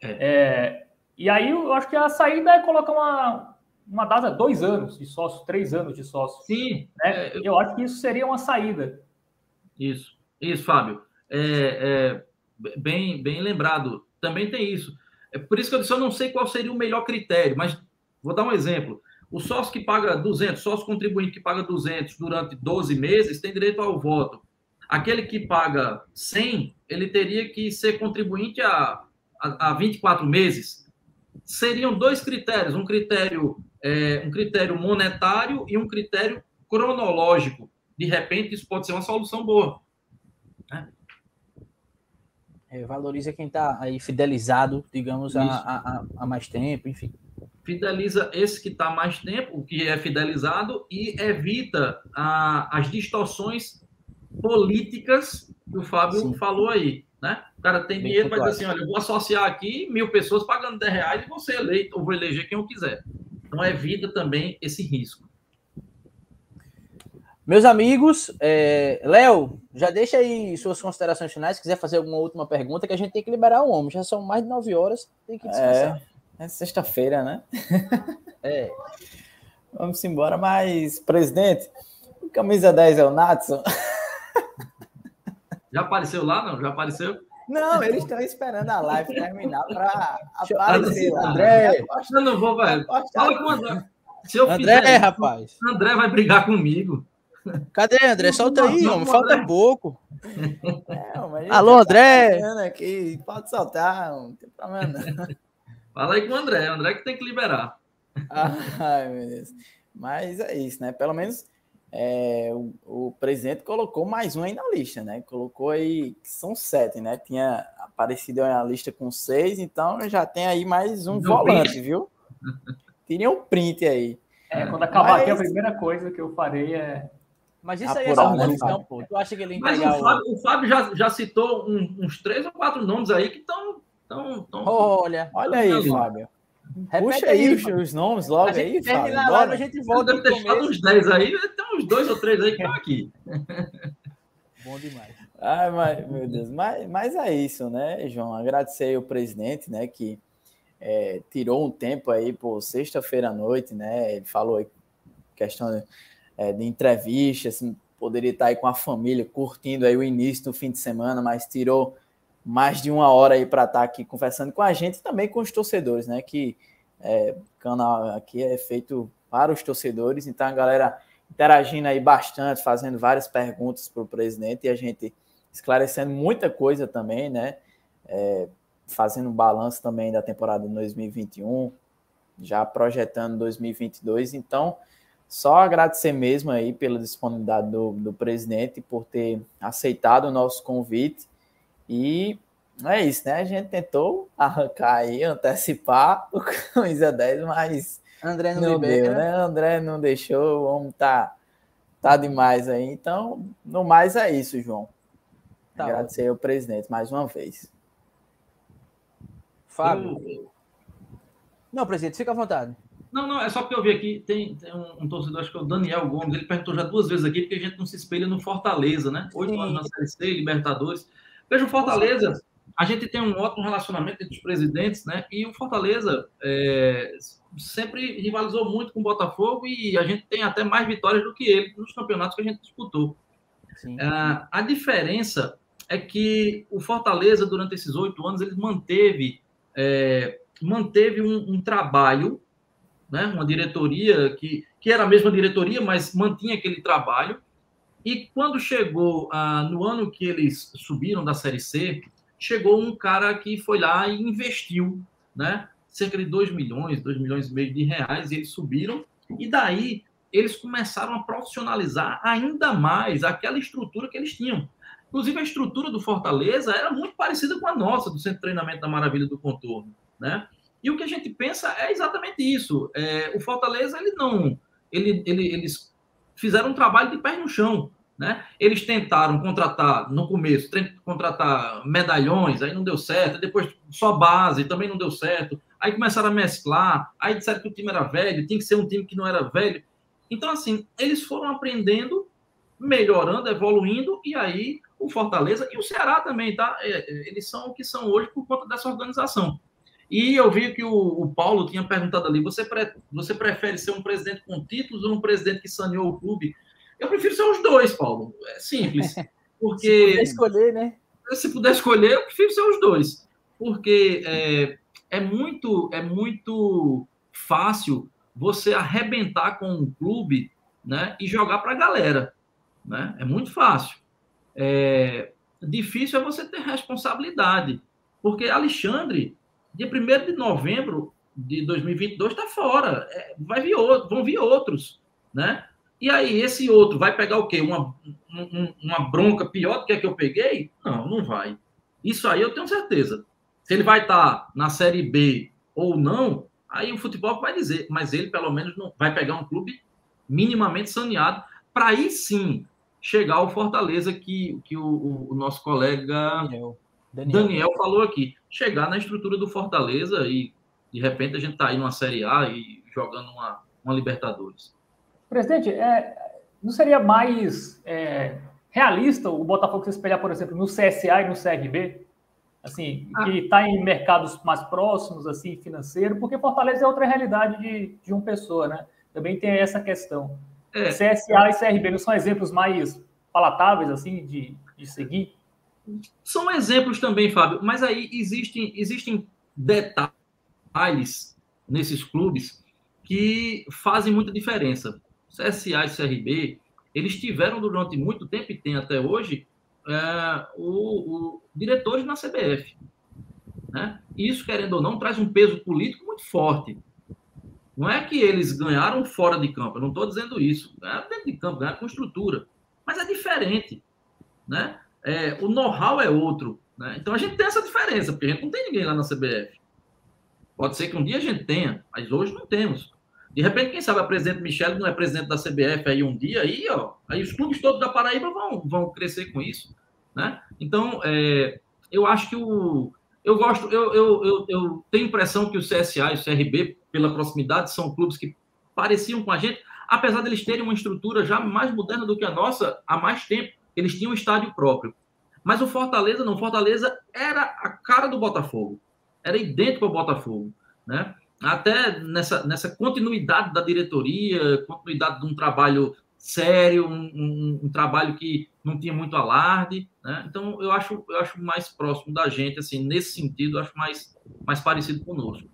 É. É, e aí eu acho que a saída é colocar uma, uma data, dois anos de sócio, três anos de sócio. Sim. Né? Eu... eu acho que isso seria uma saída. Isso, isso, Fábio. É, é, bem, bem lembrado. Também tem isso. É por isso que eu disse, eu não sei qual seria o melhor critério, mas vou dar um exemplo. O sócio que paga 200, sócio contribuinte que paga 200 durante 12 meses tem direito ao voto. Aquele que paga 100, ele teria que ser contribuinte a, a, a 24 meses. Seriam dois critérios, um critério, é, um critério monetário e um critério cronológico. De repente, isso pode ser uma solução boa. É, valoriza quem está aí fidelizado, digamos, a, a, a, mais tempo, enfim. Fideliza esse que está mais tempo, o que é fidelizado, e evita a, as distorções políticas que o Fábio Sim. falou aí. Né? O cara tem Bem dinheiro, mas assim, olha, eu vou associar aqui mil pessoas pagando 10 reais e vou ser eleito, ou vou eleger quem eu quiser. Então evita também esse risco. Meus amigos, é... Léo, já deixa aí suas considerações finais. Se quiser fazer alguma última pergunta, que a gente tem que liberar o homem. Já são mais de nove horas, tem que descansar. É, é sexta-feira, né? é. Vamos embora, mas, presidente, camisa 10 é o Natson? Já apareceu lá, não? Já apareceu? Não, eles estão esperando a live terminar para aparecer lá. André, eu não vou, velho. Fala com o André. Se eu André, fizer, rapaz. André vai brigar comigo. Cadê, André? Solta aí, homem. Falta André. pouco. É, Alô, André. Aqui. Pode soltar, não tem problema não. Fala aí com o André. O André que tem que liberar. Ai, meu Deus. Mas é isso, né? Pelo menos é, o, o, presidente colocou mais um aí na lista, né? Colocou aí, são sete, né? Tinha aparecido aí a lista com seis, então já tem aí mais um volante, print. viu? Teria um print aí. É, quando acabar Mas... aqui, a primeira coisa que eu farei é mas isso aí é só uma pô. Tu acha que ele Mas o Fábio, o Fábio, já, já citou um, uns três ou quatro nomes aí que estão. Tão, tão, olha, olha aí. Fábio. Repete Puxa aí, os, os, nomes logo aí, Fábio. Lá, a gente volta. Deve ter deixado uns 10 aí, tem uns dois ou três aí que estão aqui. Bom demais. Ai, mas, meu Deus, mas, mas é isso, né, João? Agradecer ao presidente, né, que é, tirou um tempo aí por sexta-feira à noite, né? Ele falou aí questão é, de entrevistas, assim, poderia estar aí com a família curtindo aí o início do fim de semana, mas tirou mais de uma hora aí para estar aqui conversando com a gente e também com os torcedores, né? Que é, canal aqui é feito para os torcedores, então a galera interagindo aí bastante, fazendo várias perguntas para o presidente e a gente esclarecendo muita coisa também, né? É, fazendo um balanço também da temporada de 2021, já projetando 2022. Então, só agradecer mesmo aí pela disponibilidade do, do presidente por ter aceitado o nosso convite. E é isso, né? A gente tentou arrancar aí, antecipar o camisa 10, mas André não, não deu, né? André não deixou, o homem tá, tá demais aí. Então, no mais é isso, João. Tá Agradecer ao presidente mais uma vez. Fábio. Não, presidente, fica à vontade. Não, não, é só porque eu vi aqui, tem, tem um, um, torcedor, acho que é o Daniel Gomes, ele perguntou já duas vezes aqui, porque a gente não se espelha no Fortaleza, né? Oito anos na Série C, Libertadores. Veja, o Fortaleza, a gente tem um ótimo relacionamento entre os presidentes, né? E o Fortaleza é, sempre rivalizou muito com o Botafogo e a gente tem até mais vitórias do que ele nos campeonatos que a gente disputou. É, a diferença é que o Fortaleza, durante esses oito anos, ele manteve, é, manteve um, um trabalho né? uma diretoria que, que era a mesma diretoria, mas mantinha aquele trabalho. E quando chegou ah, no ano que eles subiram da Série C, chegou um cara que foi lá e investiu, né? cerca de 2 milhões, 2 milhões e meio de reais, e eles subiram. E daí eles começaram a profissionalizar ainda mais aquela estrutura que eles tinham. Inclusive, a estrutura do Fortaleza era muito parecida com a nossa, do Centro de Treinamento da Maravilha do Contorno. Né? E o que a gente pensa é exatamente isso. É, o Fortaleza, ele não. Ele, ele, eles fizeram um trabalho de pé no chão. Né? Eles tentaram contratar, no começo, contratar medalhões, aí não deu certo, depois só base, também não deu certo. Aí começaram a mesclar, aí disseram que o time era velho, tinha que ser um time que não era velho. Então, assim, eles foram aprendendo, melhorando, evoluindo, e aí o Fortaleza e o Ceará também, tá? É, eles são o que são hoje por conta dessa organização. E eu vi que o, o Paulo tinha perguntado ali: você, pre, você prefere ser um presidente com títulos ou um presidente que saneou o clube? Eu prefiro ser os dois, Paulo. É simples. Porque. se puder escolher, né? Se puder escolher, eu prefiro ser os dois. Porque é, é, muito, é muito fácil você arrebentar com um clube né, e jogar para a galera. Né? É muito fácil. É, difícil é você ter responsabilidade. Porque Alexandre Dia 1 de novembro de 2022 está fora. É, vai vir outro, vão vir outros, né? E aí, esse outro vai pegar o quê? Uma, um, uma bronca pior do que a que eu peguei? Não, não vai. Isso aí eu tenho certeza. Se ele vai estar tá na Série B ou não, aí o futebol vai dizer. Mas ele, pelo menos, não vai pegar um clube minimamente saneado para aí sim chegar ao Fortaleza que, que o, o nosso colega Daniel. Daniel. Daniel falou aqui chegar na estrutura do Fortaleza e de repente a gente está aí numa Série A e jogando uma, uma Libertadores. Presidente, é, não seria mais é, realista o Botafogo se espelhar, por exemplo, no CSA e no CRB? Assim, ah. que está em mercados mais próximos, assim, financeiro, porque Fortaleza é outra realidade de, de uma pessoa, né? Também tem essa questão. É. CSA e CRB não são exemplos mais palatáveis, assim, de, de seguir? São exemplos também, Fábio, mas aí existem, existem detalhes nesses clubes que fazem muita diferença. CSA e CRB, eles tiveram durante muito tempo e tem até hoje é, o, o, diretores na CBF. Né? Isso, querendo ou não, traz um peso político muito forte. Não é que eles ganharam fora de campo, eu não estou dizendo isso. Ganharam dentro de campo, ganharam com estrutura. Mas é diferente. Né? É, o know-how é outro. Né? Então a gente tem essa diferença, porque a gente não tem ninguém lá na CBF. Pode ser que um dia a gente tenha, mas hoje não temos. De repente, quem sabe a presidente Michele não é presidente da CBF aí um dia, aí, ó, aí os clubes todos da Paraíba vão, vão crescer com isso. Né? Então, é, eu acho que o. Eu gosto, eu, eu, eu, eu tenho impressão que o CSA e o CRB, pela proximidade, são clubes que pareciam com a gente, apesar de eles terem uma estrutura já mais moderna do que a nossa há mais tempo eles tinham um estádio próprio. Mas o Fortaleza não, o Fortaleza era a cara do Botafogo, era idêntico ao Botafogo, né? Até nessa, nessa continuidade da diretoria, continuidade de um trabalho sério, um, um, um, trabalho que não tinha muito alarde, né? Então eu acho, eu acho mais próximo da gente, assim, nesse sentido, acho mais, mais parecido conosco.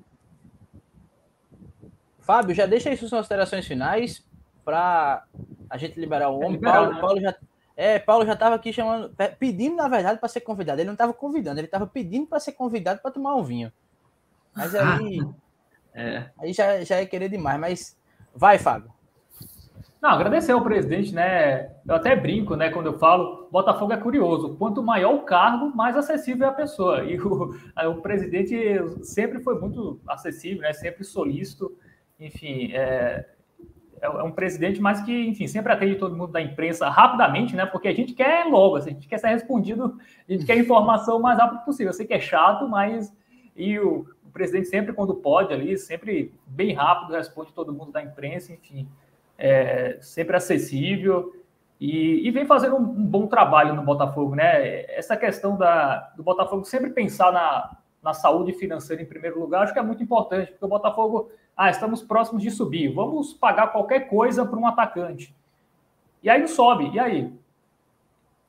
Fábio, já deixa aí suas considerações finais para a gente liberar o homem. É Paulo, né? Paulo já é, Paulo já estava aqui chamando, pedindo, na verdade, para ser convidado. Ele não estava convidando, ele estava pedindo para ser convidado para tomar um vinho. Mas aí. é. Aí já, já é querer demais. Mas vai, Fábio. Não, agradecer ao presidente, né? Eu até brinco, né? Quando eu falo, Botafogo é curioso. Quanto maior o cargo, mais acessível é a pessoa. E o, o presidente sempre foi muito acessível, né? Sempre solícito. Enfim, é, é, é, um presidente, mas que, enfim, sempre atende todo mundo da imprensa rapidamente, né? Porque a gente quer logo, assim, a gente quer ser respondido, a gente quer informação o mais rápido possível. Eu sei que é chato, mas. E o, o presidente sempre, quando pode, ali, sempre bem rápido, responde todo mundo da imprensa, enfim. É, sempre acessível. E, e, vem fazendo um, um, bom trabalho no Botafogo, né? Essa questão da, do Botafogo sempre pensar na, na saúde financeira em primeiro lugar, acho que é muito importante, porque o Botafogo, ah, estamos próximos de subir, vamos pagar qualquer coisa para um atacante. E aí não sobe, e aí?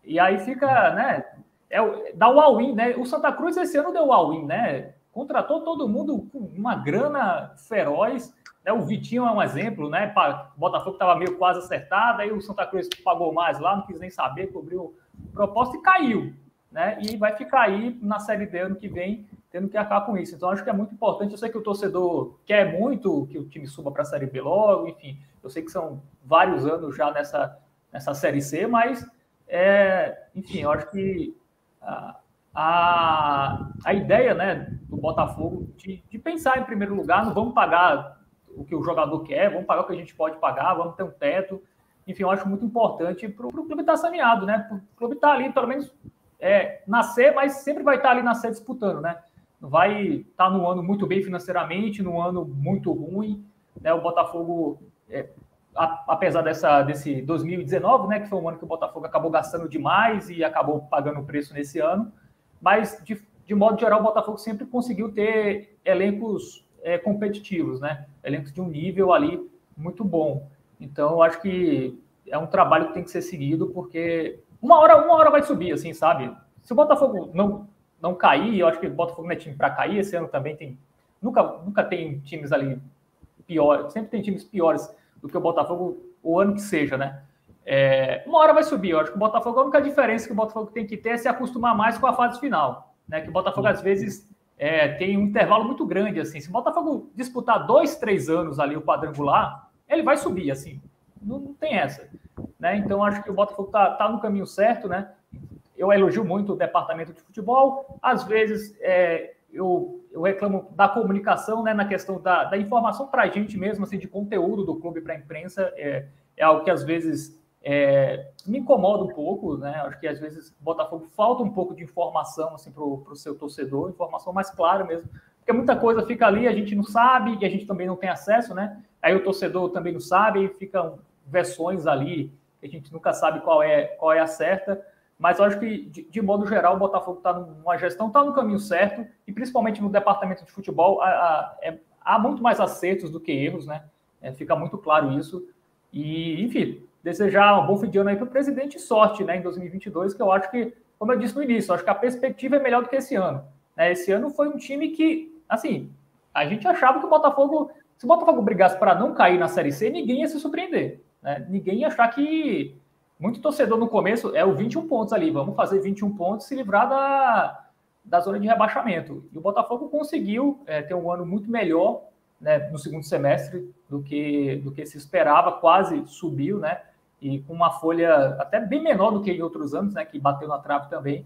E aí fica, né? É, dá o all-in, né? O Santa Cruz esse ano deu o all-in, né? Contratou todo mundo com uma grana feroz. Né? O Vitinho é um exemplo, né? O Botafogo estava meio quase acertado, aí o Santa Cruz pagou mais lá, não quis nem saber, cobriu proposta e caiu. Né? E vai ficar aí na Série D ano que vem tendo que arcar com isso. Então, acho que é muito importante. Eu sei que o torcedor quer muito que o time suba para a Série B logo, enfim. Eu sei que são vários anos já nessa, nessa Série C, mas, é, enfim, eu acho que a, a, a ideia né, do Botafogo de, de pensar em primeiro lugar, não vamos pagar o que o jogador quer, vamos pagar o que a gente pode pagar, vamos ter um teto. Enfim, eu acho muito importante para o clube estar tá saneado, né? O clube estar tá ali, pelo menos, é, nascer, mas sempre vai estar tá ali na C disputando, né? Vai estar tá num ano muito bem financeiramente, num ano muito ruim. Né? O Botafogo, é, a, apesar dessa, desse 2019, né, que foi um ano que o Botafogo acabou gastando demais e acabou pagando o preço nesse ano, mas de, de modo geral o Botafogo sempre conseguiu ter elencos é, competitivos, né? elencos de um nível ali muito bom. Então, acho que é um trabalho que tem que ser seguido, porque uma hora, uma hora vai subir, assim, sabe? Se o Botafogo não não cair. Eu acho que o Botafogo não é time para cair. Esse ano também tem. Nunca, nunca tem times ali piores. Sempre tem times piores do que o Botafogo, o ano que seja, né? É, uma hora vai subir. Eu acho que o Botafogo, a única diferença que o Botafogo tem que ter é se acostumar mais com a fase final. Né? Que o Botafogo, às vezes, é, tem um intervalo muito grande. assim. Se o Botafogo disputar dois, três anos ali o quadrangular, ele vai subir, assim. Não, não tem essa. Né? Então, acho que o Botafogo está tá no caminho certo, né? Eu elogio muito o departamento de futebol, às vezes é, eu, eu, reclamo da comunicação, né, na questão da, da informação para a gente mesmo, assim, de conteúdo do clube para a imprensa, é, é, algo que às vezes é, me incomoda um pouco, né, acho que às vezes Botafogo falta um pouco de informação, assim, para o seu torcedor, informação mais clara mesmo, porque muita coisa fica ali, a gente não sabe, e a gente também não tem acesso, né, aí o torcedor também não sabe, e ficam versões ali, que a gente nunca sabe qual é, qual é a certa, mas eu acho que, de, de modo geral, o Botafogo está numa gestão, está no caminho certo, e principalmente no departamento de futebol, a, a, é, há muito mais acertos do que erros, né? É, fica muito claro isso. E, enfim, desejar um bom fim de ano aí para o presidente sorte né, em 2022, que eu acho que, como eu disse no início, acho que a perspectiva é melhor do que esse ano. Né? Esse ano foi um time que, assim, a gente achava que o Botafogo, se o Botafogo brigasse para não cair na Série C, ninguém ia se surpreender. Né? Ninguém ia achar que muito torcedor no começo é o 21 pontos ali. Vamos fazer 21 pontos e se livrar da, da zona de rebaixamento. E o Botafogo conseguiu é, ter um ano muito melhor né, no segundo semestre do que, do que se esperava, quase subiu, né? E com uma folha até bem menor do que em outros anos, né? Que bateu na trave também.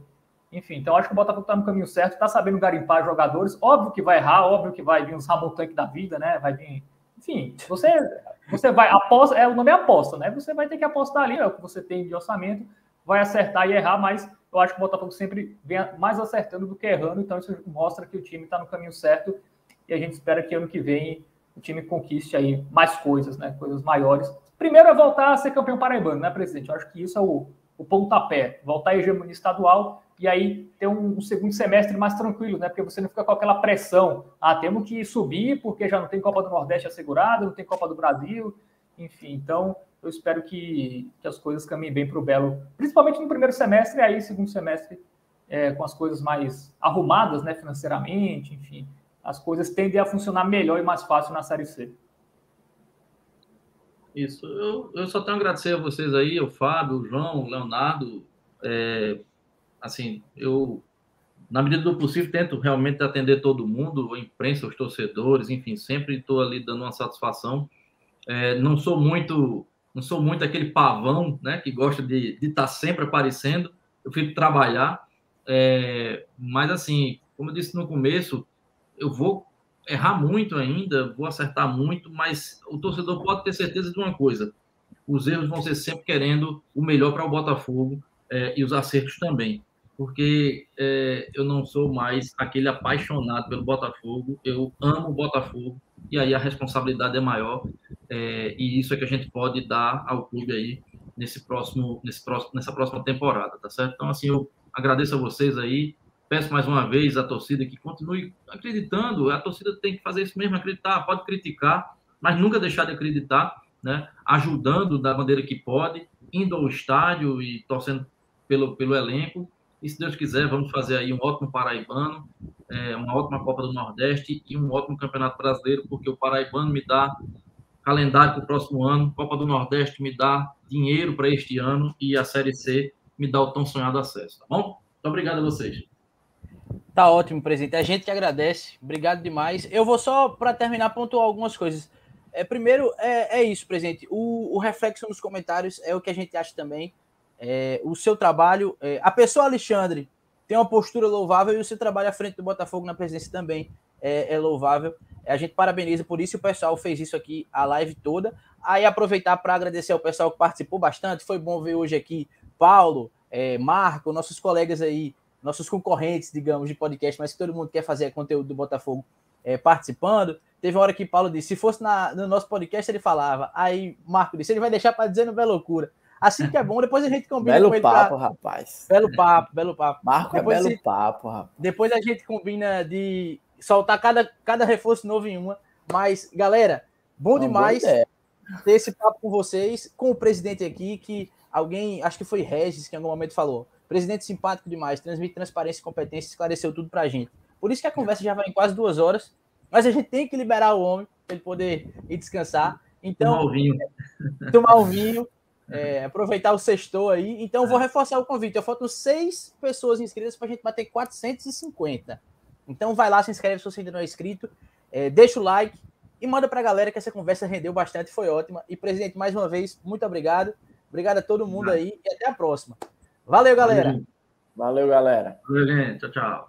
Enfim, então acho que o Botafogo está no caminho certo, está sabendo garimpar jogadores. Óbvio que vai errar, óbvio que vai vir uns Ramon da vida, né? Vai vir. Enfim, você você vai, aposta, é, o nome é aposta, né? Você vai ter que apostar ali, é o que você tem de orçamento, vai acertar e errar, mas eu acho que o Botafogo sempre vem mais acertando do que errando, então isso mostra que o time está no caminho certo e a gente espera que ano que vem o time conquiste aí mais coisas, né? Coisas maiores. Primeiro é voltar a ser campeão paraibano, né, presidente? Eu acho que isso é o, o pontapé, voltar à hegemonia estadual e aí ter um, um, segundo semestre mais tranquilo, né? Porque você não fica com aquela pressão. Ah, temos que subir porque já não tem Copa do Nordeste assegurada, não tem Copa do Brasil, enfim. Então, eu espero que, que as coisas caminhem bem para o Belo, principalmente no primeiro semestre, e aí segundo semestre é, com as coisas mais arrumadas, né, financeiramente, enfim, as coisas tendem a funcionar melhor e mais fácil na Série C. Isso. Eu, eu só tenho a agradecer a vocês aí, o Fábio, o João, o Leonardo, é, assim, eu, na medida do possível, tento realmente atender todo mundo, a imprensa, os torcedores, enfim, sempre estou ali dando uma satisfação. É, não sou muito, não sou muito aquele pavão, né, que gosta de estar tá sempre aparecendo. Eu fico trabalhar, é, mas assim, como eu disse no começo, eu vou errar muito ainda, vou acertar muito, mas o torcedor pode ter certeza de uma coisa: os erros vão ser sempre querendo o melhor para o Botafogo é, e os acertos também. Porque é, eu não sou mais aquele apaixonado pelo Botafogo, eu amo o Botafogo, e aí a responsabilidade é maior, é, e isso é que a gente pode dar ao clube aí nesse próximo, nesse próximo, nessa próxima temporada, tá certo? Então, assim, eu agradeço a vocês aí, peço mais uma vez à torcida que continue acreditando, a torcida tem que fazer isso mesmo, acreditar, pode criticar, mas nunca deixar de acreditar, né? Ajudando da maneira que pode, indo ao estádio e torcendo pelo, pelo elenco, e se Deus quiser, vamos fazer aí um ótimo paraibano, é, uma ótima Copa do Nordeste e um ótimo Campeonato Brasileiro, porque o paraibano me dá calendário para o próximo ano, Copa do Nordeste me dá dinheiro para este ano e a Série C me dá o tão sonhado acesso, tá bom? Muito obrigado a vocês. Tá ótimo, presidente. A gente que agradece. Obrigado demais. Eu vou só, para terminar, pontuar algumas coisas. É, primeiro, é, é isso, presidente. O, o, reflexo nos comentários é o que a gente acha também. É, o seu trabalho, é, a pessoa Alexandre tem uma postura louvável e o seu trabalho à frente do Botafogo na presidência também é, é louvável. A gente parabeniza por isso, o pessoal fez isso aqui a live toda. Aí aproveitar para agradecer ao pessoal que participou bastante. Foi bom ver hoje aqui Paulo, é, Marco, nossos colegas aí, nossos concorrentes, digamos, de podcast, mas que todo mundo quer fazer conteúdo do Botafogo é, participando. Teve uma hora que Paulo disse: se fosse na, no nosso podcast, ele falava. Aí Marco disse: ele vai deixar para dizer no é loucura. Assim que é bom, depois a gente combina belo com ele. Belo papo, pra... rapaz. Belo papo, belo papo. Marco depois é belo se... papo, rapaz. Depois a gente combina de soltar cada, cada reforço novo em uma. Mas, galera, bom Uma demais ter esse papo com vocês, com o presidente aqui, que alguém, acho que foi Regis, que em algum momento falou. Presidente simpático demais, transmite transparência e competência, esclareceu tudo pra gente. Por isso que a conversa já vai em quase duas horas, mas a gente tem que liberar o homem para ele poder ir descansar. Então, tomar o vinho. Tomar o vinho. É, aproveitar o sextou aí. Então, vou reforçar o convite. Eu faltam seis pessoas inscritas para a gente bater 450. Então vai lá, se inscreve se você ainda não é inscrito, é, deixa o like e manda para a galera que essa conversa rendeu bastante, foi ótima. E, presidente, mais uma vez, muito obrigado. Obrigado a todo mundo aí e até a próxima. Valeu, galera. Valeu, galera. Valeu, gente. Tchau, tchau.